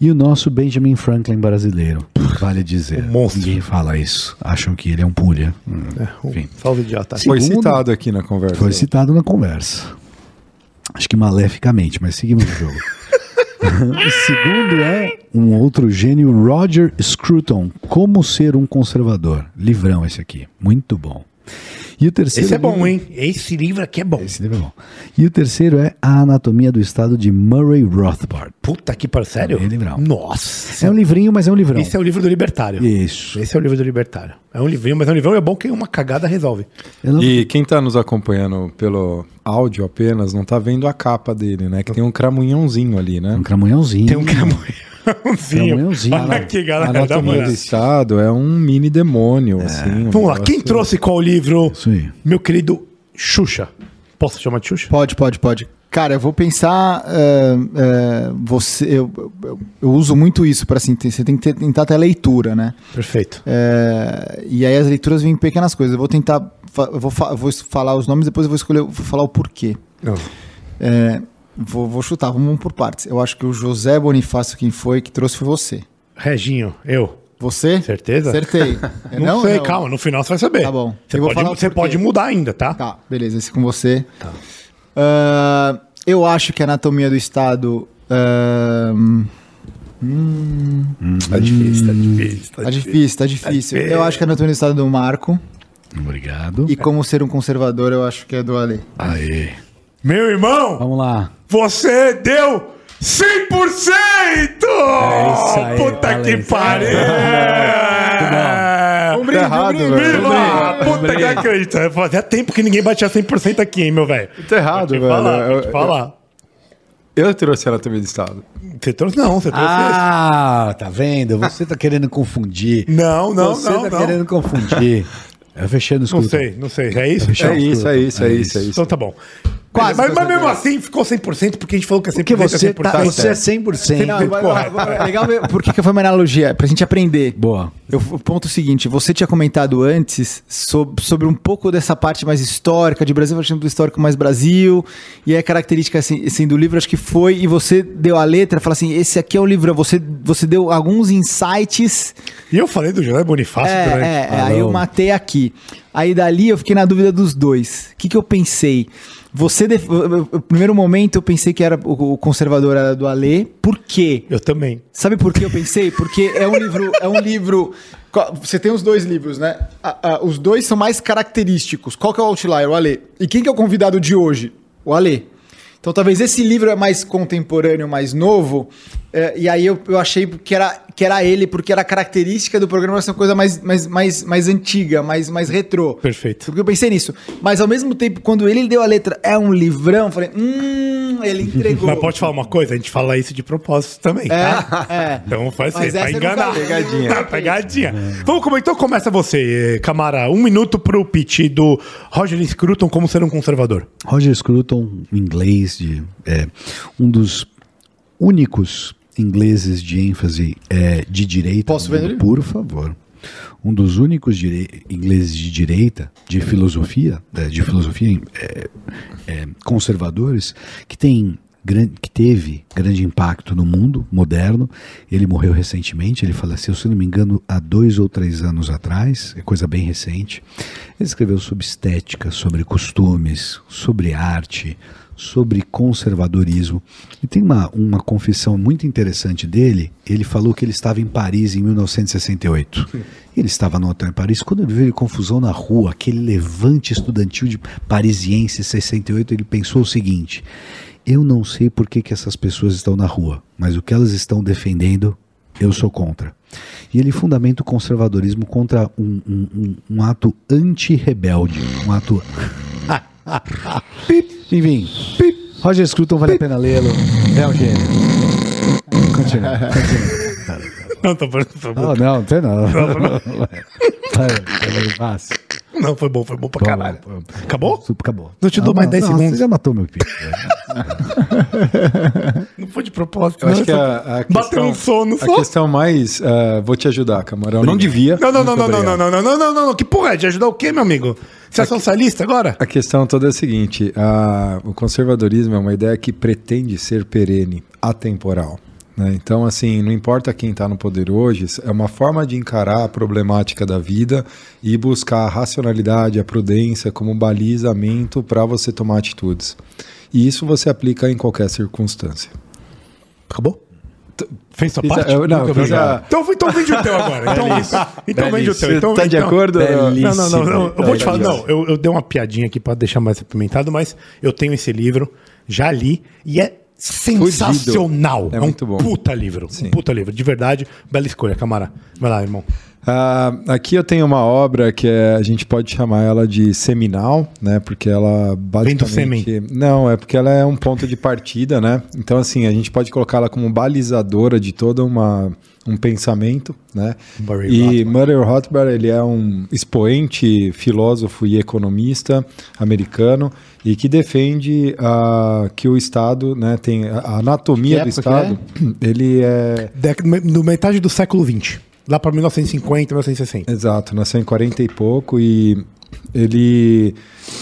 E o nosso Benjamin Franklin brasileiro, vale dizer. Um monstro. Ninguém fala isso. Acham que ele é um pulha. Hum, Um Enfim. Salve idiota. Foi Segundo- citado aqui na conversa. Foi citado na conversa. Acho que maleficamente, mas seguimos o jogo. <laughs> o segundo é um outro gênio, Roger Scruton, Como Ser um Conservador. Livrão esse aqui, muito bom. E o terceiro Esse é bom, livro- hein? Esse livro aqui é bom. Esse livro é bom. E o terceiro é A Anatomia do Estado de Murray Rothbard. Puta que par, sério? É livrão. Nossa. É um livrinho, mas é um livrão. Esse é o livro do libertário. Isso. Esse é o livro do libertário. É um livrinho, mas é um livrão e é bom que uma cagada resolve. Não- E quem tá nos acompanhando pelo áudio apenas não tá vendo a capa dele, né? Que tem um cramunhãozinho ali, né? Um cramunhãozinho. Tem um cramunhãozinho. Cramunhãozinho. Olha aqui, galera. Uma Anatomia do. Estado é um mini demônio, assim. um Vamos lá. Quem trouxe qual livro? Isso aí. Meu querido Xuxa. Posso chamar de Xuxa? Pode, pode, pode. Cara, eu vou pensar. é, é, você, eu, eu, eu uso muito isso para assim. Você tem que ter- tentar ter a leitura, né? Perfeito. É, e aí as leituras vêm em pequenas coisas. Eu vou tentar. Eu vou, eu vou falar os nomes, depois eu vou escolher, vou falar o porquê. Não. Vou, vou chutar, vamos por partes. Eu acho que o José Bonifácio, quem foi, que trouxe foi você. Reginho, eu. Você? Certeza? Acertei. <laughs> Não, sei, calma. No final você vai saber. Tá bom. Você, pode, você pode mudar ainda, tá? Tá, beleza, esse com você. Ah, eu acho que a anatomia do Estado. ah, hum, Tá difícil, tá difícil. tá difícil, tá difícil. Eu acho que a anatomia do Estado é do Marco. Obrigado. E como ser um conservador, eu acho que é do Ale. Aê. Meu irmão, Vamos lá. você deu 100%! É isso aí, Puta que Valência. pariu! <laughs> Um brinde, Tá errado, um brinde. velho. Viva! Puta que acredita. Fazia tempo que ninguém batia 100% aqui, hein, meu velho. Tá errado, velho. falar, Eu- falar. Eu trouxe a anatomia do Estado. Você trouxe? Não, você trouxe Ah, tá vendo? Você tá querendo confundir. esse. Não, não, Você não, tá não. querendo confundir. <laughs> Eu fechei no Não escuro. sei, não sei. É isso? Fechou. É isso, é isso, é isso, é isso. Então tá bom. Quase mas, mas mesmo assim ficou 100% porque a gente falou que é 100% Porque você, é 100%. tá, você é 100%. Não, vai- vai- vai- legal por que que foi uma analogia, pra gente aprender. Boa. Eu, o ponto é o seguinte, você tinha comentado antes sobre, sobre um pouco dessa parte mais histórica de Brasil, achando do histórico mais Brasil, e a característica assim, assim, do livro acho que foi, e você deu a letra, fala assim, esse aqui é o livro, você, você deu alguns insights, E eu falei do José Bonifácio é, durante- é, é, aí eu matei aqui. Aí dali eu fiquei na dúvida dos dois. O que, que eu pensei? Você, def- no primeiro momento eu pensei que era o conservador era do Alê, por quê? Eu também. Sabe por que eu pensei? Porque é um livro. É um livro. Você tem os dois livros, né? Ah, ah, os dois são mais característicos. Qual que é o outlier? O Alê. E quem que é o convidado de hoje? O Alê. Então talvez esse livro é mais contemporâneo, mais novo. é, e aí eu, eu achei que era, que era ele, porque era a característica do programa ser uma coisa mais, mais, mais, mais antiga, mais, mais retrô. Perfeito. Porque eu pensei nisso. Mas ao mesmo tempo, quando ele deu a letra, é um livrão, eu falei, hum, ele entregou. <laughs> Mas pode falar uma coisa? A gente fala isso de propósito também, tá? É, é. Então faz Mas ser, pra essa enganar. vi. Pegadinha. Pegadinha. Vamos como então começa você, eh, Camara. Um minuto pro pitch do Roger Scruton como ser um conservador. Roger Scruton, inglês, de, é, um dos únicos ingleses de ênfase é, de direita. Posso ver mundo, ele? Por favor. um dos únicos ingleses de direita, de filosofia, eh, de filosofia eh, eh, conservadores, que tem que teve grande impacto no mundo moderno. Ele morreu recentemente, ele faleceu, se não me engano, há dois ou três anos atrás, é coisa bem recente. Ele escreveu sobre estética, sobre costumes, sobre arte, sobre conservadorismo. E tem uma, uma confissão muito interessante dele. Ele falou que ele estava em Paris em 1968. Ele estava no hotel em Paris. Quando ele viu confusão na rua, aquele levante estudantil de parisiense 68, ele pensou o seguinte: eu não sei por que, que essas pessoas estão na rua, mas o que elas estão defendendo, eu sou contra. E ele fundamenta o conservadorismo contra um, um- um- um ato anti-rebelde, um ato. Pip. Enfim, pip. Roger Scruton vale a pena lê-lo. É um gênio. Continua. continua. Não, tá bom, tá bom. Não, não, não tem não. Vai, vai, fácil. Não, foi bom, foi bom pra caralho. Bom, bom. Acabou? Acabou. Eu te dou Ah, mais não, 10 não, segundos. Você já matou meu pico. Não foi de propósito. Eu acho não, que a, a Bateu questão, um sono a só. questão mais. ah, vou te ajudar, Camarão. Não devia. Não, não, não, não, não, não, não, não, não, não, não, não. Que porra é? De ajudar o quê, meu amigo? Você é socialista agora? A questão toda é a seguinte: a- o conservadorismo é uma ideia que pretende ser perene, atemporal. né? Então, assim, não importa quem está no poder hoje, é uma forma de encarar a problemática da vida e buscar a racionalidade, a prudência como balizamento para você tomar atitudes. E isso você aplica em qualquer circunstância. Acabou? Fez sua parte? eu- não, obrigado. a- Então, então vende o teu agora. Então, então vende o teu. Então, tá de então- acordo? Não, não, não, não, Eu vou te falar, não, eu, eu dei uma piadinha aqui pra deixar mais apimentado, mas eu tenho esse livro, já li, e é sensacional. É um muito bom. puta livro. Sim. Um puta livro. De verdade, bela escolha, Camara. Vai lá, irmão. Ah, aqui eu tenho uma obra que é, a gente pode chamar ela de seminal, né? Porque ela basicamente não é porque ela é um ponto de partida, né? Então assim a gente pode colocá-la como balizadora de toda uma um pensamento, né? Murray e. Murray Rothbard ele é um expoente filósofo e economista americano e que defende ah, que o Estado, né? Tem a anatomia do Estado. <clears throat> Ele é No metade do século XX. Lá pra 1950, 1960. Exato, nasceu em 40 e pouco e ele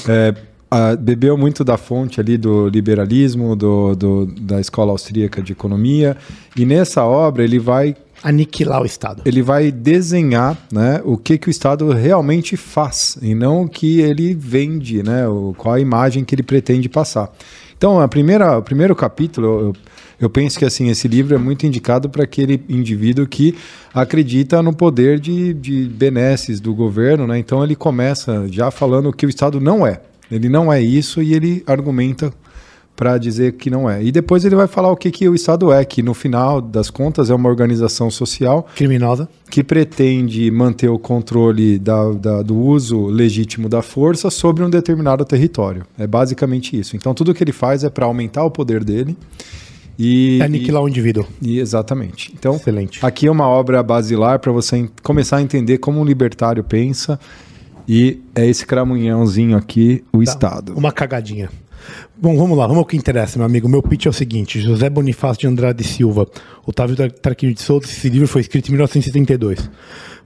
é, a- bebeu muito da fonte ali do liberalismo, do, do- da escola austríaca de economia e nessa obra ele vai Aniquilar o Estado. ele vai desenhar né, o que, que o Estado realmente faz e não o que ele vende, né, o, qual a imagem que ele pretende passar. Então, a primeira, o primeiro capítulo, eu, eu penso que assim esse livro é muito indicado para aquele indivíduo que acredita no poder de, de benesses do governo. Né? Então, ele começa já falando que o Estado não é. Ele não é isso e ele argumenta para dizer que não é. E depois ele vai falar o que, que o Estado é, que no final das contas é uma organização social Criminosa. que pretende manter o controle da- da- do uso legítimo da força sobre um determinado território. É basicamente isso. Então tudo que ele faz é para aumentar o poder dele e É aniquilar o indivíduo. e- exatamente. Então Excelente. aqui é uma obra basilar para você começar a entender como um libertário pensa e é esse cramunhãozinho aqui, o Estado. Uma cagadinha. Bom, vamos lá, vamos ao que interessa, meu amigo. Meu pitch é o seguinte: José Bonifácio de Andrade Silva, Otávio Tar- Tarquínio de Souza, esse livro foi escrito em 1972.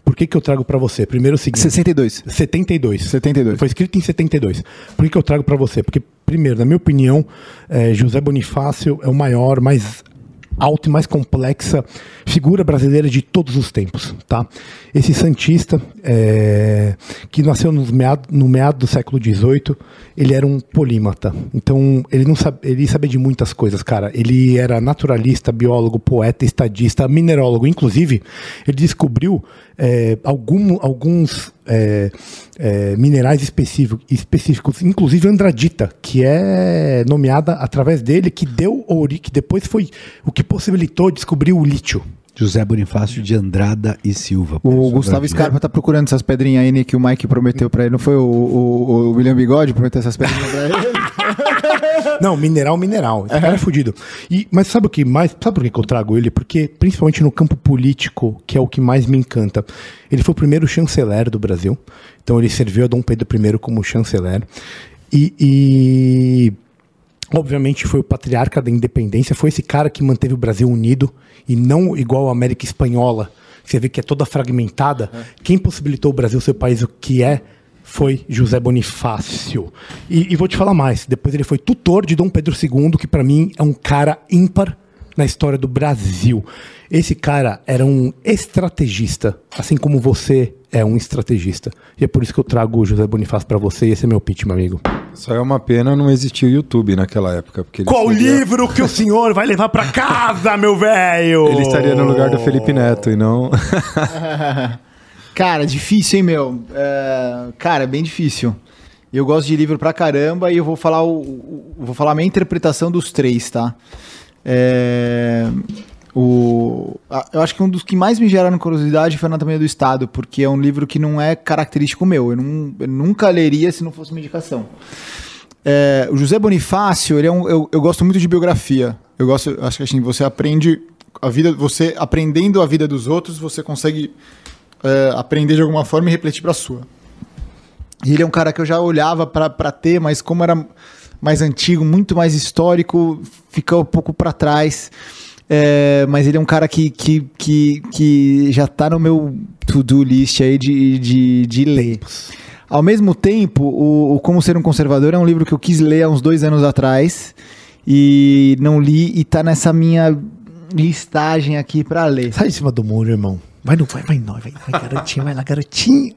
Por que, que eu trago pra você? Primeiro o seguinte: 62. 72. 72. Foi escrito em 72. Por que, que eu trago pra você? Porque, primeiro, na minha opinião, eh, José Bonifácio é o maior, mais alta e mais complexa figura brasileira de todos os tempos, tá? Esse santista eh, que nasceu nos meado, no meado do século XVIII, ele era um polímata. Então ele não sabe, ele sabia de muitas coisas, cara. Ele era naturalista, biólogo, poeta, estadista, minerólogo. Inclusive, ele descobriu eh, algum- alguns eh, eh, minerais específico- específicos, inclusive andradita, que é nomeada através dele, que deu ori, que depois foi o que possibilitou descobrir o lítio. José Bonifácio de Andrada e Silva. O Gustavo Scarpa tá procurando essas pedrinhas aí né, que o Mike prometeu pra ele. Não foi o, o, o William Bigode prometeu essas pedrinhas pra ele? <laughs> <laughs> Não, mineral, mineral. Esse cara é fudido. E, mas sabe o que mais? Sabe por que eu trago ele? Porque, principalmente no campo político, que é o que mais me encanta. Ele foi o primeiro chanceler do Brasil. Então ele serviu a Dom Pedro I como chanceler. E, e, obviamente foi o patriarca da independência. Foi esse cara que manteve o Brasil unido e não igual a América Espanhola. que você vê que é toda fragmentada, quem possibilitou o Brasil ser o país o que é foi José Bonifácio. E, e vou te falar mais, depois ele foi tutor de Dom Pedro II, que para mim é um cara ímpar na história do Brasil. Esse cara era um estrategista, assim como você é um estrategista. E é por isso que eu trago o José Bonifácio para você, e esse é meu pitch, meu amigo. Só é uma pena não existir o YouTube naquela época. Porque ele Qual seria- livro que o senhor vai levar para casa, meu velho? Ele estaria no lugar do Felipe Neto e não. <laughs> Cara, difícil, hein, meu? É, cara, é bem difícil. Eu gosto de livro pra caramba e eu vou falar o, vou falar a minha interpretação dos três, tá? É, o, eu acho que um dos que mais me geraram curiosidade foi Anatomia do Estado, porque é um livro que não é característico meu. Eu, não- eu nunca leria se não fosse uma indicação. É, o José Bonifácio, ele é um, eu, eu gosto muito de biografia. Eu gosto, acho que assim, você aprende a vida, você aprendendo a vida dos outros, você consegue é, aprender de alguma forma e refletir para a sua. E ele é um cara que eu já olhava para ter, mas como era mais antigo, muito mais histórico, ficou um pouco para trás. É, mas ele é um cara que, que, que, que já tá no meu to-do list aí de, de, de ler. Ao mesmo tempo, o, o Como Ser um Conservador é um livro que eu quis ler há uns dois anos atrás e não li e tá nessa minha listagem aqui para ler. Sai de cima do muro, irmão. Vai, no, vai, vai, vai, vai, vai, garotinho, vai lá, garotinho.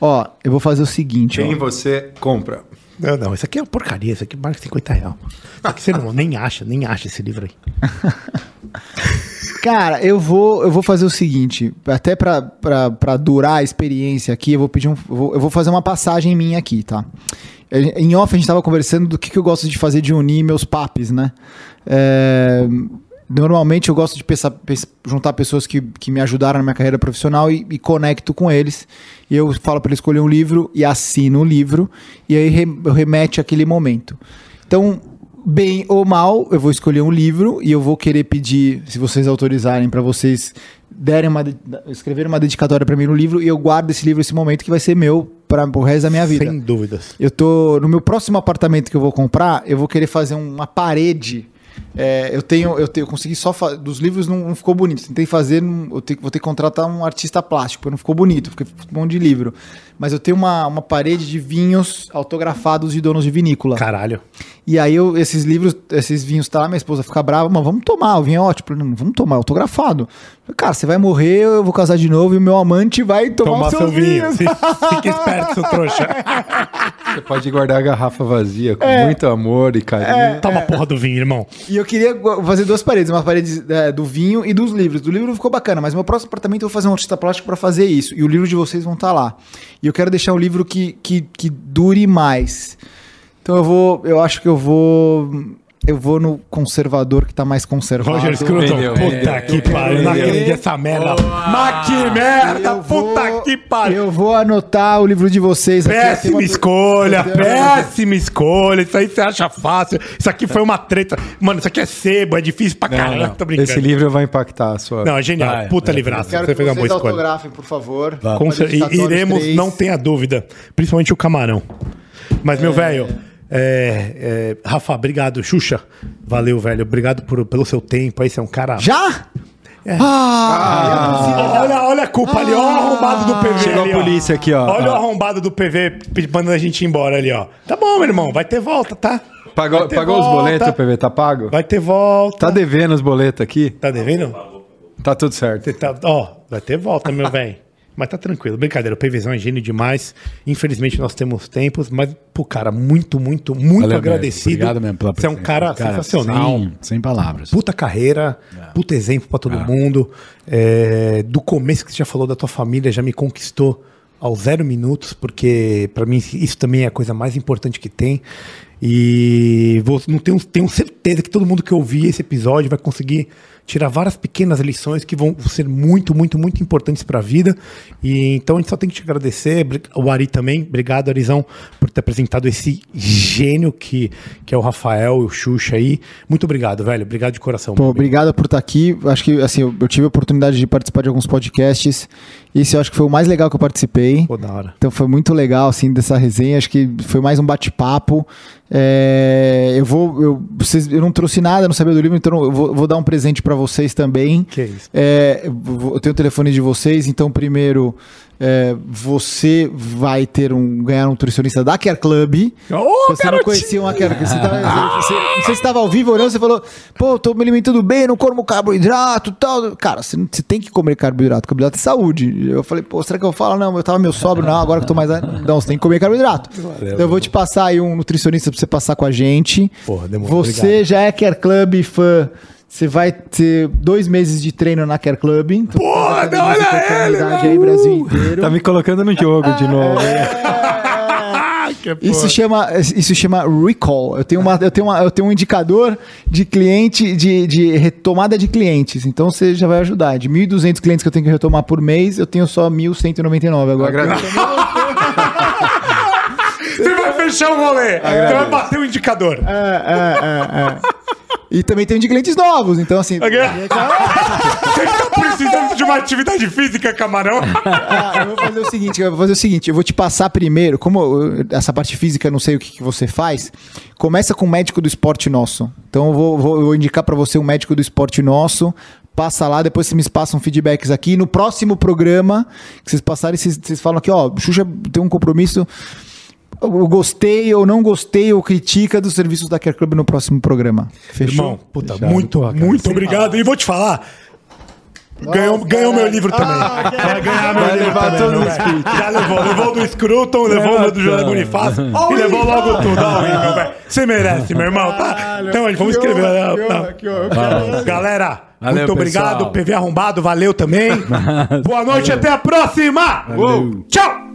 Ó, eu vou fazer o seguinte, ó. Quem você compra? Não, não, isso aqui é uma porcaria, isso aqui marca 50 reais. Isso aqui você não, nem acha, nem acha esse livro aí. <laughs> Cara, eu vou, eu vou fazer o seguinte, até pra, pra, pra durar a experiência aqui, eu vou pedir um. Eu vou, eu vou fazer uma passagem minha aqui, tá? É, Em off a gente tava conversando do que, que eu gosto de fazer de unir meus papos, né? É, normalmente eu gosto de pensar- pens- juntar pessoas que, que me ajudaram na minha carreira profissional e, e conecto com eles. E eu falo para ele escolher um livro e assino o livro, e aí re- eu remete àquele momento. Então, bem ou mal, eu vou escolher um livro e eu vou querer pedir, se vocês autorizarem, para vocês derem uma, escreverem uma dedicatória para mim no livro e eu guardo esse livro, esse momento que vai ser meu para o resto da minha vida. Sem dúvidas. Eu tô no meu próximo apartamento que eu vou comprar, eu vou querer fazer uma parede. É, eu tenho, eu tenho, eu consegui só fa- dos livros não, não ficou bonito. Tentei fazer, não- eu tenho- vou ter que contratar um artista plástico, porque não ficou bonito, porque ficou um monte de livro. Mas eu tenho uma, uma parede de vinhos autografados de donos de vinícola. Caralho. E aí eu, esses livros, esses vinhos tá lá, minha esposa fica brava, mas vamos tomar, o vinho é ótimo. Não, vamos tomar, autografado. Eu falei, Cara, você vai morrer, eu vou casar de novo e o meu amante vai tomar, Tomar o seu seu vinho. vinho. Fi- Fica esperto, seu trouxa. Você pode guardar a garrafa vazia com muito amor e carinho. Toma a porra do vinho, irmão. E eu queria gu- fazer duas paredes, uma parede é, do vinho e dos livros. Do livro ficou bacana, mas meu próximo apartamento eu vou fazer um artista plástico pra fazer isso. E o livro de vocês vão estar lá. E eu quero deixar um livro que, que, que dure mais. Então eu vou, eu acho que eu vou, eu vou no conservador que tá mais conservado. Roger Scruton. Puta vendeu. que pariu. Não acredito essa merda. Mas que merda. Eu vou- Puta que pariu. Eu vou anotar o livro de vocês. aqui. Tem Péssima uma- escolha, uma- péssima escolha. Isso aí você acha fácil. Isso aqui foi uma treta. Mano, isso aqui é sebo, é difícil pra caramba. Tô brincando. Esse livro vai impactar a sua. Não, é genial. Vai, Puta livraço. Quero Você que fez uma boa escolha. autografem, por favor. Com Uma cer- e- dedicatória, os iremos, três. não tenha dúvida. Principalmente o camarão. Mas, meu velho, é, é, Rafa, obrigado. Xuxa, valeu, velho. Obrigado por- pelo seu tempo. Aí você é um cara. Já? Ah! Olha, olha a culpa ali, olha o arrombado do PV. Chegou a ali, ó. polícia aqui, ó. Olha o Ó. arrombado do PV mandando a gente ir embora ali, ó. Tá bom, meu irmão, vai ter volta, tá? Pagou, pagou os volta. boletos, PV? Tá pago? Vai ter volta. Tá devendo os boletos aqui? Tá devendo? Tá tudo certo. Tá- Ó, vai ter volta, meu velho. Mas tá tranquilo. Brincadeira, o PVzão é gênio demais. Infelizmente nós temos tempos, mas, pô, cara, muito, muito, muito Valeu agradecido. mesmo. Obrigado mesmo pela Você é um presença. cara, sensacional. Sem, sem palavras. Puta carreira, puta exemplo pra todo mundo. É, do começo que você já falou da tua família, já me conquistou aos zero minutos, porque pra mim isso também é a coisa mais importante que tem. E vou, não tenho, tenho certeza que todo mundo que ouvir esse episódio vai conseguir tirar várias pequenas lições que vão ser muito, muito, muito importantes para a vida. E então a gente só tem que te agradecer, o Ari também. Obrigado, Arizão, por ter apresentado esse gênio que, que é o Rafael e o Xuxa aí. Muito obrigado, velho. Obrigado de coração. Pô, obrigado por estar aqui. Acho que assim, eu, eu tive a oportunidade de participar de alguns podcasts. Esse eu acho que foi o mais legal que eu participei. Pô, da hora. Então foi muito legal, assim, dessa resenha. Acho que foi mais um bate-papo. É, eu vou. Eu, vocês, eu não trouxe nada, não sabia do livro, então eu vou, vou dar um presente pra vocês também. Que isso. É, eu tenho o telefone de vocês, então primeiro é, você vai ter um ganhar um nutricionista da Care Club. Ô, você não conhecia uma Care Club. Você tava- você- não sei se estava ao vivo ou não, você falou, pô, tô me alimentando bem, não como carboidrato e tal. Cara, você, não- você tem que comer carboidrato, carboidrato é saúde. Eu falei, pô, será que eu falo? Não, eu tava meio sóbrio, não, agora que eu tô mais. Não, você tem que comer carboidrato. Então eu vou te passar aí um nutricionista pra você passar com a gente. Porra, demorou, Você obrigado. já é Care Club fã. Você vai ter dois meses de treino na Care Club. Então, Porra, não, olha comunidade ele, aí, Brasil inteiro. Tá me colocando no jogo de novo. Ah, <laughs> que porra. Isso chama, isso chama recall. Eu tenho, uma, eu, tenho uma, eu tenho um indicador de cliente, de, de retomada de clientes. Então você já vai ajudar. De 1.200 clientes que eu tenho que retomar por mês, eu tenho só 1.199 agora. Agradeço. <laughs> Você vai fechar o rolê. Você vai bater o indicador. É, é, é, é. E também tenho de clientes novos. Então, assim. Você tá precisando de uma atividade física, camarão? Ah, eu vou fazer o seguinte, eu vou fazer o seguinte, eu vou te passar primeiro, como essa parte física eu não sei o que, que você faz, começa com o médico do esporte nosso. Então eu vou, vou- eu vou indicar pra você um médico do esporte nosso, passa lá, depois vocês me passam feedbacks aqui. No próximo programa, que vocês passarem, vocês, vocês falam aqui, ó, Xuxa tem um compromisso, eu gostei ou não gostei ou critica dos serviços da Care Club no próximo programa. Fechou? Irmão, puta, muito, muito obrigado. E vou te falar. Ganhou, ganhou meu livro também. Vai ganhar meu Vai livro levar também. meu velho. kits. Já levou. Levou do Scruton, levou o do José Bonifácio e levou logo tudo. Velho. Você merece, meu irmão. Tá? Então, vamos escrever. tá? Galera, Valeu, muito obrigado. pessoal. PV arrombado, valeu também. <laughs> Boa noite, até a próxima. Tchau.